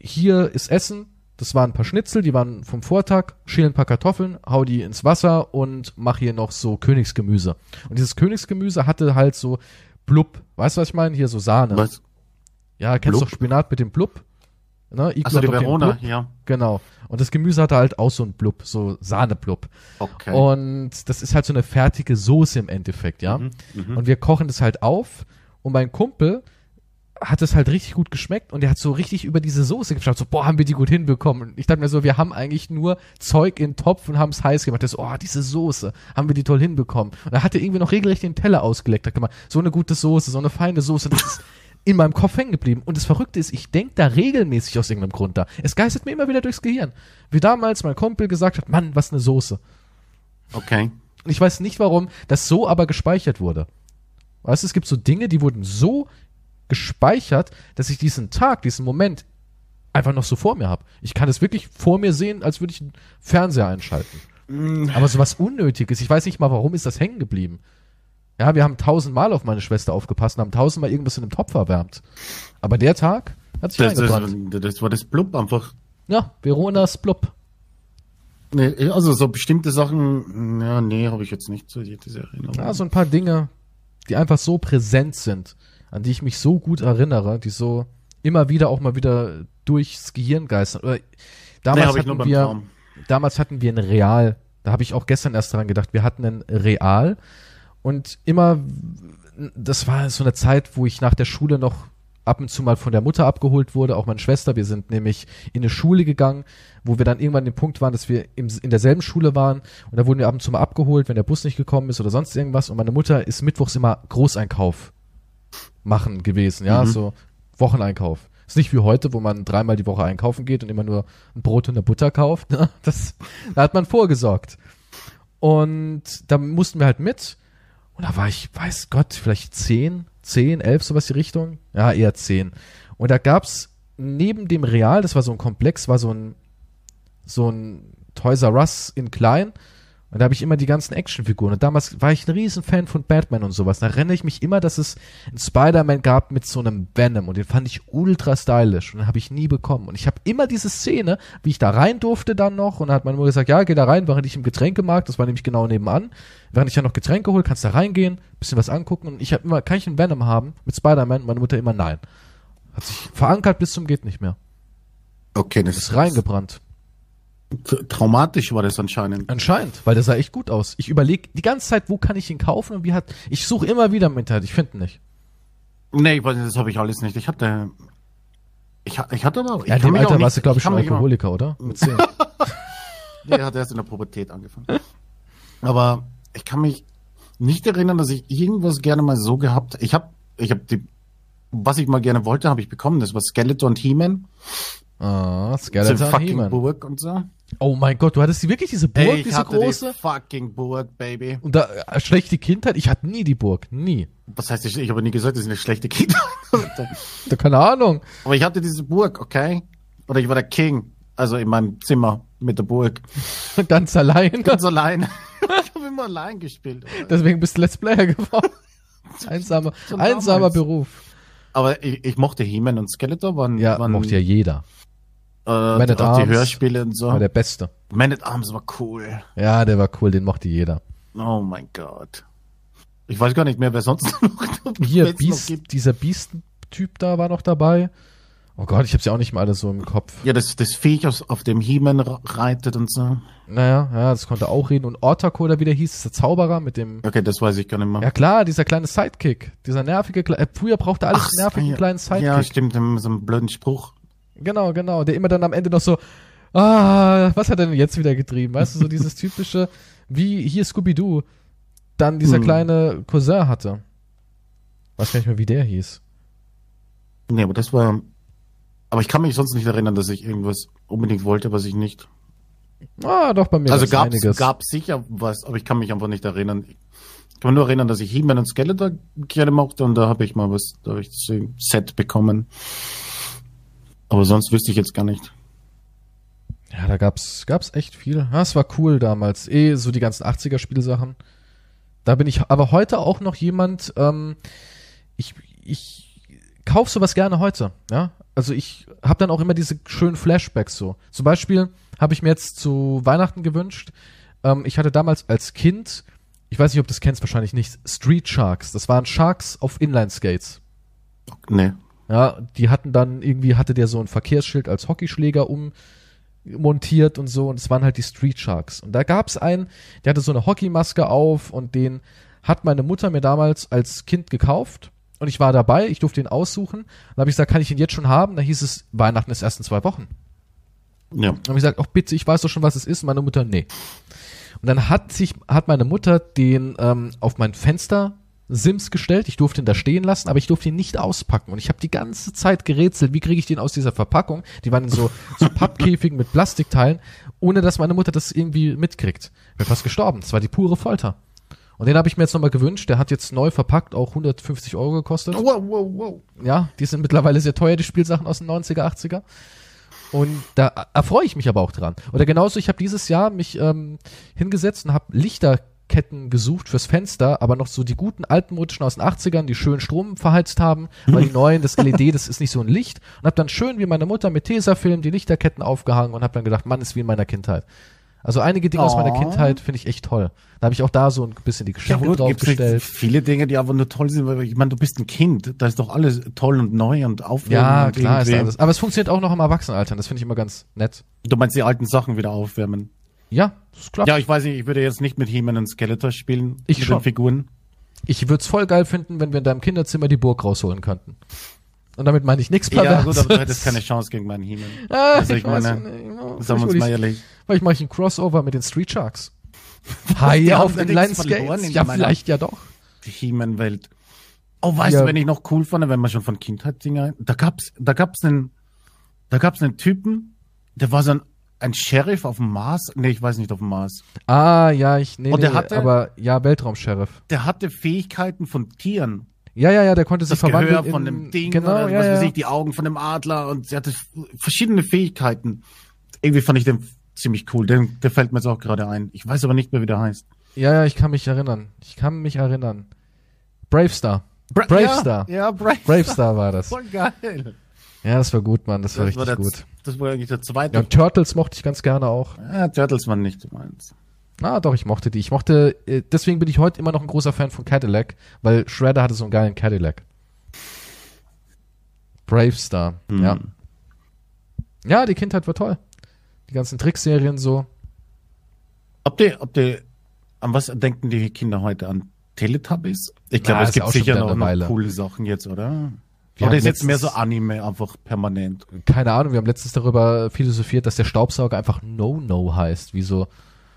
hier ist Essen, das waren ein paar Schnitzel, die waren vom Vortag, schälen ein paar Kartoffeln, hau die ins Wasser und mach hier noch so Königsgemüse. Und dieses Königsgemüse hatte halt so Blub, weißt du, was ich meine? Hier so Sahne. Was? Ja, kennst du Blub? doch Spinat mit dem Blub? Ne? Iglo Achso, die Verona, ja. Genau. Und das Gemüse hatte halt auch so ein Blub, so Sahneblub. Okay. Und das ist halt so eine fertige Soße im Endeffekt, ja. Mhm, mhm. Und wir kochen das halt auf und mein Kumpel hat es halt richtig gut geschmeckt und der hat so richtig über diese Soße geschaut, so, boah, haben wir die gut hinbekommen. Und ich dachte mir so, wir haben eigentlich nur Zeug in den Topf und haben es heiß gemacht. Der so, oh, diese Soße, haben wir die toll hinbekommen. Und da hat er irgendwie noch regelrecht den Teller ausgeleckt. Da hat gemacht, so eine gute Soße, so eine feine Soße, das ist in meinem Kopf hängen geblieben. Und das Verrückte ist, ich denke da regelmäßig aus irgendeinem Grund da. Es geistert mir immer wieder durchs Gehirn. Wie damals mein Kumpel gesagt hat, Mann, was eine Soße. Okay. Und ich weiß nicht, warum das so aber gespeichert wurde. Weißt du, es gibt so Dinge, die wurden so gespeichert, dass ich diesen Tag, diesen Moment einfach noch so vor mir habe. Ich kann es wirklich vor mir sehen, als würde ich einen Fernseher einschalten. Aber so was Unnötiges, ich weiß nicht mal, warum ist das hängen geblieben. Ja, wir haben tausendmal auf meine Schwester aufgepasst und haben tausendmal irgendwas in dem Topf erwärmt. Aber der Tag hat sich Das, eingebrannt. das, das war das Blub einfach. Ja, Veronas Blub. Nee, also so bestimmte Sachen, ja, nee, habe ich jetzt nicht so diese Erinnerung. Ja, so ein paar Dinge, die einfach so präsent sind, an die ich mich so gut erinnere, die so immer wieder auch mal wieder durchs Gehirn geistern. Oder nee, damals nur hatten wir, damals hatten wir ein Real. Da habe ich auch gestern erst dran gedacht. Wir hatten ein Real und immer, das war so eine Zeit, wo ich nach der Schule noch ab und zu mal von der Mutter abgeholt wurde, auch meine Schwester. Wir sind nämlich in eine Schule gegangen, wo wir dann irgendwann an dem Punkt waren, dass wir im, in derselben Schule waren und da wurden wir ab und zu mal abgeholt, wenn der Bus nicht gekommen ist oder sonst irgendwas. Und meine Mutter ist mittwochs immer Großeinkauf machen gewesen, ja, Mhm. so Wocheneinkauf. Ist nicht wie heute, wo man dreimal die Woche einkaufen geht und immer nur ein Brot und eine Butter kauft. Ne? Das, da hat man vorgesorgt. Und da mussten wir halt mit. Und da war ich, weiß Gott, vielleicht zehn, zehn, elf, sowas die Richtung. Ja, eher zehn. Und da gab's neben dem Real, das war so ein Komplex, war so ein, so ein Toys R Us in klein. Und da habe ich immer die ganzen Actionfiguren. Und damals war ich ein Riesenfan von Batman und sowas. Da erinnere ich mich immer, dass es einen Spider-Man gab mit so einem Venom. Und den fand ich ultra stylisch. Und den habe ich nie bekommen. Und ich habe immer diese Szene, wie ich da rein durfte dann noch. Und dann hat meine Mutter gesagt, ja, geh da rein, während ich im Getränkemarkt, das war nämlich genau nebenan. Während ich ja noch Getränke hole, kannst du da reingehen, bisschen was angucken. Und ich habe immer, kann ich einen Venom haben mit Spider-Man? Und meine Mutter immer, nein. Hat sich verankert bis zum geht nicht mehr. Okay, das Ist reingebrannt. Traumatisch war das anscheinend. Anscheinend, weil der sah echt gut aus. Ich überlege die ganze Zeit, wo kann ich ihn kaufen und wie hat. Ich suche immer wieder im Internet, ich finde ihn nicht. Nee, ich weiß nicht, das habe ich alles nicht. Ich hatte. Ich, ich hatte aber. Ich Ja, in dem Alter nicht- warst du, glaube ich, schon Alkoholiker, oder? Mit 10. Nee, er hat erst in der Pubertät angefangen. Aber ich kann mich nicht erinnern, dass ich irgendwas gerne mal so gehabt. Ich habe, ich habe die, was ich mal gerne wollte, habe ich bekommen. Das war Skeletor und He-Man, ah, diese Skeleton fucking He-Man. Und so. Oh mein Gott, du hattest die wirklich diese Burg, Ey, diese große? die fucking Burg, Baby. Und da äh, schlechte Kindheit? Ich hatte nie die Burg, nie. Was heißt, ich, ich habe nie gesagt, das ist eine schlechte Kindheit. Da keine Ahnung. Aber ich hatte diese Burg, okay? Oder ich war der King, also in meinem Zimmer mit der Burg. Ganz allein. Ganz allein. ich habe immer allein gespielt. Deswegen bist du Let's Player geworden. Einsamer, einsamer. Beruf. Aber ich, ich mochte He-Man und Skeletor, waren, Ja, waren mochte ja jeder. Äh, Man at auch die Arms Hörspiele und so. War der Beste. Man at Arms war cool. Ja, der war cool, den mochte jeder. Oh mein Gott. Ich weiß gar nicht mehr, wer sonst noch Hier, noch Beast, gibt. dieser Beast-Typ da war noch dabei. Oh Gott, ich hab's ja auch nicht mal alles so im Kopf. Ja, das, das Viech, aus, auf dem He-Man re- reitet und so. Naja, ja, das konnte auch reden. Und Ortako, oder wie der hieß, ist der Zauberer mit dem. Okay, das weiß ich gar nicht mehr. Ja klar, dieser kleine Sidekick. Dieser nervige, äh, früher brauchte alles einen nervigen ja, kleinen Sidekick. Ja, stimmt, mit so einem blöden Spruch. Genau, genau. Der immer dann am Ende noch so, ah, was hat er denn jetzt wieder getrieben? Weißt du, so dieses typische, wie hier Scooby-Doo dann dieser Hm. kleine Cousin hatte. Weiß gar nicht mehr, wie der hieß. Nee, aber das war. Aber ich kann mich sonst nicht erinnern, dass ich irgendwas unbedingt wollte, was ich nicht. Ah, doch, bei mir also gab's, einiges. gab's sicher was, aber ich kann mich einfach nicht erinnern. Ich kann mich nur erinnern, dass ich He-Man und Skeletor gerne mochte und da habe ich mal was, da habe ich das Set bekommen. Aber sonst wüsste ich jetzt gar nicht. Ja, da gab's, gab's echt viel. Ja, es war cool damals. Eh, so die ganzen 80er-Spielsachen. Da bin ich aber heute auch noch jemand, ähm, ich, ich kauf sowas gerne heute, ja. Also ich habe dann auch immer diese schönen Flashbacks so. Zum Beispiel habe ich mir jetzt zu Weihnachten gewünscht, ähm, ich hatte damals als Kind, ich weiß nicht, ob du das kennst, wahrscheinlich nicht, Street Sharks. Das waren Sharks auf Inline-Skates. Nee. Ja, die hatten dann irgendwie, hatte der so ein Verkehrsschild als Hockeyschläger ummontiert und so und es waren halt die Street Sharks. Und da gab's einen, der hatte so eine Hockeymaske auf und den hat meine Mutter mir damals als Kind gekauft und ich war dabei, ich durfte ihn aussuchen. Dann habe ich gesagt, kann ich ihn jetzt schon haben? Da hieß es, Weihnachten ist erst in zwei Wochen. Ja. Dann habe ich gesagt, ach bitte, ich weiß doch schon, was es ist. Meine Mutter, nee. Und dann hat sich, hat meine Mutter den ähm, auf mein Fenster Sims gestellt. Ich durfte ihn da stehen lassen, aber ich durfte ihn nicht auspacken. Und ich habe die ganze Zeit gerätselt, wie kriege ich den aus dieser Verpackung? Die waren in so, so Pappkäfigen mit Plastikteilen, ohne dass meine Mutter das irgendwie mitkriegt. Ich bin fast gestorben. Das war die pure Folter. Und den habe ich mir jetzt nochmal gewünscht. Der hat jetzt neu verpackt, auch 150 Euro gekostet. Wow, wow, wow. Ja, die sind mittlerweile sehr teuer, die Spielsachen aus den 90er, 80er. Und da erfreue ich mich aber auch dran. Oder genauso, ich habe dieses Jahr mich ähm, hingesetzt und habe Lichterketten gesucht fürs Fenster, aber noch so die guten alten modischen aus den 80ern, die schön Strom verheizt haben, weil die neuen, das LED, das ist nicht so ein Licht. Und habe dann schön wie meine Mutter mit Tesafilm die Lichterketten aufgehangen und habe dann gedacht, Mann, ist wie in meiner Kindheit. Also einige Dinge aus meiner Oh. Kindheit finde ich echt toll. Da habe ich auch da so ein bisschen die Geschenke nicht draufgestellt. viele Dinge, die einfach nur toll sind, weil ich meine, du bist ein Kind, da ist doch alles toll und neu und aufregend. Ja, und klar ist irgendwie- alles. Aber es funktioniert auch noch im Erwachsenenalter. Das finde ich immer ganz nett. Du meinst die alten Sachen wieder aufwärmen. Ja, das klappt. Ja, ich weiß nicht, ich würde jetzt nicht mit He-Man und Skeletor spielen. Ich mit schon. den Figuren. Ich würde es voll geil finden, wenn wir in deinem Kinderzimmer die Burg rausholen könnten. Und damit meine ich nichts Ja, Perverses. gut, aber du hättest keine Chance gegen meinen He-Man. Ah, Also ich weiß meine, nicht. Ja, Sagen wir uns mal ich- ehrlich. Mache ich ein Crossover mit den Street Sharks. Haie auf ja verloren Skates. Ja, vielleicht ja doch. Die He-Man-Welt. Oh, weißt Ja. du, wenn ich noch cool fand, wenn man schon von Kindheit Dinger, da gab's, da gab's einen, da gab's einen Typen, der war so ein, ein Sheriff auf dem Mars. Nee, ich weiß nicht auf dem Mars. Ah, ja, ich, nee, Und der nee, hatte- aber ja, Weltraumsheriff. Der hatte Fähigkeiten von Tieren. Ja, ja, ja, der konnte sich Das verwandeln Gehör von in, dem Ding genau, oder ja, was weiß ich, die Augen von dem Adler und sie hatte verschiedene Fähigkeiten. Irgendwie fand ich den ziemlich cool. Der, der fällt mir jetzt auch gerade ein. Ich weiß aber nicht mehr, wie der heißt. Ja, ja, ich kann mich erinnern. Ich kann mich erinnern. Bravestar. Bra Bravestar. Ja, ja Bravestar. Bravestar war das. Voll geil. Ja, das war gut, Mann. Das war richtig der, gut. Das war eigentlich der zweite. Ja, Turtles mochte ich ganz gerne auch. Ja, Turtles waren nicht meins. Ah, doch, ich mochte die. Ich mochte, äh, deswegen bin ich heute immer noch ein großer Fan von Cadillac, weil Shredder hatte so einen geilen Cadillac. Bravestar, Hm. ja. Ja, die Kindheit war toll. Die ganzen Trickserien so. Ob die, ob die, an was denken die Kinder heute an? Teletubbies? Ich Na, glaube, es gibt sicher noch, noch coole Sachen jetzt, oder? Wir oder ist jetzt mehr so Anime einfach permanent? Keine Ahnung, wir haben letztens darüber philosophiert, dass der Staubsauger einfach No-No heißt. Wie so,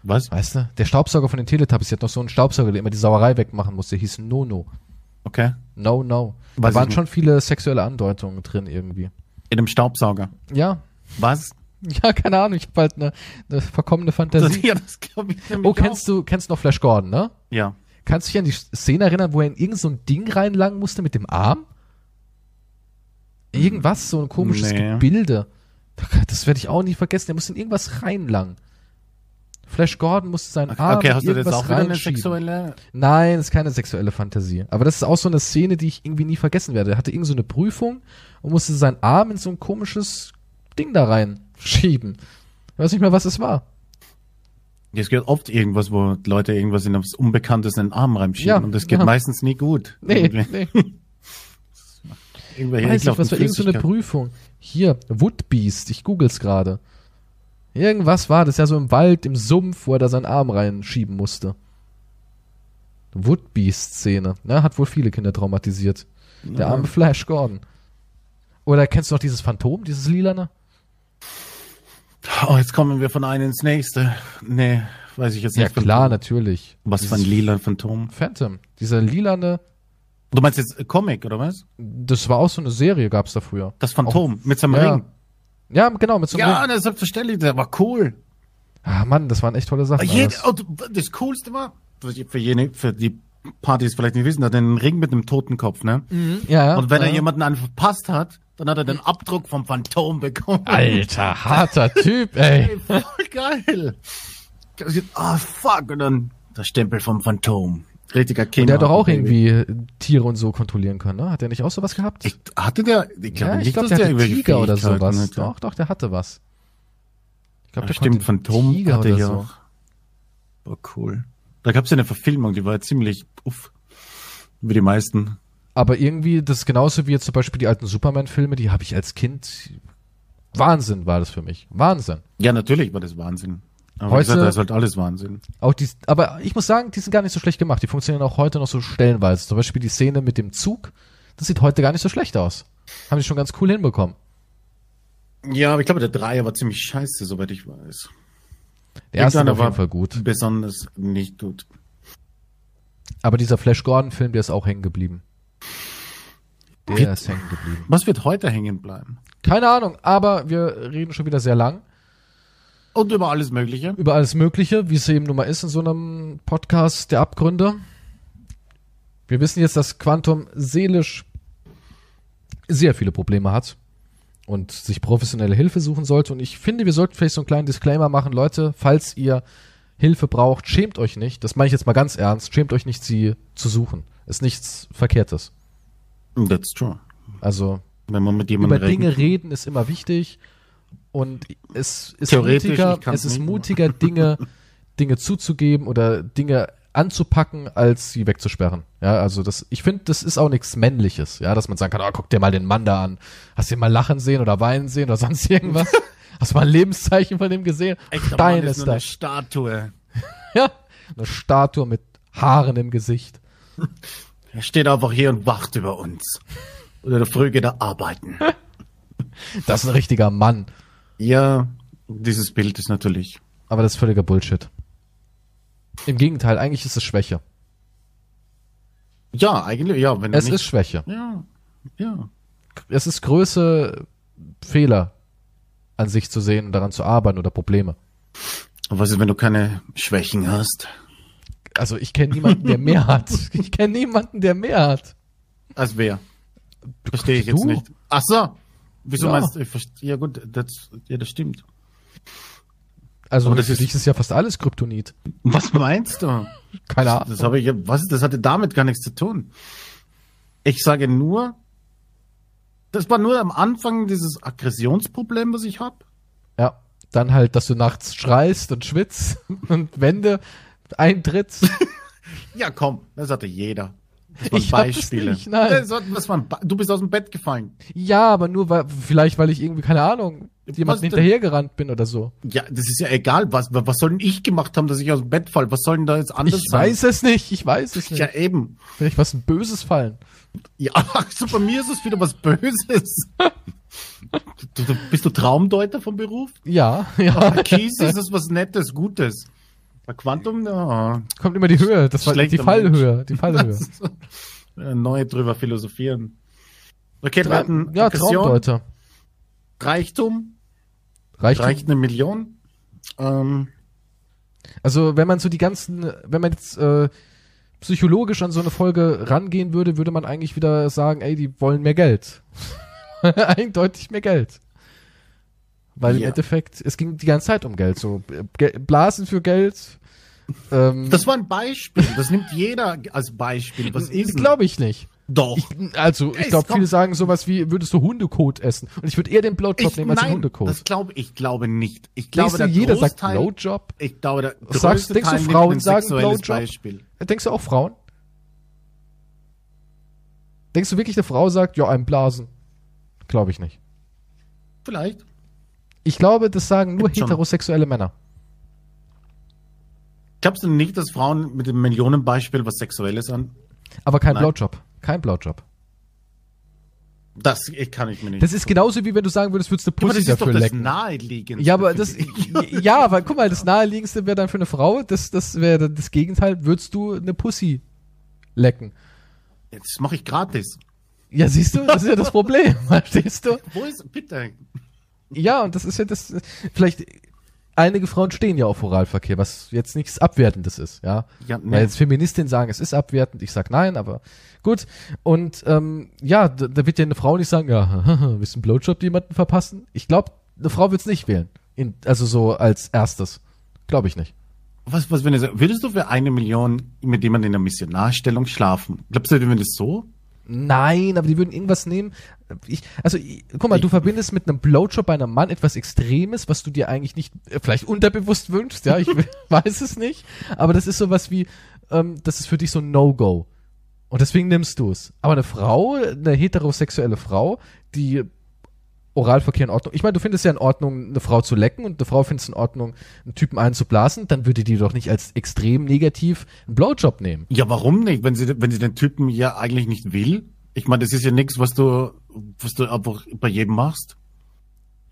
Was? weißt du? Der Staubsauger von den Teletubbies, der hat noch so einen Staubsauger, der immer die Sauerei wegmachen musste. Der hieß No-No. Okay. No-No. Da Weiß ich waren schon viele sexuelle Andeutungen drin irgendwie. In einem Staubsauger. Ja. Was? Ja, keine Ahnung, ich habe halt eine, eine verkommene Fantasie. ja, das glaube ich Oh, kennst du, kennst noch Flash Gordon, ne? auch. Ja. Kannst du dich an die Szene erinnern, wo er in irgend so ein Ding reinlangen musste mit dem Arm? Irgendwas, so ein komisches Nee. Gebilde. Das werde ich auch nie vergessen. Er musste in irgendwas reinlangen. Flash Gordon musste seinen Arm Okay, hast du jetzt auch eine sexuelle? Nein, das ist keine sexuelle Fantasie. Aber das ist auch so eine Szene, die ich irgendwie nie vergessen werde. Er hatte irgend so eine Prüfung und musste seinen Arm in so ein komisches Ding da reinschieben. Ich weiß nicht mehr, was es war. Es gibt oft irgendwas, wo Leute irgendwas in etwas Unbekanntes in den Arm reinschieben Ja, und das geht ja. meistens nie gut. Nee, nee. Irgendwelche Weiß nicht, was war irgend so eine Flüssigkeiten. Prüfung. Hier, Woodbeast, ich google's gerade. Irgendwas war das ja so im Wald, im Sumpf, wo er da seinen Arm reinschieben musste. Woodbeast-Szene. Ne? Hat wohl viele Kinder traumatisiert. Der Ja. arme Flash Gordon. Oder kennst du noch dieses Phantom, dieses Lilane? Oh, jetzt kommen wir von einem ins nächste. Nee, weiß ich jetzt Ja nicht. klar, natürlich. Was für ein Dieses lila Phantom? Phantom. Dieser lilane, Du meinst jetzt Comic, oder was? das war auch so eine Serie, gab's da früher. Das Phantom mit seinem Ja. Ring. Ja, genau, mit so einem Ja, Ring. das ist selbstverständlich, der war cool. Ah, Mann, das waren echt tolle Sachen. Jed, oh, das Coolste war, für jene, für die Partys vielleicht nicht wissen, hat einen Ring mit einem Totenkopf, ne? Ja, ja. Und wenn ja. er jemanden einen verpasst hat, dann hat er den Abdruck vom Phantom bekommen. Alter, harter Typ, ey. Ey, voll geil. Ah, fuck. Und dann der Stempel vom Phantom. Richtiger Kind. Der hat doch auch irgendwie Tiere und so kontrollieren können, ne? Hat der nicht auch sowas gehabt? Ich, hatte der, ich glaube ja, nicht, ich glaube, dass der hatte irgendwelche Tiger oder sowas. hatte. Doch, doch, der hatte was. Ich glaube, Ja, der stimmt, Phantom Tiger hatte ja so. auch. War cool. Da gab es ja eine Verfilmung, die war ja ziemlich uff. Wie die meisten. Aber irgendwie, das ist genauso wie jetzt zum Beispiel die alten Superman-Filme, die habe ich als Kind. Wahnsinn war das für mich. Wahnsinn. Ja, natürlich war das Wahnsinn. Aber Heute- gesagt, das ist halt alles Wahnsinn. Auch die, aber ich muss sagen, die sind gar nicht so schlecht gemacht. Die funktionieren auch heute noch so stellenweise. Zum Beispiel die Szene mit dem Zug. Das sieht heute gar nicht so schlecht aus. Haben die schon ganz cool hinbekommen. Ja, aber ich glaube, der Dreier war ziemlich scheiße, soweit ich weiß. Der erste war auf jeden Fall gut. Besonders nicht gut. Aber dieser Flash Gordon-Film, der ist auch hängen geblieben. Der Wie- ist hängen geblieben. Was wird heute hängen bleiben? Keine Ahnung, aber wir reden schon wieder sehr lang Und über alles Mögliche. über alles Mögliche, wie es eben nun mal ist in so einem Podcast der Abgründe. Wir wissen jetzt, dass Quantum seelisch sehr viele Probleme hat und sich professionelle Hilfe suchen sollte. Und ich finde, wir sollten vielleicht so einen kleinen Disclaimer machen. Leute, falls ihr Hilfe braucht, schämt euch nicht. Das meine ich jetzt mal ganz ernst. Schämt euch nicht, sie zu suchen. Ist nichts Verkehrtes. That's true. Also Wenn man mit jemandem über Dinge reden ist immer wichtig und es ist mutiger, es ist mutiger Dinge Dinge zuzugeben oder Dinge anzupacken, als sie wegzusperren. Ja, also das, ich finde, das ist auch nichts Männliches, ja, dass man sagen kann, oh, guck dir mal den Mann da an. Hast du ihn mal lachen sehen oder weinen sehen oder sonst irgendwas? Hast du mal ein Lebenszeichen von dem gesehen? Echter Stein Mann ist nur eine das. Statue. Ja, eine Statue mit Haaren im Gesicht. Er steht einfach hier und wacht über uns. Oder früh geht er arbeiten. Das ist ein richtiger Mann. Ja, dieses Bild ist natürlich. Aber das ist völliger Bullshit. Im Gegenteil, eigentlich ist es Schwäche. Ja, eigentlich, ja, wenn Es nicht, ist Schwäche. Ja, ja. es ist Größe, Fehler an sich zu sehen und daran zu arbeiten oder Probleme. Und was ist, wenn du keine Schwächen hast? Also ich kenne niemanden, der mehr hat. Ich kenne niemanden, der mehr hat. Als wer? Verstehe ich jetzt du? nicht. Ach so. Wieso Ja. meinst du? Ja gut, das, ja, das stimmt. Also Aber das für ist- dich ist ja fast alles Kryptonit. Was meinst du? Keine Ahnung. Das habe ich, was, das hatte damit gar nichts zu tun. Ich sage nur, das war nur am Anfang dieses Aggressionsproblem, was ich habe. Ja. Dann halt, dass du nachts schreist und schwitzt und Wände eintrittst. Ja, komm, das hatte jeder. Das waren Ich Beispiele. nicht, nein. Das war, das waren, du bist aus dem Bett gefallen. Ja, aber nur weil, vielleicht, weil ich irgendwie, keine Ahnung, jemandem denn? hinterhergerannt bin oder so. Ja, das ist ja egal. Was, was soll denn ich gemacht haben, dass ich aus dem Bett falle? Was soll denn da jetzt anders Ich sein? weiß es nicht, ich weiß es nicht. Ja, eben. Vielleicht was Böses fallen. Ja, ach so, bei mir ist es wieder was Böses. Du, du, bist du Traumdeuter vom Beruf? Ja, ja. Bei Kies ist es was Nettes, Gutes. Bei Quantum, ja. Kommt immer die Höhe, das war die Fallhöhe, die Fallhöhe. Neu drüber philosophieren. Okay, wir hatten ja, Traumdeuter. Reichtum, Reicht. reicht eine Million. Ähm, Also, wenn man so die ganzen, wenn man jetzt äh, psychologisch an so eine Folge rangehen würde, würde man eigentlich wieder sagen, ey, die wollen mehr Geld. Eindeutig mehr Geld. Weil im Ja. Endeffekt, es ging die ganze Zeit um Geld. So äh, Blasen für Geld. Ähm, das war ein Beispiel. Das nimmt jeder als Beispiel. Was ist glaube ich nicht. Doch. Ich, also, ich glaube, viele sagen sowas wie, würdest du Hundekot essen? Und ich würde eher den Blowjob Ich, nehmen als den nein, Hundekot. das glaube ich glaube nicht. Ich glaube, du, der jeder sagt Großteil, Blowjob? Ich glaube, der Sagst- denkst du, Teil nimmt Frauen ein sagen Blowjob? Beispiel. Denkst du auch Frauen? Denkst du wirklich, eine Frau sagt, ja, ein Blasen? Glaube ich nicht. Vielleicht. Ich glaube, das sagen nur Gibt schon. heterosexuelle Männer. Glaubst du nicht, dass Frauen mit dem Millionenbeispiel was Sexuelles an? Aber kein Nein. Blowjob. Kein Blowjob. Das kann ich mir nicht. Das ist genauso wie wenn du sagen würdest, würdest du aber Pussy das ist doch dafür das lecken. Naheliegendste. Ja, aber das, ja, aber guck mal, das naheliegendste wäre dann für eine Frau, das, das wäre das Gegenteil, würdest du eine Pussy lecken. Das mache ich gratis. Ja, siehst du, das ist ja das Problem, verstehst du? Wo ist, bitte. Ja, und das ist ja das, vielleicht, einige Frauen stehen ja auf Oralverkehr, was jetzt nichts Abwertendes ist, ja. Ja, Weil ne. jetzt Feministinnen sagen, es ist abwertend, ich sag nein, aber gut. Und ähm, ja, da, da wird ja eine Frau nicht sagen, ja, willst du einen Blowjob jemanden verpassen? Ich glaube, eine Frau wird's nicht wählen. In, also so als erstes. Glaube ich nicht. Was, was, wenn du sagst, würdest du für eine Million mit jemandem in einer Missionarstellung schlafen? Glaubst du, wenn das so? Nein, aber die würden irgendwas nehmen. Ich, also, ich, guck mal, Ich- du verbindest mit einem Blowjob bei einem Mann etwas Extremes, was du dir eigentlich nicht, äh, vielleicht unterbewusst wünschst, ja, ich weiß es nicht. Aber das ist sowas wie, ähm, das ist für dich so ein No-Go. Und deswegen nimmst du es. Aber eine Frau, eine heterosexuelle Frau, die Oralverkehr in Ordnung. Ich meine, du findest ja in Ordnung, eine Frau zu lecken und eine Frau findest in Ordnung, einen Typen einzublasen, dann würde die doch nicht als extrem negativ einen Blowjob nehmen. Ja, warum nicht? Wenn sie, wenn sie den Typen ja eigentlich nicht will? Ich meine, das ist ja nichts, was du, was du einfach bei jedem machst.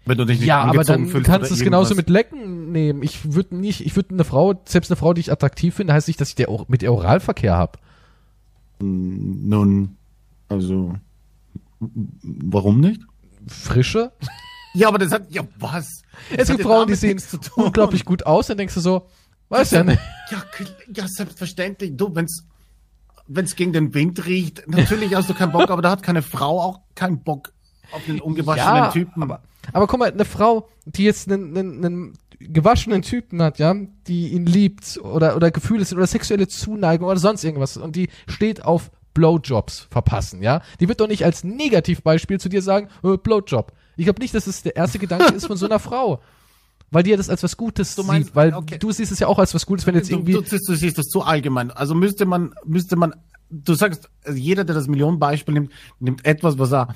Wenn du dich nicht Ja, aber dann kannst du es genauso mit Lecken nehmen. Ich würde nicht, ich würde eine Frau, selbst eine Frau, die ich attraktiv finde, heißt nicht, dass ich der mit ihr Oralverkehr habe. Nun, also, warum nicht? Frische. Ja, aber das hat, ja, was? Das Es gibt Frauen, die sehen nichts zu tun. unglaublich gut aus, dann denkst du so, weiß ja nicht. Ja, ja, selbstverständlich. Du, wenn's, wenn's gegen den Wind riecht, natürlich hast du keinen Bock, aber da hat keine Frau auch keinen Bock auf einen ungewaschenen Typen. aber, aber guck mal, eine Frau, die jetzt einen, einen, einen gewaschenen Typen hat, ja, die ihn liebt oder, oder Gefühle sind oder sexuelle Zuneigung oder sonst irgendwas und die steht auf Blowjobs verpassen, ja, die wird doch nicht als Negativbeispiel zu dir sagen, äh, Blowjob. Ich glaube nicht, dass es der erste Gedanke ist von so einer Frau. Weil ja das als was Gutes Du meinst- sieht, weil okay. du siehst es ja auch als was Gutes, wenn jetzt irgendwie du, du, du siehst das zu allgemein. Also müsste man, müsste man, du sagst, also jeder, der das Millionenbeispiel nimmt, nimmt etwas, was er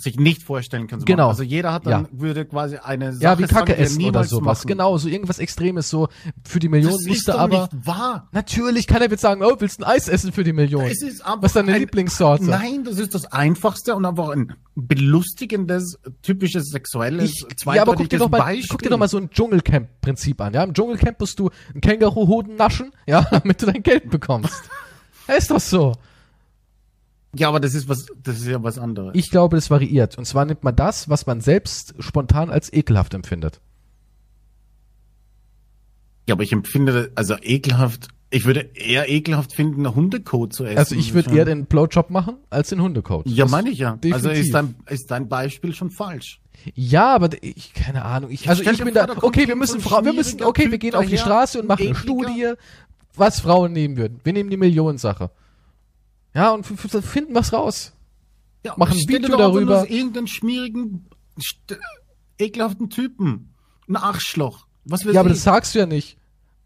sich nicht vorstellen kann. zu Genau. machen. Also jeder hat dann, Ja. würde quasi eine Sache ja, wie Kacke er essen oder sowas. machen. Genau, so irgendwas Extremes, so für die Million Das ist musste aber. nicht wahr. Natürlich, keiner wird sagen, oh, willst du ein Eis essen für die Million? Es ist aber Was ist deine ein- Lieblingssorte? Nein, das ist das Einfachste und einfach ein belustigendes, typisches sexuelles, Ich, ja, aber guck dir, doch mal, Beispiel. guck dir doch mal so ein Dschungelcamp-Prinzip an. Ja, im Dschungelcamp musst du einen Känguruhoden naschen, ja, damit du dein Geld bekommst. ist doch so. Ja, aber das ist was, das ist ja was anderes. Ich glaube, das variiert. Und zwar nimmt man das, was man selbst spontan als ekelhaft empfindet. ja, aber ich empfinde, also ekelhaft Ich würde eher ekelhaft finden, Hundekot zu essen. Also ich würde eher den Blowjob machen als den Hundecode. Ja, Das- meine ich ja. Also definitiv. ist dein, ist dein Beispiel schon falsch. Ja, aber ich keine Ahnung. Ich, also ich dir bin vor, da. Okay, wir müssen Frauen. Wir müssen. Okay, wir gehen auf die Straße und machen eine. Studie, was Frauen nehmen würden. Wir nehmen die Millionensache. Ja, und finden was raus. Ja, Mach ein Video darüber. Irgendeinen schmierigen, ekelhaften Typen. Ein Arschloch. Was Ja, aber ich? das sagst du ja nicht.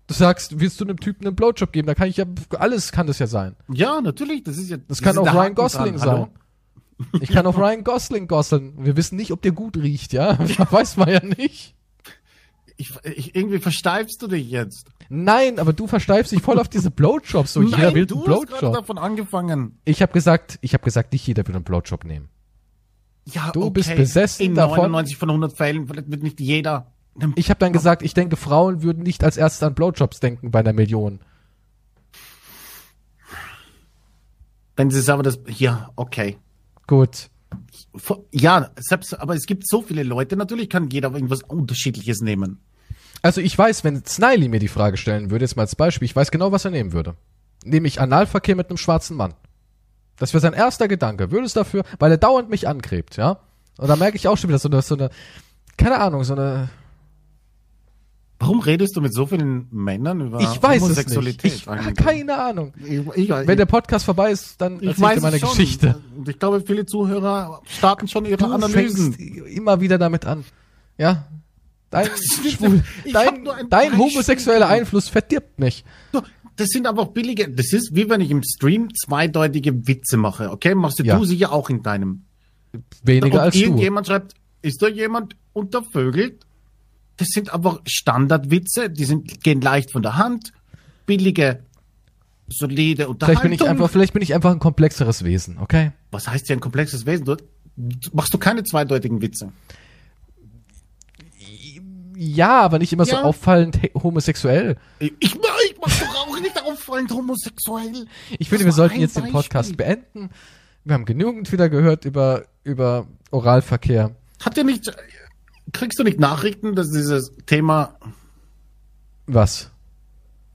Du sagst, willst du einem Typen einen Blowjob geben? Da kann ich ja alles kann das ja sein. Ja, natürlich. Das ist ja. Das kann ist auch Ryan Haken Gosling dran. Hallo? sein. Ich kann auf Ryan Gosling gosseln. Wir wissen nicht, ob der gut riecht, ja? Weiß man ja nicht. Ich, ich, irgendwie versteifst du dich jetzt. Nein, aber du versteifst dich voll auf diese Blowjobs. So, jeder Nein, will du einen hast gerade Blowjob. davon angefangen. Ich habe gesagt, ich habe gesagt, nicht jeder will einen Blowjob nehmen. Ja, Du bist besessen In davon. 99 von 100 Fällen wird nicht jeder. Ich habe dann gesagt, ich denke, Frauen würden nicht als erstes an Blowjobs denken bei einer Million. Wenn sie sagen, das, ja, okay. Gut. Ja, selbst, aber es gibt so viele Leute, natürlich kann jeder irgendwas Unterschiedliches nehmen. Also ich weiß, wenn Sniley mir die Frage stellen würde, jetzt mal als Beispiel, ich weiß genau, was er nehmen würde. Nämlich Analverkehr mit einem schwarzen Mann. Das wäre sein erster Gedanke. Würde es dafür, weil er dauernd mich angrebt, ja? Und da merke ich auch schon wieder so eine, so eine, keine Ahnung, so eine, Warum redest du mit so vielen Männern über ich weiß es nicht. Homosexualität? Ich, keine Ahnung. Ich, ich, Wenn der Podcast vorbei ist, dann ich erzähl ich meine schon. Geschichte. Und ich glaube, viele Zuhörer starten schon ihre Du Analysen. immer wieder damit an. Ja? Dein. Schwul, dein, dein homosexueller Einfluss verdirbt mich. So, Das sind aber auch billige. Das ist wie wenn ich im Stream zweideutige Witze mache. Okay, machst du Ja. du sicher auch in deinem. Weniger Und als du. irgendjemand schreibt, ist da jemand untervögelt? Das sind einfach Standardwitze, die sind, gehen leicht von der Hand, billige, solide Unterhaltung. Vielleicht bin ich einfach, vielleicht bin ich einfach ein komplexeres Wesen, okay? Was heißt hier ein komplexes Wesen? Du, machst du keine zweideutigen Witze? Ja, aber nicht immer so Ja. auffallend he- homosexuell. Ich, ich mach doch auch nicht auffallend homosexuell. Ich finde, wir sollten jetzt den Beispiel. Podcast beenden. Wir haben genügend wieder gehört über, über Oralverkehr. Hat ihr nicht, kriegst du nicht Nachrichten, dass dieses Thema, Was?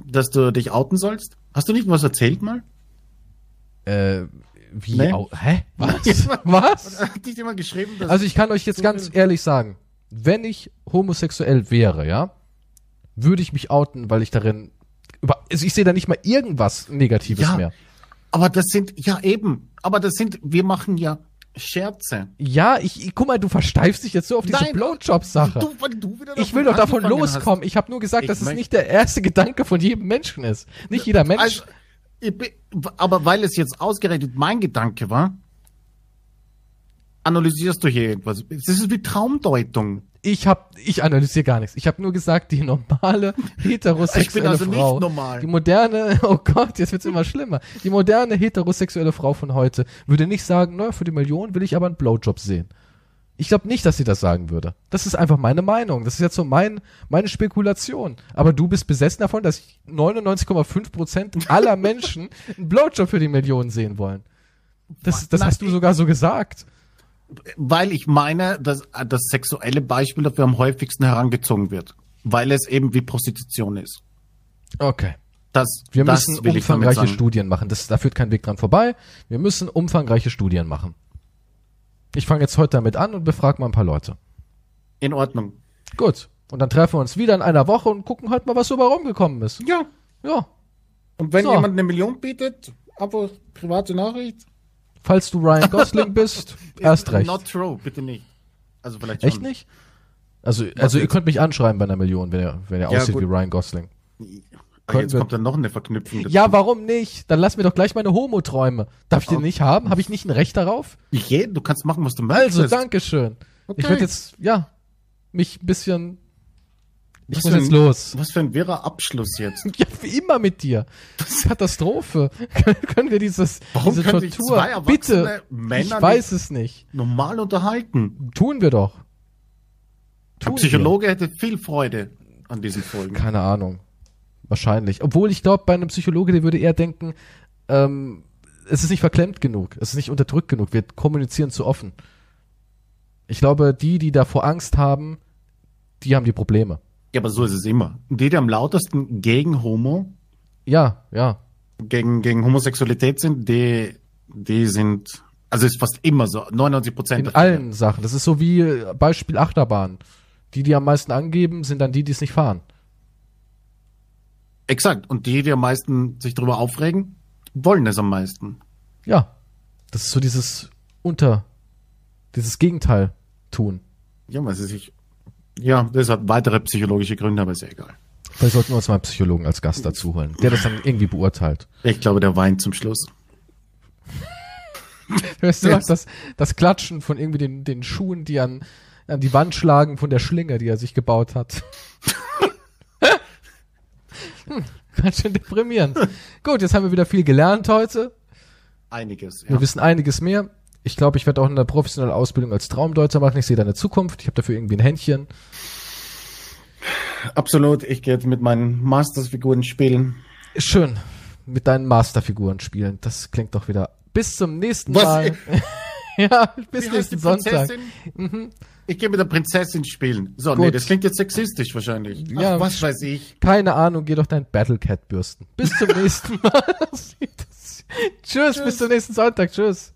dass du dich outen sollst? Hast du nicht was erzählt mal? Äh, wie? Nee. Au hä? Was? Was? Hat dich jemand geschrieben, Also ich kann euch jetzt ganz ehrlich sagen, wenn ich homosexuell wäre, ja, würde ich mich outen, weil ich darin über, also ich sehe da nicht mal irgendwas Negatives Ja. mehr. Aber das sind, ja eben, aber das sind, wir machen ja Scherze. Ja, ich, ich guck mal, du versteifst dich jetzt so auf diese Blowjob-Sache. Ich will doch davon loskommen. Ich habe nur gesagt, Ich dass es nicht der erste Gedanke von jedem Menschen ist. Nicht jeder Mensch. Also, bin, aber weil es jetzt ausgerechnet mein Gedanke war, analysierst du hier irgendwas. Das ist wie Traumdeutung. Ich hab, ich analysiere gar nichts. Ich habe nur gesagt, die normale heterosexuelle Ich bin also nicht Frau, normal. die moderne, oh Gott, jetzt wird's immer schlimmer. Die moderne heterosexuelle Frau von heute würde nicht sagen, na, für die Million will ich aber einen Blowjob sehen. Ich glaube nicht, dass sie das sagen würde. Das ist einfach meine Meinung. Das ist jetzt so mein, meine Spekulation. Aber du bist besessen davon, dass 99,5% aller Menschen einen Blowjob für die Million sehen wollen. Das, das hast du sogar so gesagt. Weil ich meine, dass das sexuelle Beispiel dafür am häufigsten herangezogen wird. Weil es eben wie Prostitution ist. Okay. Das, Wir das müssen umfangreiche. Studien machen. Das, da führt kein Weg dran vorbei. Wir müssen umfangreiche Studien machen. Ich fange jetzt heute damit an und befrage mal ein paar Leute. In Ordnung. Gut. Und dann treffen wir uns wieder in einer Woche und gucken halt mal, was so bei rumgekommen ist. Ja. Ja. Und wenn So. jemand eine Million bietet, aber private Nachricht. Falls du Ryan Gosling bist, erst recht. Not true, bitte nicht. Also vielleicht schon. Echt nicht? Also, also ihr könnt mich anschreiben bei einer Million, wenn ihr, wenn ihr Ja, aussieht gut. wie Ryan Gosling. Ah, Jetzt kommt dann noch eine Verknüpfung dazu. Ja, warum nicht? Dann lass mir doch gleich meine Homo-Träume. Darf ich die nicht haben? Habe ich nicht ein Recht darauf? Je, du kannst machen, was du möchtest. Also, Dankeschön. Ich Okay. werde jetzt, ja, mich ein bisschen. Ich Was muss jetzt ein- los. Was für ein wirrer Abschluss jetzt. Ja, wie immer mit dir. Katastrophe. können wir dieses, Warum diese können Tortur, zwei bitte, Männer ich weiß es nicht. Normal unterhalten. Tun wir doch. Der Tun Psychologe hätte viel Freude an diesen Folgen. wir. Keine Ahnung. Wahrscheinlich. Obwohl ich glaube, bei einem Psychologe, der würde eher denken, ähm, es ist nicht verklemmt genug, es ist nicht unterdrückt genug, wir kommunizieren zu offen. Ich glaube, die, die davor Angst haben, die haben die Probleme. Ja, aber so ist es immer. Die, die am lautesten gegen Homo Ja, ja. gegen, gegen Homosexualität sind, die, die sind, also ist fast immer so, 99 Prozent. In allen Sachen. Das ist so wie äh, Beispiel Achterbahn. Die, die am meisten angeben, sind dann die, die es nicht fahren. Exakt. Und die, die am meisten sich darüber aufregen, wollen es am meisten. Ja. Das ist so dieses Unter, dieses Gegenteil tun. Ja, weil sie sich, ja, das hat weitere psychologische Gründe, aber ist ja egal. Vielleicht sollten wir uns mal einen Psychologen als Gast dazu holen, der das dann irgendwie beurteilt. Ich glaube, der weint zum Schluss. Hörst du Yes. das, das Klatschen von irgendwie den, den Schuhen, die an, an die Wand schlagen von der Schlinge, die er sich gebaut hat. hm, ganz schön deprimierend. Gut, jetzt haben wir wieder viel gelernt heute. Einiges, ja. Wir wissen einiges mehr. Ich glaube, ich werde auch eine professionelle Ausbildung als Traumdeuter machen. Ich sehe da eine Zukunft. Ich habe dafür irgendwie ein Händchen. Absolut. Ich gehe jetzt mit meinen Masters-Figuren spielen. Schön. Mit deinen Masterfiguren spielen. Das klingt doch wieder. Bis zum nächsten Was? Mal. ja, bis Wie nächsten Sonntag. Prinzessin? Ich gehe mit der Prinzessin spielen. So, nee, Gut. das klingt jetzt sexistisch wahrscheinlich. Ach, Ja. was weiß ich. Keine Ahnung, geh doch dein Battlecat bürsten. Bis zum nächsten Mal. Tschüss, bis zum nächsten Sonntag. Tschüss.